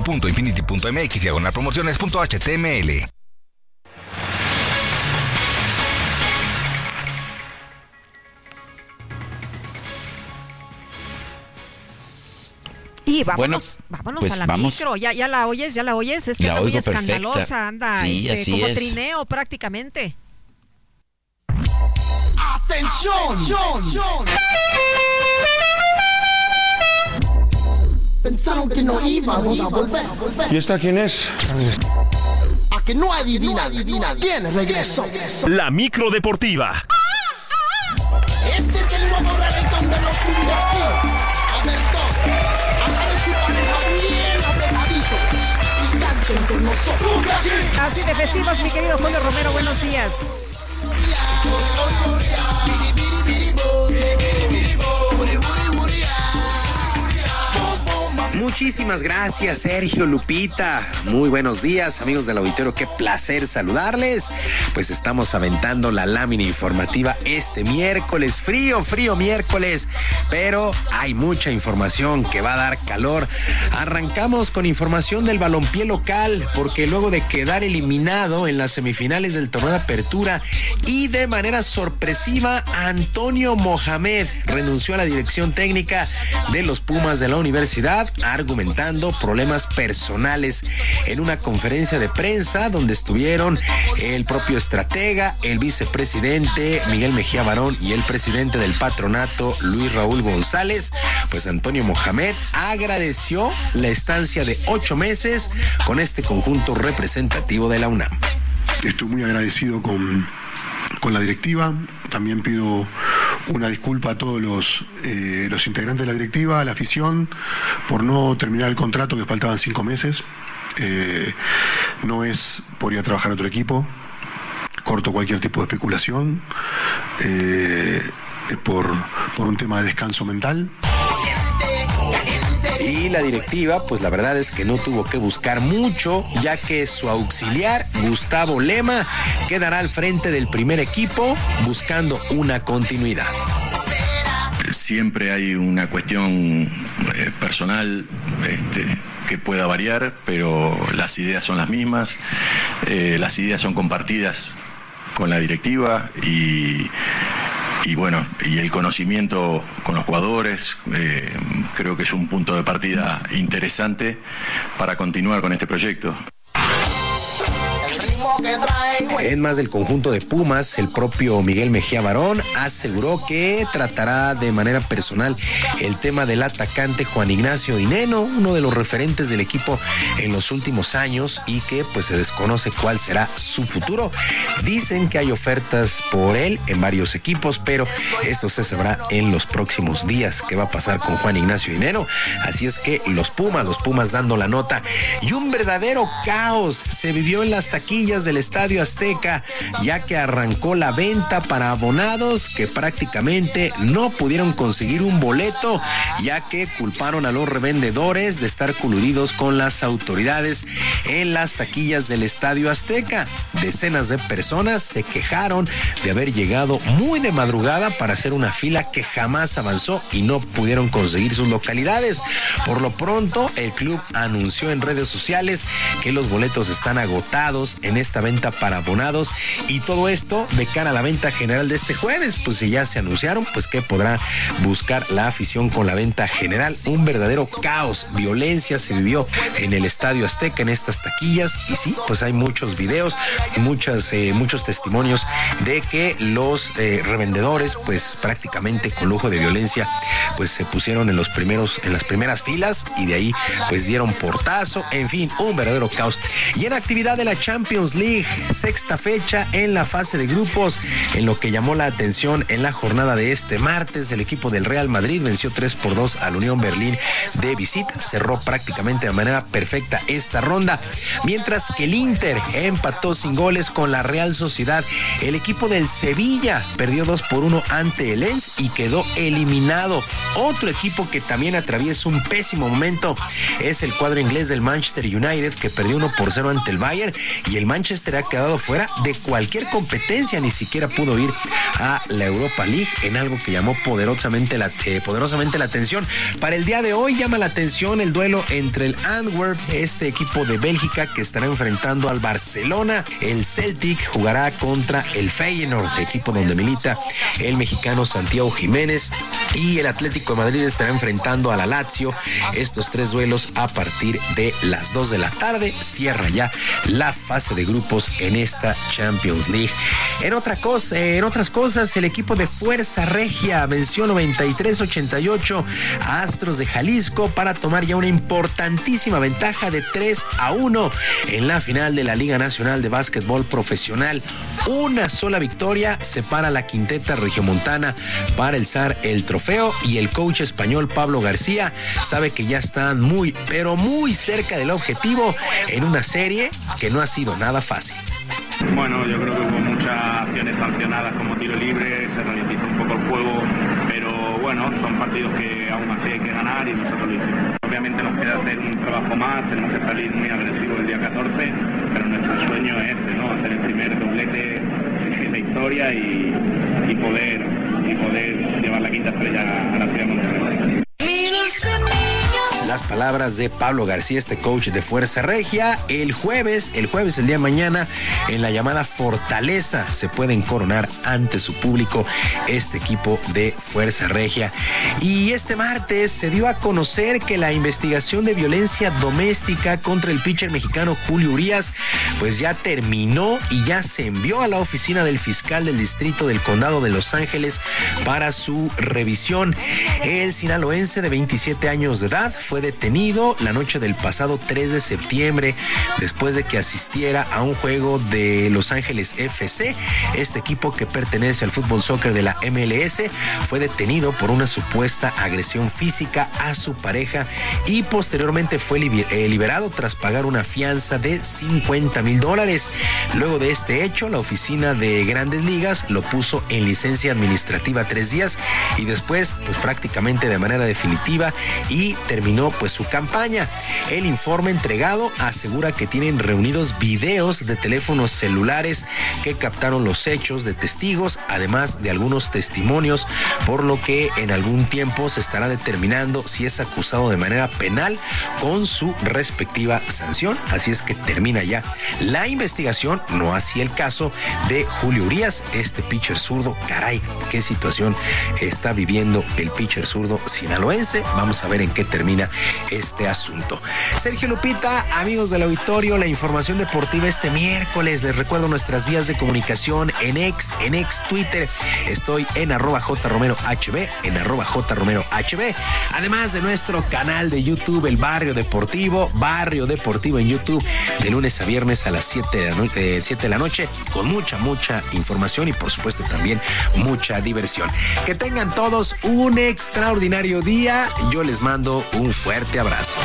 www.infinity.mx diagonal promociones.html. Y vámonos, vámonos pues a la vamos. micro. Ya, ya la oyes, ya la oyes. Es que La anda muy oigo perfecta. escandalosa, anda Sí, este, así como es. trineo prácticamente. ¡Atención! Pensaron que no íbamos a volver. ¿Y esta quién es? A que no adivina, adivina quién regresó. La micro deportiva. Este es el nuevo reggaetón de los convertidos. A ver todos, agarren su pareja bien apretaditos y canten con nosotros. Así de festivos, mi querido Julio Romero, buenos días. Muchísimas gracias, Sergio Lupita. Muy buenos días, amigos del auditorio. Qué placer saludarles. Pues estamos aventando la lámina informativa este miércoles. Frío, frío miércoles. Pero hay mucha información que va a dar calor. Arrancamos con información del balompié local, porque luego de quedar eliminado en las semifinales del torneo de apertura y de manera sorpresiva, Antonio Mohamed renunció a la dirección técnica de los Pumas de la universidad, argumentando problemas personales en una conferencia de prensa donde estuvieron el propio estratega, el vicepresidente Miguel Mejía Barón y el presidente del patronato Luis Raúl González. Pues Antonio Mohamed agradeció la estancia de ocho meses con este conjunto representativo de la UNAM. Estoy muy agradecido con, con la directiva. También pido una disculpa a todos los, eh, los integrantes de la directiva, a la afición, por no terminar el contrato que faltaban cinco meses. Eh, no es por ir a trabajar a otro equipo. Corto cualquier tipo de especulación. Eh, por, por un tema de descanso mental. Y la directiva, pues la verdad es que no tuvo que buscar mucho, ya que su auxiliar, Gustavo Lema, quedará al frente del primer equipo buscando una continuidad. Siempre hay una cuestión eh, personal este, que pueda variar, pero las ideas son las mismas, eh, las ideas son compartidas con la directiva y, y bueno, y el conocimiento con los jugadores eh, creo que es un punto de partida interesante para continuar con este proyecto. En más del conjunto de Pumas, el propio Miguel Mejía Barón aseguró que tratará de manera personal el tema del atacante Juan Ignacio Dineno, uno de los referentes del equipo en los últimos años y que pues se desconoce cuál será su futuro. Dicen que hay ofertas por él en varios equipos, pero esto se sabrá en los próximos días qué va a pasar con Juan Ignacio Dineno. Así es que los Pumas, los Pumas dando la nota y un verdadero caos se vivió en las taquillas del Estadio Azteca, ya que arrancó la venta para abonados que prácticamente no pudieron conseguir un boleto, ya que culparon a los revendedores de estar coludidos con las autoridades en las taquillas del Estadio Azteca. Decenas de personas se quejaron de haber llegado muy de madrugada para hacer una fila que jamás avanzó y no pudieron conseguir sus localidades. Por lo pronto, el club anunció en redes sociales que los boletos están agotados en esta venta para abonados y todo esto de cara a la venta general de este jueves, pues si ya se anunciaron, pues que podrá buscar la afición con la venta general. Un verdadero caos, violencia se vivió en el Estadio Azteca en estas taquillas y sí, pues hay muchos videos, muchas, eh, muchos testimonios de que los eh, revendedores, pues prácticamente con lujo de violencia, pues se pusieron en los primeros, en las primeras filas y de ahí pues dieron portazo, en fin, un verdadero caos. Y en actividad de la Champions League Sexta fecha en la fase de grupos, en lo que llamó la atención en la jornada de este martes, el equipo del Real Madrid venció 3 por 2 al Unión Berlín de visita, cerró prácticamente de manera perfecta esta ronda, mientras que el Inter empató sin goles con la Real Sociedad. El equipo del Sevilla perdió 2 por 1 ante el Lens y quedó eliminado. Otro equipo que también atraviesa un pésimo momento es el cuadro inglés del Manchester United que perdió 1 por 0 ante el Bayern y el Manchester ha quedado fuera de cualquier competencia, ni siquiera pudo ir a la Europa League en algo que llamó poderosamente la, eh, poderosamente la atención. Para el día de hoy llama la atención el duelo entre el Antwerp, este equipo de Bélgica que estará enfrentando al Barcelona. El Celtic jugará contra el Feyenoord, equipo donde milita el mexicano Santiago Jiménez. Y el Atlético de Madrid estará enfrentando a la Lazio. Estos tres duelos a partir de las 2 de la tarde. Cierra ya la fase de en esta Champions League. En otra cosa, en otras cosas, el equipo de Fuerza Regia venció 93-88 a Astros de Jalisco para tomar ya una importantísima ventaja de 3 a 1 en la final de la Liga Nacional de Básquetbol Profesional. Una sola victoria separa la quinteta regiomontana para alzar el trofeo y el coach español Pablo García sabe que ya están muy, pero muy cerca del objetivo en una serie que no ha sido nada fácil. Bueno, yo creo que hubo muchas acciones sancionadas como tiro libre, se ralentizó un poco el juego, pero bueno, son partidos que aún así hay que ganar y nosotros lo hicimos. Obviamente nos queda hacer un trabajo más, tenemos que salir muy agresivos el día 14, pero nuestro sueño es ese, ¿no? Hacer el primer doblete en la historia y, y poder, y poder llevar la quinta estrella a la ciudad de Monterrey. Las palabras de Pablo García, este coach de Fuerza Regia. El jueves, el jueves, el día de mañana, en la llamada Fortaleza, se pueden coronar ante su público este equipo de Fuerza Regia. Y este martes se dio a conocer que la investigación de violencia doméstica contra el pitcher mexicano Julio Urias, pues ya terminó y ya se envió a la oficina del fiscal del distrito del condado de Los Ángeles para su revisión. El sinaloense de 27 años de edad fue detenido la noche del pasado 3 de septiembre después de que asistiera a un juego de Los Ángeles FC. Este equipo que pertenece al fútbol soccer de la MLS fue detenido por una supuesta agresión física a su pareja y posteriormente fue eh, liberado tras pagar una fianza de 50 mil dólares. Luego de este hecho, la oficina de grandes ligas lo puso en licencia administrativa tres días y después, pues prácticamente de manera definitiva y terminó pues su campaña. El informe entregado asegura que tienen reunidos videos de teléfonos celulares que captaron los hechos de testigos, además de algunos testimonios, por lo que en algún tiempo se estará determinando si es acusado de manera penal con su respectiva sanción. Así es que termina ya la investigación, no así el caso de Julio Urias, este pitcher zurdo. Caray, qué situación está viviendo el pitcher zurdo sinaloense. Vamos a ver en qué termina este asunto. Sergio Lupita, amigos del auditorio, la información deportiva este miércoles. Les recuerdo nuestras vías de comunicación en ex, en ex Twitter. Estoy en arroba jromerohb, en arroba jromerohb. Además de nuestro canal de YouTube, El Barrio Deportivo, Barrio Deportivo en YouTube, de lunes a viernes a las 7 de la, noche, 7 de la noche, con mucha, mucha información y por supuesto también mucha diversión. Que tengan todos un extraordinario día. Yo les mando un fuerte abrazo.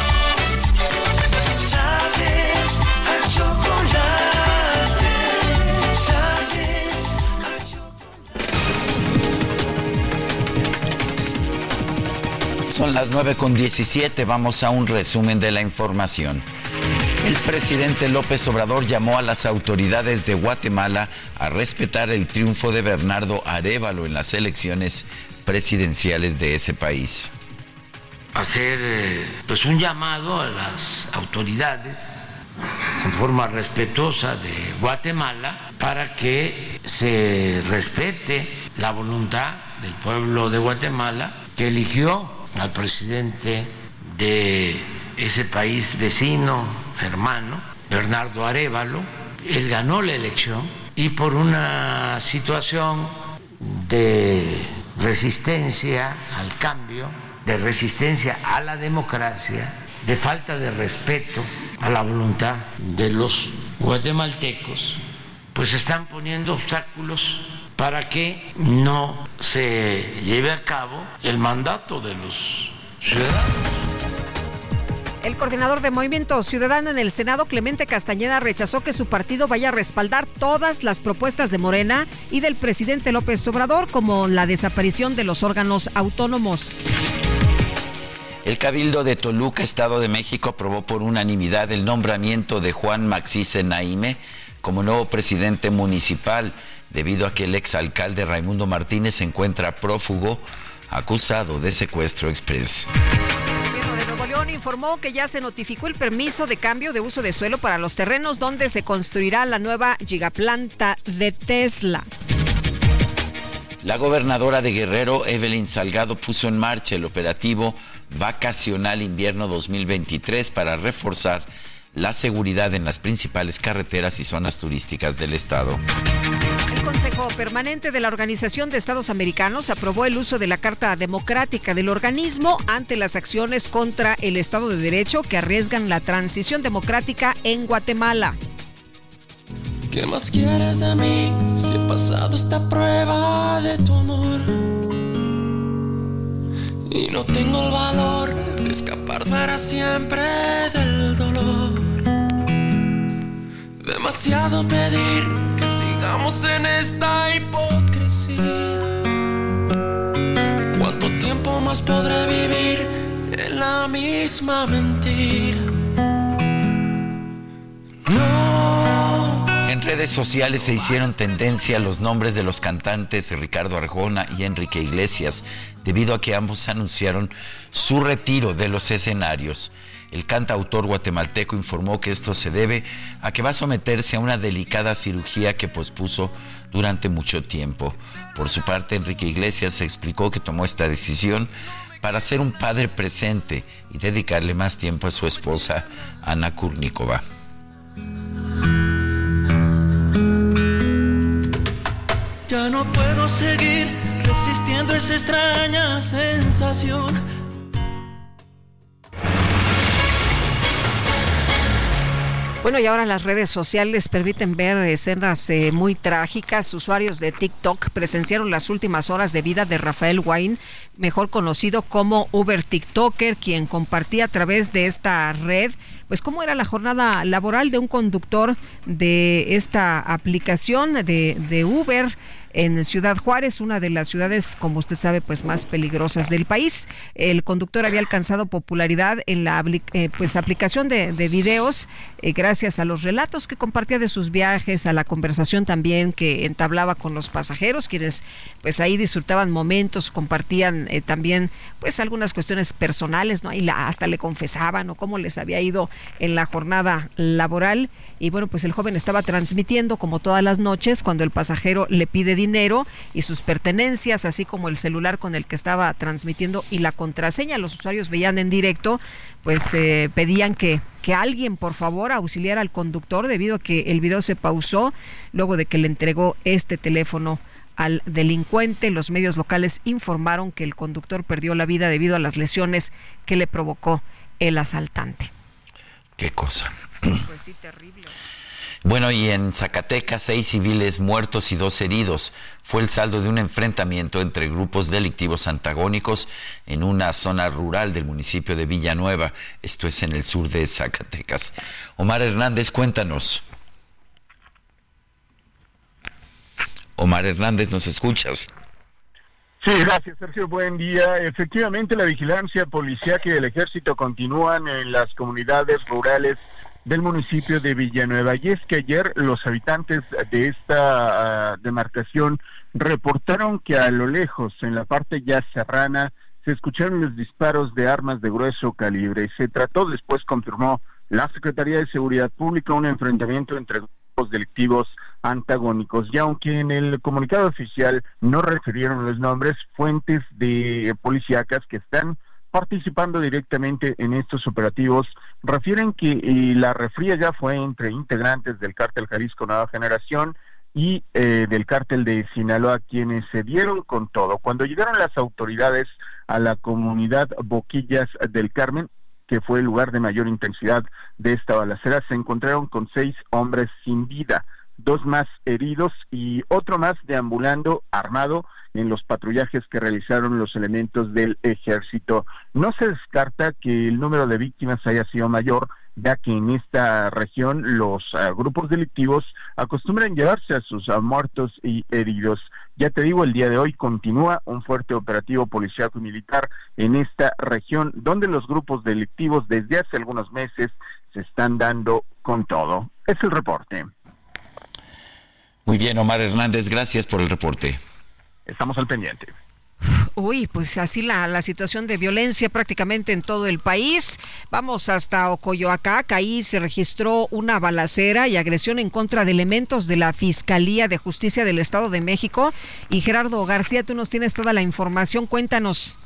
Son las 9 con 17, vamos a un resumen de la información. El presidente López Obrador llamó a las autoridades de Guatemala a respetar el triunfo de Bernardo Arevalo en las elecciones presidenciales de ese país hacer eh, pues un llamado a las autoridades en forma respetuosa de Guatemala para que se respete la voluntad del pueblo de Guatemala que eligió al presidente de ese país vecino, hermano, Bernardo Arevalo. Él ganó la elección y por una situación de resistencia al cambio, de resistencia a la democracia, de falta de respeto a la voluntad de los guatemaltecos pues están poniendo obstáculos para que no se lleve a cabo el mandato de los ciudadanos. El coordinador de Movimiento Ciudadano en el Senado, Clemente Castañeda, rechazó que su partido vaya a respaldar todas las propuestas de Morena y del presidente López Obrador, como la desaparición de los órganos autónomos. El Cabildo de Toluca, Estado de México, aprobó por unanimidad el nombramiento de Juan Maxice Naime como nuevo presidente municipal, debido a que el exalcalde Raimundo Martínez se encuentra prófugo, acusado de secuestro express. León informó que ya se notificó el permiso de cambio de uso de suelo para los terrenos donde se construirá la nueva gigaplanta de Tesla. La gobernadora de Guerrero, Evelyn Salgado, puso en marcha el operativo vacacional invierno 2023 para reforzar la seguridad en las principales carreteras y zonas turísticas del estado. El Consejo Permanente de la Organización de Estados Americanos aprobó el uso de la Carta Democrática del organismo ante las acciones contra el Estado de Derecho que arriesgan la transición democrática en Guatemala. ¿Qué más quieres de mí si he pasado esta prueba de tu amor? Y no tengo el valor de escapar para siempre del dolor. Demasiado pedir que sigamos en esta hipocresía. ¿Cuánto tiempo más podré vivir en la misma mentira? No. Redes sociales se hicieron tendencia los nombres de los cantantes Ricardo Arjona y Enrique Iglesias, debido a que ambos anunciaron su retiro de los escenarios. El cantautor guatemalteco informó que esto se debe a que va a someterse a una delicada cirugía que pospuso durante mucho tiempo. Por su parte, Enrique Iglesias explicó que tomó esta decisión para ser un padre presente y dedicarle más tiempo a su esposa, Ana Kurnikova. No puedo seguir resistiendo esa extraña sensación Bueno, y ahora las redes sociales permiten ver escenas eh, muy trágicas. Usuarios de TikTok presenciaron las últimas horas de vida de Rafael Wayne, mejor conocido como Uber TikToker, quien compartía a través de esta red, pues cómo era la jornada laboral de un conductor de esta aplicación de Uber en Ciudad Juárez, una de las ciudades, como usted sabe, pues más peligrosas del país. El conductor había alcanzado popularidad en la eh, pues aplicación de, videos eh, gracias a los relatos que compartía de sus viajes, a la conversación también que entablaba con los pasajeros, quienes pues ahí disfrutaban momentos, compartían eh, también pues algunas cuestiones personales, ¿no? Y la, hasta le confesaban o cómo les había ido en la jornada laboral. Y bueno, pues el joven estaba transmitiendo como todas las noches cuando el pasajero le pide dinero y sus pertenencias, así como el celular con el que estaba transmitiendo y la contraseña. Los usuarios veían en directo, pues eh, pedían que, que alguien por favor auxiliara al conductor debido a que el video se pausó luego de que le entregó este teléfono al delincuente. Los medios locales informaron que el conductor perdió la vida debido a las lesiones que le provocó el asaltante. Qué cosa. Pues sí, terrible. Bueno, y en Zacatecas, seis civiles muertos y dos heridos. Fue el saldo de un enfrentamiento entre grupos delictivos antagónicos en una zona rural del municipio de Villanueva. Esto es en el sur de Zacatecas. Omar Hernández, cuéntanos. Omar Hernández, ¿nos escuchas? Sí, gracias Sergio, buen día. Efectivamente, la vigilancia policial y del ejército continúan en las comunidades rurales del municipio de Villanueva. Y es que ayer los habitantes de esta ah, demarcación reportaron que a lo lejos, en la parte ya serrana, se escucharon los disparos de armas de grueso calibre. Se trató, después confirmó la Secretaría de Seguridad Pública, un enfrentamiento entre grupos delictivos antagónicos. Y aunque en el comunicado oficial no refirieron los nombres, fuentes de policíacas que están participando directamente en estos operativos refieren que eh, la refría ya fue entre integrantes del cártel Jalisco Nueva Generación y eh, del cártel de Sinaloa quienes se dieron con todo. Cuando llegaron las autoridades a la comunidad Boquillas del Carmen, que fue el lugar de mayor intensidad de esta balacera, se encontraron con seis hombres sin vida, dos más heridos y otro más deambulando armado en los patrullajes que realizaron los elementos del ejército. No se descarta que el número de víctimas haya sido mayor, ya que en esta región los uh, grupos delictivos acostumbran llevarse a sus uh, muertos y heridos. Ya te digo, el día de hoy continúa un fuerte operativo policial y militar en esta región, donde los grupos delictivos desde hace algunos meses se están dando con todo. Es el reporte. Muy bien, Omar Hernández, gracias por el reporte. Estamos al pendiente. Uy, pues así la, la, situación de violencia prácticamente en todo el país. Vamos hasta Ocoyoacac, ahí se registró una balacera y agresión en contra de elementos de la Fiscalía de Justicia del Estado de México. Y Gerardo García, tú nos tienes toda la información, cuéntanos.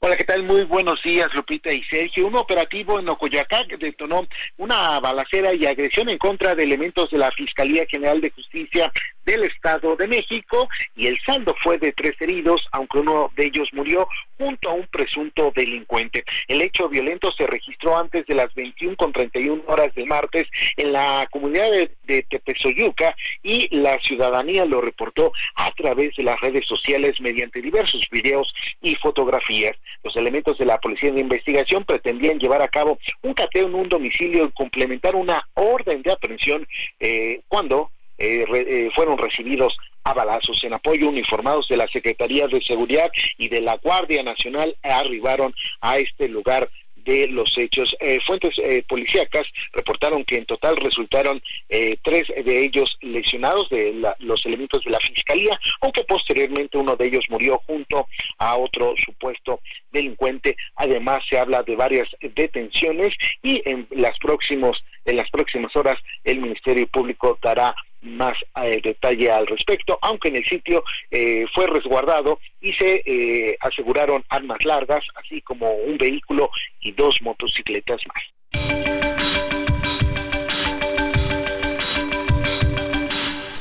Hola, ¿qué tal? Muy buenos días, Lupita y Sergio. Un operativo en Ocoyacac detonó una balacera y agresión en contra de elementos de la Fiscalía General de Justicia del Estado de México y el saldo fue de tres heridos, aunque uno de ellos murió junto a un presunto delincuente. El hecho violento se registró antes de las 21 con 31 horas del martes en la comunidad de, de Tepezoyuca y la ciudadanía lo reportó a través de las redes sociales mediante diversos videos y fotografías. Los elementos de la Policía de Investigación pretendían llevar a cabo un cateo en un domicilio y complementar una orden de aprehensión eh, cuando eh, re, eh, fueron recibidos a balazos. En apoyo uniformados de la Secretaría de Seguridad y de la Guardia Nacional arribaron a este lugar de los hechos. Eh, fuentes eh, policíacas reportaron que en total resultaron eh, tres de ellos lesionados de la, los elementos de la fiscalía, aunque posteriormente uno de ellos murió junto a otro supuesto delincuente. Además se habla de varias detenciones y en las próximos en las próximas horas el Ministerio Público dará más eh, detalle al respecto, aunque en el sitio eh, fue resguardado y se eh, aseguraron armas largas, así como un vehículo y dos motocicletas más.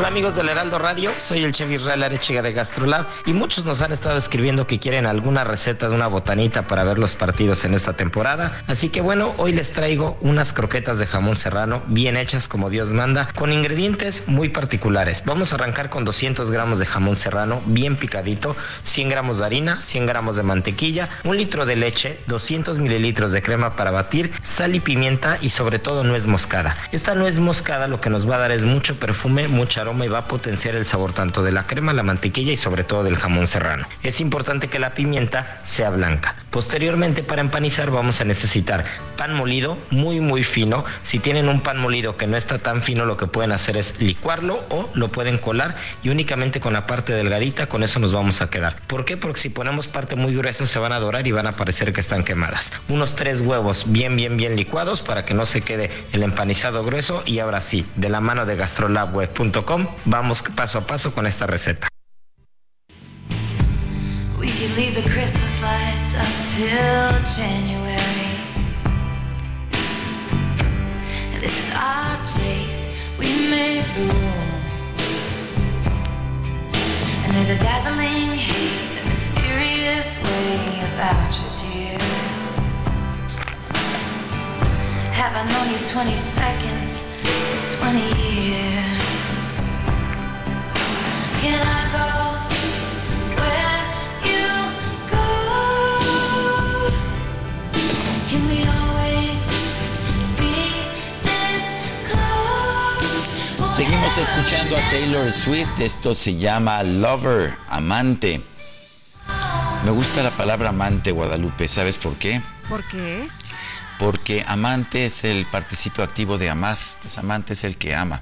Hola amigos del Heraldo Radio, soy el chef Israel Arechiga de Gastrolab y muchos nos han estado escribiendo que quieren alguna receta de una botanita para ver los partidos en esta temporada. Así que bueno, hoy les traigo unas croquetas de jamón serrano bien hechas como Dios manda, con ingredientes muy particulares. Vamos a arrancar con 200 gramos de jamón serrano bien picadito, 100 gramos de harina, 100 gramos de mantequilla, un litro de leche, 200 mililitros de crema para batir, sal y pimienta y sobre todo nuez moscada. Esta nuez moscada lo que nos va a dar es mucho perfume, mucha aroma y va a potenciar el sabor tanto de la crema, la mantequilla y sobre todo del jamón serrano. Es importante que la pimienta sea blanca. Posteriormente para empanizar vamos a necesitar pan molido muy muy fino. Si tienen un pan molido que no está tan fino lo que pueden hacer es licuarlo o lo pueden colar y únicamente con la parte delgadita con eso nos vamos a quedar. ¿Por qué? Porque si ponemos parte muy gruesa se van a dorar y van a parecer que están quemadas. Unos tres huevos bien bien bien licuados para que no se quede el empanizado grueso y ahora sí, de la mano de gastrolabweb.com Vamos paso a paso con esta receta. We could leave the Christmas lights up till January. This is our place, we made the. And there's a dazzling haze, a mysterious way about you, dear. Have I known you 20 seconds, 20 years? Seguimos escuchando a Taylor Swift, esto se llama Lover, amante. Me gusta la palabra amante, Guadalupe. ¿Sabes por qué? ¿Por qué? Porque amante es el participio activo de amar. Pues amante es el que ama.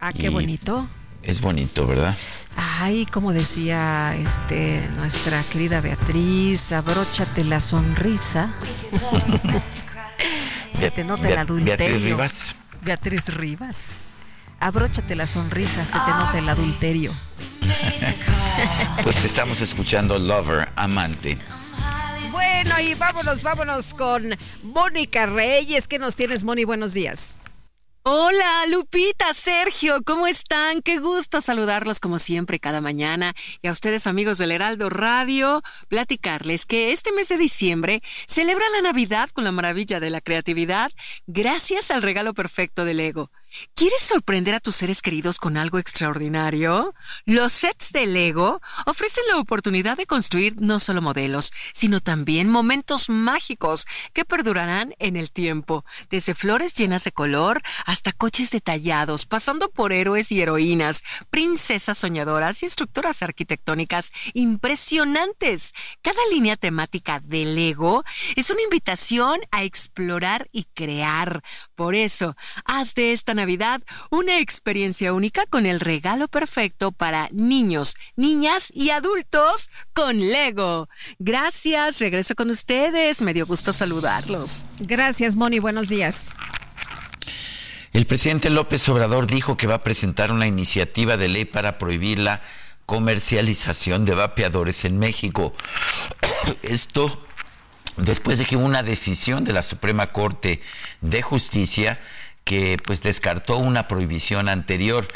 Ah, qué Y bonito. Es bonito, ¿verdad? Ay, como decía este nuestra querida Beatriz, abróchate la sonrisa. Se te nota el adulterio. Beatriz Rivas. Beatriz Rivas. Abróchate la sonrisa, se te nota el adulterio. Pues estamos escuchando Lover, amante. Bueno, y vámonos, vámonos con Mónica Reyes. ¿Qué nos tienes, Moni? Buenos días. Hola, Lupita, Sergio, ¿cómo están? Qué gusto saludarlos como siempre cada mañana. Y a ustedes, amigos del Heraldo Radio, platicarles que este mes de diciembre celebra la Navidad con la maravilla de la creatividad gracias al regalo perfecto del Lego. ¿Quieres sorprender a tus seres queridos con algo extraordinario? Los sets de Lego ofrecen la oportunidad de construir no solo modelos, sino también momentos mágicos que perdurarán en el tiempo, desde flores llenas de color hasta coches detallados, pasando por héroes y heroínas, princesas soñadoras y estructuras arquitectónicas impresionantes. Cada línea temática de Lego es una invitación a explorar y crear. Por eso, haz de esta Navidad una experiencia única con el regalo perfecto para niños, niñas y adultos con Lego. Gracias, regreso con ustedes. Me dio gusto saludarlos. Gracias, Moni. Buenos días. El presidente López Obrador dijo que va a presentar una iniciativa de ley para prohibir la comercialización de vapeadores en México. Esto después de que una decisión de la Suprema Corte de Justicia que pues descartó una prohibición anterior.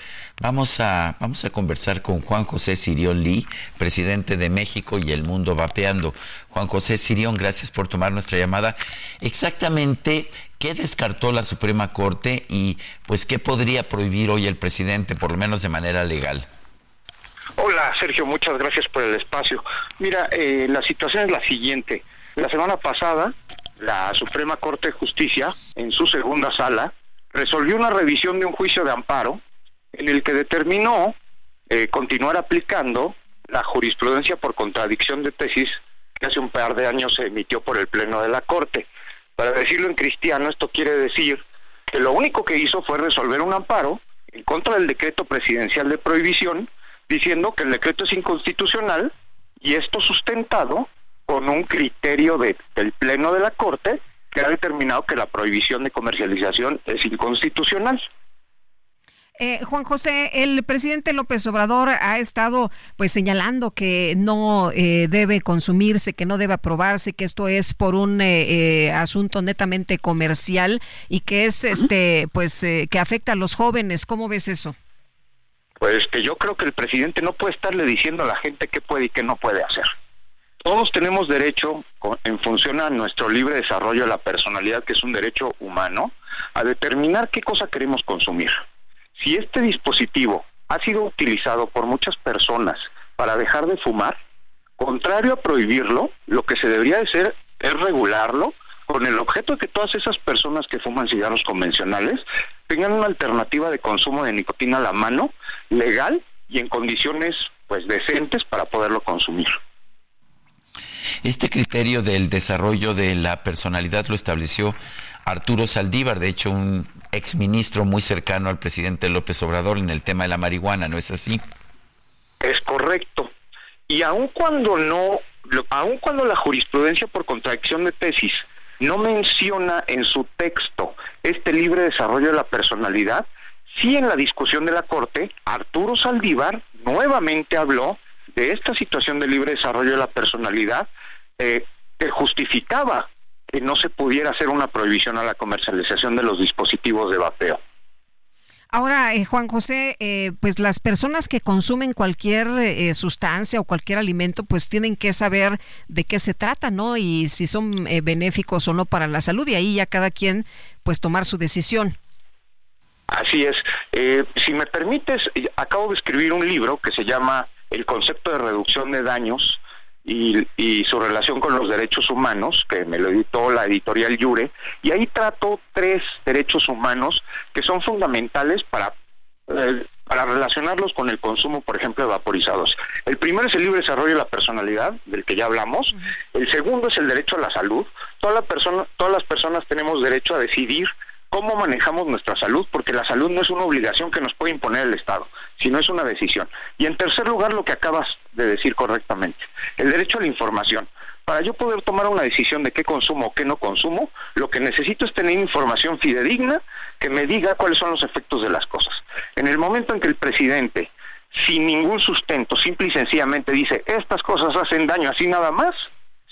Vamos a, vamos a conversar con Juan José Sirión Lee, presidente de México y el Mundo Vapeando. Juan José Sirión, gracias por tomar nuestra llamada. Exactamente, ¿qué descartó la Suprema Corte y pues qué podría prohibir hoy el presidente, por lo menos de manera legal? Hola Sergio, muchas gracias por el espacio. Mira, eh, la situación es la siguiente. La semana pasada, la Suprema Corte de Justicia, en su segunda sala, resolvió una revisión de un juicio de amparo en el que determinó eh, continuar aplicando la jurisprudencia por contradicción de tesis que hace un par de años se emitió por el Pleno de la Corte. Para decirlo en cristiano, esto quiere decir que lo único que hizo fue resolver un amparo en contra del decreto presidencial de prohibición, diciendo que el decreto es inconstitucional y esto sustentado con un criterio de- del Pleno de la Corte que ha determinado que la prohibición de comercialización es inconstitucional. Eh, Juan José, el presidente López Obrador ha estado pues señalando que no eh, debe consumirse, que no debe aprobarse, que esto es por un eh, eh, asunto netamente comercial y que es este pues eh, que afecta a los jóvenes. ¿Cómo ves eso? Pues que yo creo que el presidente no puede estarle diciendo a la gente qué puede y qué no puede hacer. Todos tenemos derecho, en función a nuestro libre desarrollo de la personalidad, que es un derecho humano, a determinar qué cosa queremos consumir. Si este dispositivo ha sido utilizado por muchas personas para dejar de fumar, contrario a prohibirlo, lo que se debería de hacer es regularlo con el objeto de que todas esas personas que fuman cigarros convencionales tengan una alternativa de consumo de nicotina a la mano, legal y en condiciones pues decentes para poderlo consumir. Este criterio del desarrollo de la personalidad lo estableció Arturo Saldívar, de hecho un exministro muy cercano al presidente López Obrador en el tema de la marihuana, ¿no es así? Es correcto. Y aun cuando no, aun cuando la jurisprudencia por contradicción de tesis no menciona en su texto este libre desarrollo de la personalidad, sí en la discusión de la Corte, Arturo Saldívar nuevamente habló de esta situación de libre desarrollo de la personalidad eh, que justificaba que no se pudiera hacer una prohibición a la comercialización de los dispositivos de vapeo. Ahora, eh, Juan José, eh, pues las personas que consumen cualquier eh, sustancia o cualquier alimento, pues tienen que saber de qué se trata, ¿no? Y si son eh, benéficos o no para la salud, y ahí ya cada quien, pues tomar su decisión. Así es. Si me permites, acabo de escribir un libro que se llama El concepto de reducción de daños y, y su relación con los derechos humanos, que me lo editó la editorial Yure, y ahí trato tres derechos humanos que son fundamentales para eh, para relacionarlos con el consumo, por ejemplo, de vaporizados. El primero es el libre desarrollo de la personalidad, del que ya hablamos. El segundo es el derecho a la salud. Toda la persona, todas las personas tenemos derecho a decidir cómo manejamos nuestra salud, porque la salud no es una obligación que nos puede imponer el Estado, sino es una decisión. Y en tercer lugar, lo que acabas de decir correctamente, el derecho a la información. Para yo poder tomar una decisión de qué consumo o qué no consumo, lo que necesito es tener información fidedigna que me diga cuáles son los efectos de las cosas. En el momento en que el presidente, sin ningún sustento, simple y sencillamente dice, estas cosas hacen daño así nada más,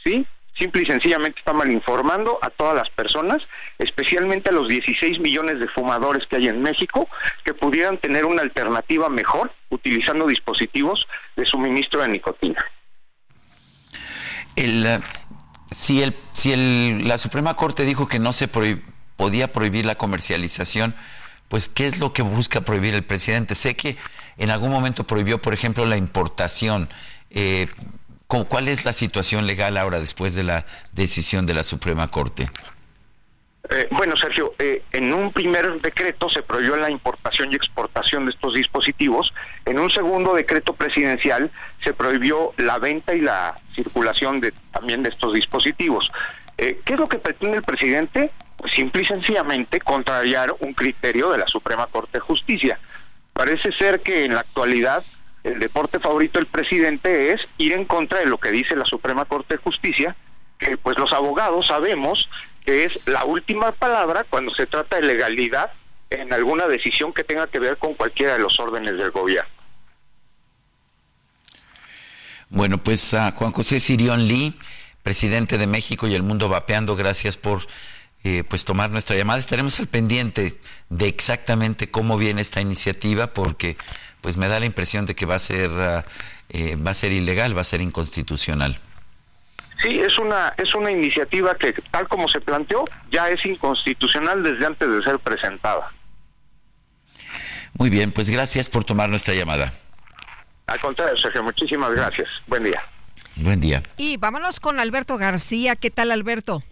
¿sí? Simple y sencillamente está mal informando a todas las personas, especialmente a los 16 millones de fumadores que hay en México, que pudieran tener una alternativa mejor utilizando dispositivos de suministro de nicotina. El, eh, si el, si el, la Suprema Corte dijo que no se podía prohibir la comercialización, pues ¿qué es lo que busca prohibir el presidente? Sé que en algún momento prohibió, por ejemplo, la importación. Eh, ¿Cuál es la situación legal ahora después de la decisión de la Suprema Corte? Eh, bueno, Sergio, eh, en un primer decreto se prohibió la importación y exportación de estos dispositivos. En un segundo decreto presidencial se prohibió la venta y la circulación de, también de estos dispositivos. Eh, ¿Qué es lo que pretende el presidente? Pues simple y sencillamente contrariar un criterio de la Suprema Corte de Justicia. Parece ser que en la actualidad el deporte favorito del presidente es ir en contra de lo que dice la Suprema Corte de Justicia, que pues los abogados sabemos que es la última palabra cuando se trata de legalidad en alguna decisión que tenga que ver con cualquiera de los órdenes del gobierno. Bueno, pues a Juan José Sirión Lee, presidente de México y el mundo vapeando, gracias por eh, pues tomar nuestra llamada. Estaremos al pendiente de exactamente cómo viene esta iniciativa, porque pues me da la impresión de que va a ser ah, eh, va a ser ilegal, va a ser inconstitucional. Sí, es una, es una iniciativa que, tal como se planteó, ya es inconstitucional desde antes de ser presentada. Muy bien, pues gracias por tomar nuestra llamada. Al contrario, Sergio, muchísimas gracias. Buen día. Buen día. Y vámonos con Alberto García. ¿Qué tal, Alberto?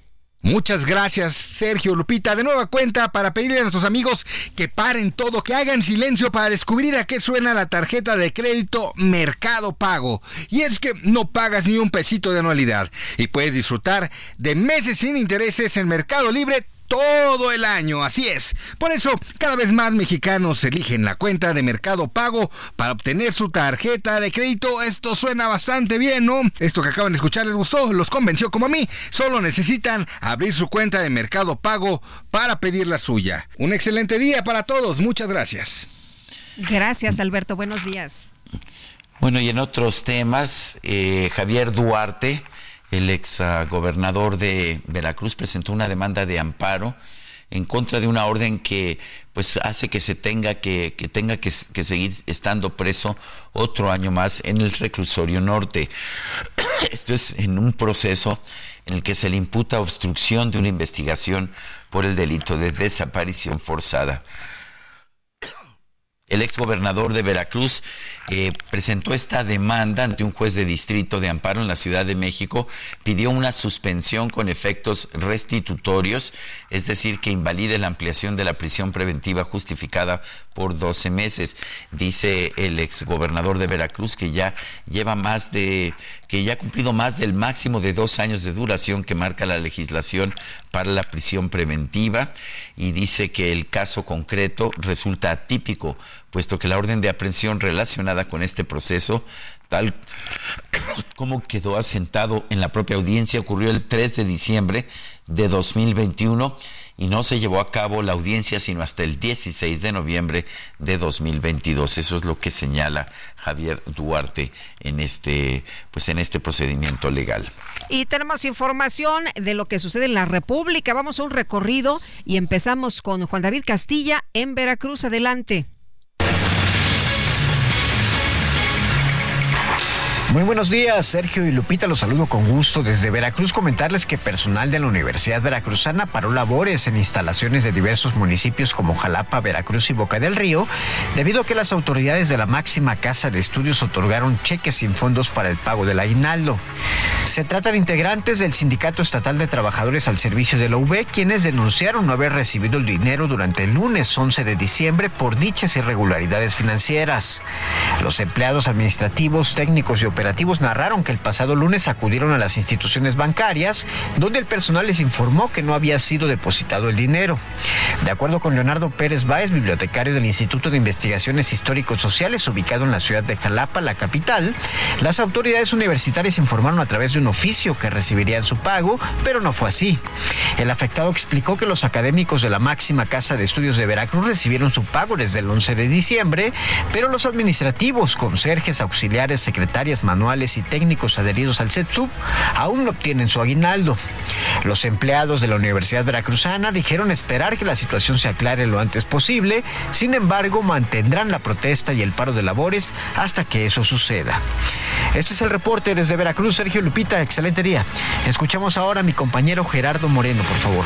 Muchas gracias, Sergio Lupita. De nueva cuenta para pedirle a nuestros amigos que paren todo, que hagan silencio para descubrir a qué suena la tarjeta de crédito Mercado Pago. Y es que no pagas ni un pesito de anualidad y puedes disfrutar de meses sin intereses en Mercado Libre todo el año, así es. Por eso, cada vez más mexicanos eligen la cuenta de Mercado Pago para obtener su tarjeta de crédito. Esto suena bastante bien, ¿no? Esto que acaban de escuchar les gustó, los convenció como a mí. Solo necesitan abrir su cuenta de Mercado Pago para pedir la suya. Un excelente día para todos, muchas gracias. Gracias, Alberto, buenos días. Bueno, y en otros temas, eh, Javier Duarte el ex gobernador de Veracruz presentó una demanda de amparo en contra de una orden que pues hace que se tenga que, que tenga que, que, seguir estando preso otro año más en el reclusorio norte. Esto es en un proceso en el que se le imputa obstrucción de una investigación por el delito de desaparición forzada. El exgobernador de Veracruz eh, presentó esta demanda ante un juez de distrito de amparo en la Ciudad de México, pidió una suspensión con efectos restitutorios, es decir, que invalide la ampliación de la prisión preventiva justificada por 12 meses. Dice el exgobernador de Veracruz que ya lleva más de, que ya ha cumplido más del máximo de dos años de duración que marca la legislación para la prisión preventiva y dice que el caso concreto resulta atípico puesto que la orden de aprehensión relacionada con este proceso, tal como quedó asentado en la propia audiencia, ocurrió el 3 de diciembre de 2021 y no se llevó a cabo la audiencia sino hasta el 16 de noviembre de 2022. Eso es lo que señala Javier Duarte en este pues en este procedimiento legal. Y tenemos información de lo que sucede en la República. Vamos a un recorrido y empezamos con Juan David Castilla en Veracruz. Adelante. Muy buenos días, Sergio y Lupita, los saludo con gusto desde Veracruz. Comentarles que personal de la Universidad Veracruzana paró labores en instalaciones de diversos municipios como Jalapa, Veracruz y Boca del Río, debido a que las autoridades de la máxima casa de estudios otorgaron cheques sin fondos para el pago del aguinaldo. Se trata de integrantes del Sindicato Estatal de Trabajadores al Servicio de la UB, quienes denunciaron no haber recibido el dinero durante el lunes 11 de diciembre por dichas irregularidades financieras. Los empleados administrativos, técnicos y operativos operativos narraron que el pasado lunes acudieron a las instituciones bancarias, donde el personal les informó que no había sido depositado el dinero. De acuerdo con Leonardo Pérez Báez, bibliotecario del Instituto de Investigaciones Históricos Sociales, ubicado en la ciudad de Jalapa, la capital, las autoridades universitarias informaron a través de un oficio que recibirían su pago, pero no fue así. El afectado explicó que los académicos de la máxima casa de estudios de Veracruz recibieron su pago desde el 11 de diciembre, pero los administrativos, conserjes, auxiliares, secretarias, manuales y técnicos adheridos al CETSUB aún no obtienen su aguinaldo. Los empleados de la Universidad Veracruzana dijeron esperar que la situación se aclare lo antes posible, sin embargo mantendrán la protesta y el paro de labores hasta que eso suceda. Este es el reporte desde Veracruz, Sergio Lupita, excelente día. Escuchamos ahora a mi compañero Gerardo Moreno, por favor.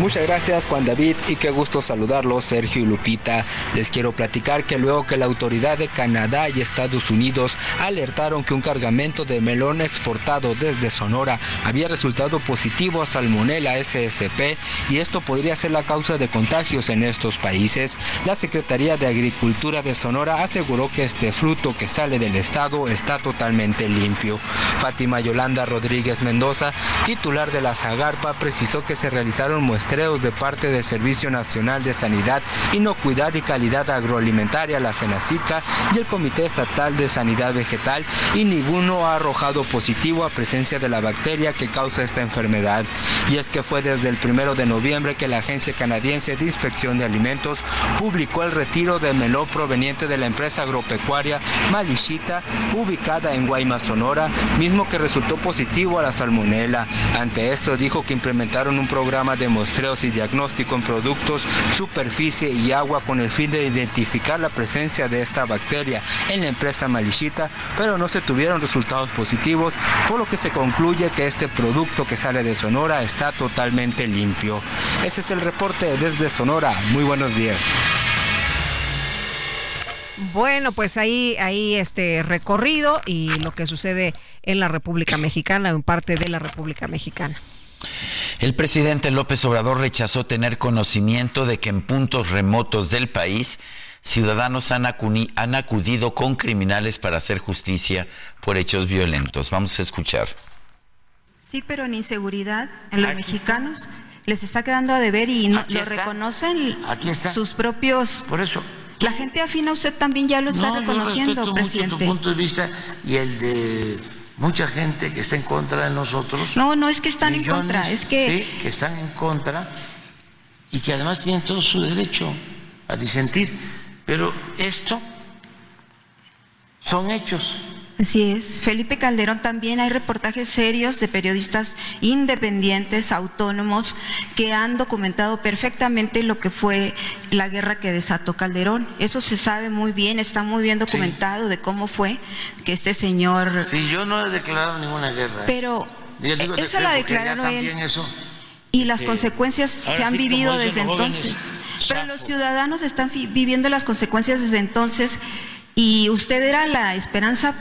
Muchas gracias Juan David y qué gusto saludarlos Sergio y Lupita. Les quiero platicar que luego que la autoridad de Canadá y Estados Unidos alertaron que un cargamento de melón exportado desde Sonora había resultado positivo a Salmonella SSP y esto podría ser la causa de contagios en estos países, la Secretaría de Agricultura de Sonora aseguró que este fruto que sale del estado está totalmente limpio. Fátima Yolanda Rodríguez Mendoza, titular de la Zagarpa, precisó que se realizaron muestras de parte del Servicio Nacional de Sanidad, Inocuidad y Calidad Agroalimentaria, la Senacica, y el Comité Estatal de Sanidad Vegetal, y ninguno ha arrojado positivo a presencia de la bacteria que causa esta enfermedad. Y es que fue desde el primero de noviembre que la Agencia Canadiense de Inspección de Alimentos publicó el retiro de melón proveniente de la empresa agropecuaria Malichita, ubicada en Guaymas, Sonora, mismo que resultó positivo a la salmonela. Ante esto dijo que implementaron un programa de muestreos y diagnóstico en productos, superficie y agua con el fin de identificar la presencia de esta bacteria en la empresa Malichita, pero no se tuvieron resultados positivos, por lo que se concluye que este producto que sale de Sonora está totalmente limpio. Ese es el reporte desde Sonora. Muy buenos días. Bueno, pues ahí, ahí este recorrido y lo que sucede en la República Mexicana, en parte de la República Mexicana. El presidente López Obrador rechazó tener conocimiento de que en puntos remotos del país ciudadanos han, acudido con criminales para hacer justicia por hechos violentos. Vamos a escuchar. Sí, pero en inseguridad, en los mexicanos les está quedando a deber y no, lo reconocen sus propios. Por eso. La gente afina a usted también ya lo está reconociendo, presidente. tu punto de vista y el de mucha gente que está en contra de nosotros. No, no es que están en contra, es que... Sí, que están en contra y que además tienen todo su derecho a disentir. Pero esto son hechos. Así es. Felipe Calderón también hay reportajes serios de periodistas independientes, autónomos, que han documentado perfectamente lo que fue la guerra que desató Calderón. Eso se sabe muy bien, está muy bien documentado de cómo fue que este señor... Sí, yo no he declarado ninguna guerra. ¿eh? Pero eso la declararon él. y las consecuencias se han vivido desde entonces. Pero los ciudadanos están viviendo las consecuencias desde entonces y usted era la esperanza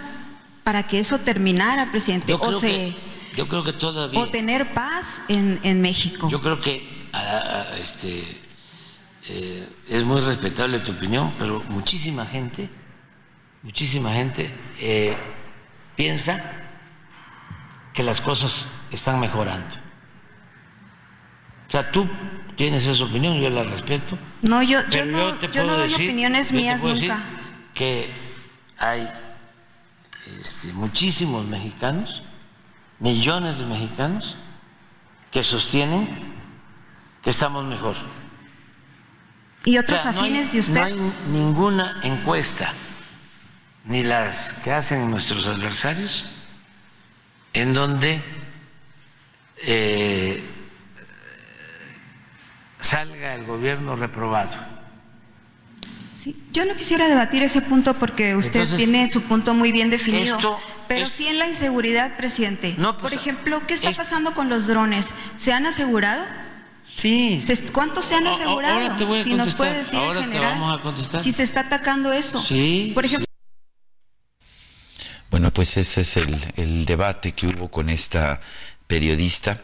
para que eso terminara, presidente. Yo creo, que, yo creo que todavía. O tener paz en, en México. Yo creo que este, eh, es muy respetable tu opinión, pero muchísima gente, muchísima gente eh, piensa que las cosas están mejorando. O sea, tú tienes esa opinión, yo la respeto. No, yo, yo no, yo no doy opiniones mías nunca. Que hay este, muchísimos mexicanos, millones de mexicanos, que sostienen que estamos mejor. ¿Y otros afines de usted? No hay ninguna encuesta, ni las que hacen nuestros adversarios, en donde eh, salga el gobierno reprobado. Sí, yo no quisiera debatir ese punto porque usted Entonces, tiene su punto muy bien definido. esto pero es- sí en la inseguridad, presidente. No, pues, Por ejemplo, ¿qué está es- pasando con los drones? ¿Se han asegurado? Sí. Se- ¿Cuántos se han asegurado? ahora te voy a si nos puede decir en te general, vamos a contestar. Si se está atacando eso. Sí, Por ejemplo, Bueno, pues ese es el, el debate que hubo con esta periodista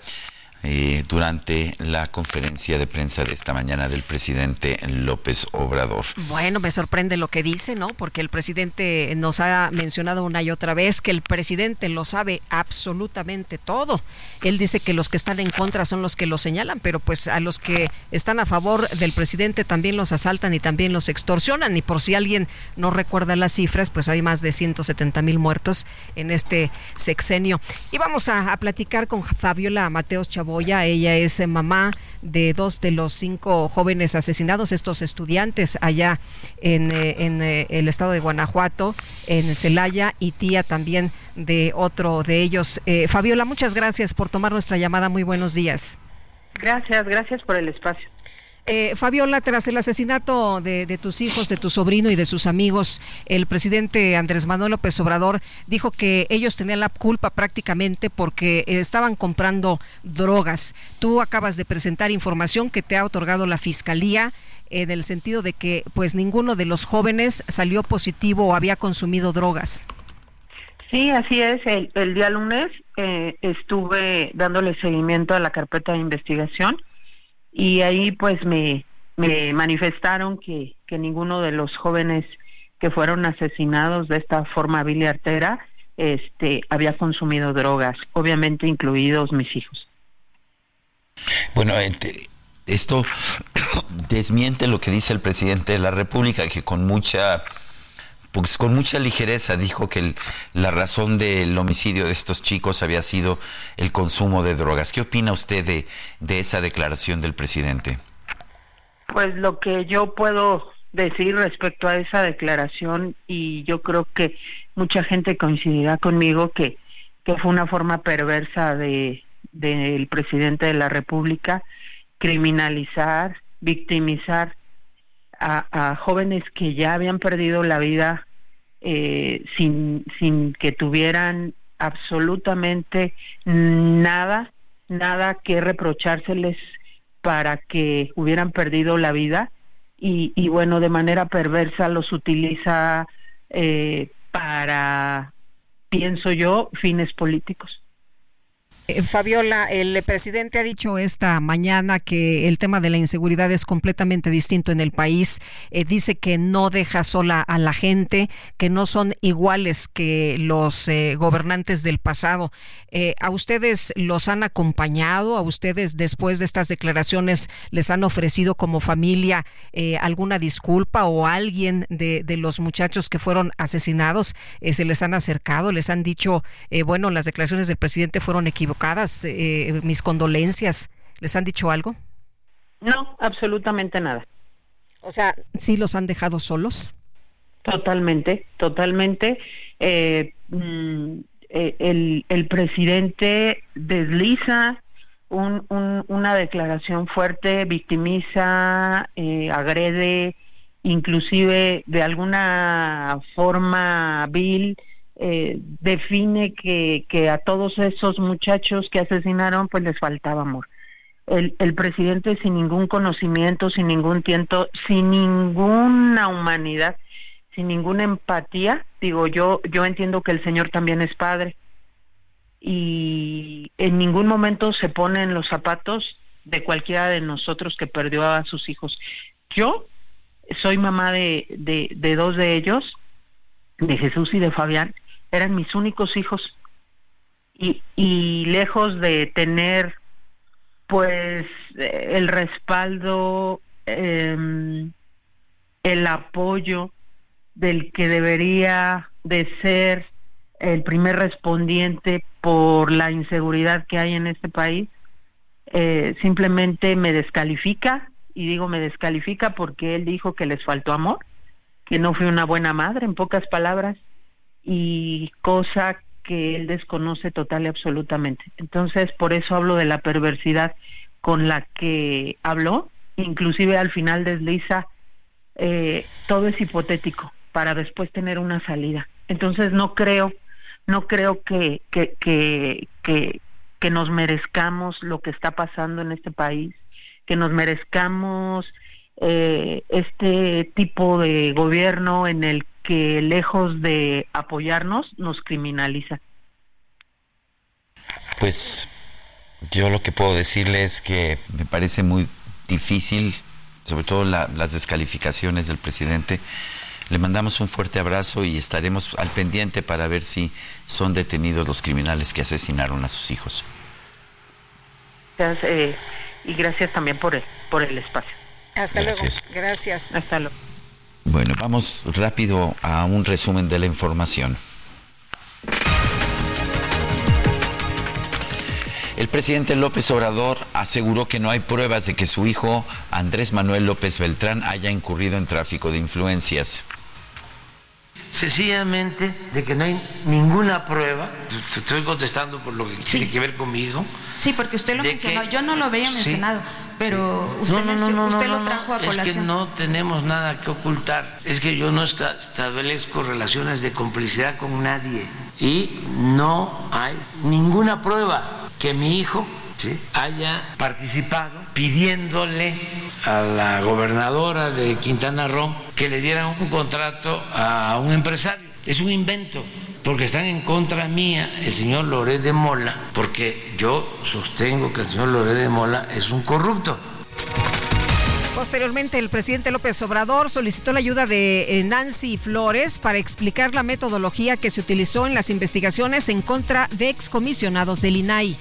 eh, durante la conferencia de prensa de esta mañana del presidente López Obrador. Bueno, me sorprende lo que dice, ¿no? Porque el presidente nos ha mencionado una y otra vez que el presidente lo sabe absolutamente todo. Él dice que los que están en contra son los que lo señalan, pero pues a los que están a favor del presidente también los asaltan y también los extorsionan. Y por si alguien no recuerda las cifras, pues hay más de 170 mil muertos en este sexenio. Y vamos a, a platicar con Fabiola Mateos Chaboya. Ella es eh, mamá de dos de los cinco jóvenes asesinados, estos estudiantes allá en, eh, en, eh, el estado de Guanajuato, en Celaya, y tía también de otro de ellos. Eh, Fabiola, muchas gracias por tomar nuestra llamada. Muy buenos días. Gracias, gracias por el espacio. Eh, Fabiola, tras el asesinato de, de tus hijos, de tu sobrino y de sus amigos, el presidente Andrés Manuel López Obrador dijo que ellos tenían la culpa prácticamente porque eh, estaban comprando drogas. Tú acabas de presentar información que te ha otorgado la Fiscalía en el sentido de que pues ninguno de los jóvenes salió positivo o había consumido drogas. Sí, así es. El, el día lunes eh, estuve dándole seguimiento a la carpeta de investigación y ahí pues me, me manifestaron que, que ninguno de los jóvenes que fueron asesinados de esta forma vil y artera este, había consumido drogas, obviamente incluidos mis hijos. Bueno, esto desmiente lo que dice el presidente de la República, que con mucha pues con mucha ligereza dijo que el- la razón del homicidio de estos chicos había sido el consumo de drogas. ¿Qué opina usted de, esa declaración del presidente? Pues lo que yo puedo decir respecto a esa declaración y yo creo que mucha gente coincidirá conmigo que, que fue una forma perversa de del presidente de la República criminalizar, victimizar a, jóvenes que ya habían perdido la vida eh, sin, sin que tuvieran absolutamente nada, nada que reprochárseles para que hubieran perdido la vida y, y bueno, de manera perversa los utiliza eh, para, pienso yo, fines políticos. Eh, Fabiola, el presidente ha dicho esta mañana que el tema de la inseguridad es completamente distinto en el país. Eh, dice que no deja sola a la gente, que no son iguales que los eh, gobernantes del pasado. ¿A ustedes los han acompañado? ¿A ustedes después de estas declaraciones les han ofrecido como familia alguna disculpa o alguien de, los muchachos que fueron asesinados se les han acercado? ¿Les han dicho, bueno, las declaraciones del presidente fueron equivocadas? Eh, mis condolencias. ¿Les han dicho algo? No, absolutamente nada. O sea, ¿sí los han dejado solos? Totalmente, totalmente. Eh, mm, eh, el, el presidente desliza un, un- una declaración fuerte, victimiza, eh, agrede, inclusive de alguna forma vil, eh, define que, que a todos esos muchachos que asesinaron pues les faltaba amor. El, presidente sin ningún conocimiento, sin ningún tiento, sin ninguna humanidad, sin ninguna empatía, digo yo, yo entiendo que el Señor también es padre y en ningún momento se pone en los zapatos de cualquiera de nosotros que perdió a sus hijos. Yo soy mamá de, de dos de ellos, de Jesús y de Fabián, eran mis únicos hijos. Y, y lejos de tener pues eh, el respaldo, em, el apoyo del que debería de ser el primer respondiente por la inseguridad que hay en este país, eh, simplemente me descalifica, y digo me descalifica porque él dijo que les faltó amor, que no fui una buena madre, en pocas palabras, y cosa que él desconoce total y absolutamente. Entonces, por eso hablo de la perversidad con la que habló, inclusive al final desliza eh, todo es hipotético para después tener una salida. Entonces no creo, no creo que, que, que, que, nos merezcamos lo que está pasando en este país, que nos merezcamos eh, este tipo de gobierno en el que lejos de apoyarnos nos criminaliza. Pues yo lo que puedo decirle es que me parece muy difícil, sobre todo las descalificaciones del presidente. Le mandamos un fuerte abrazo y estaremos al pendiente para ver si son detenidos los criminales que asesinaron a sus hijos. Gracias, eh, y gracias también por el, por el espacio. Hasta luego. Gracias. Hasta luego. Bueno, vamos rápido a un resumen de la información. El presidente López Obrador aseguró que no hay pruebas de que su hijo Andrés Manuel López Beltrán haya incurrido en tráfico de influencias. Sencillamente de que no hay ninguna prueba, estoy contestando por lo que tiene que ver conmigo. Sí, porque usted lo mencionó, yo no lo había mencionado, pero usted, no, no, no, no, usted no, lo trajo a Es que colación. no tenemos nada que ocultar. Es que yo no esta- establezco relaciones de complicidad con nadie. Y no hay ninguna prueba que mi hijo ¿sí? haya participado pidiéndole a la gobernadora de Quintana Roo que le dieran un contrato a un empresario. Es un invento. Porque están en contra mía el señor Loret de Mola, porque yo sostengo que el señor Loret de Mola es un corrupto. Posteriormente, el presidente López Obrador solicitó la ayuda de eh, Nancy Flores para explicar la metodología que se utilizó en las investigaciones en contra de excomisionados del INAI.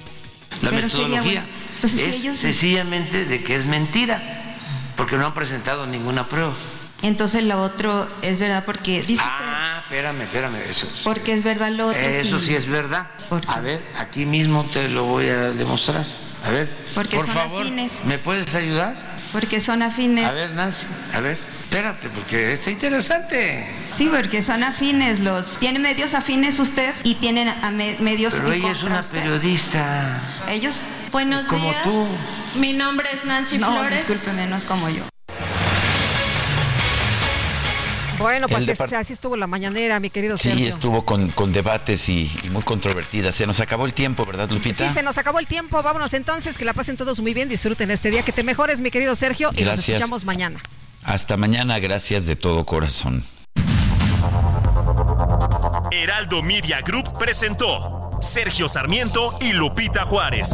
La Pero metodología bueno. Entonces, es ellos- sencillamente de que es mentira, porque no han presentado ninguna prueba. Entonces lo otro es verdad porque dice Ah, espérame, espérame, eso, es- porque es verdad lo otro. eso sí es verdad. A ver, aquí mismo te lo voy a demostrar. A ver, Porque por son favor, afines. ¿me puedes ayudar? Porque son afines. A ver, Nancy, a ver, espérate, porque está interesante. Sí, porque son afines los. Tiene medios afines usted y tienen a me- medios Pero ella es una usted. periodista. Ellos. Buenos Como días. tú. Mi nombre es Nancy No, Flores. discúlpeme, no es como yo. Bueno, pues es- así estuvo la mañanera, mi querido Sí, Sergio. estuvo con, con debates y, y muy controvertida. Se nos acabó el tiempo, ¿verdad, Lupita? Sí, se nos acabó el tiempo. Vámonos entonces, que la pasen todos muy bien, disfruten este día, que te mejores, mi querido Sergio, y nos Gracias. escuchamos mañana. Hasta mañana, gracias de todo corazón. Heraldo Media Group presentó Sergio Sarmiento y Lupita Juárez.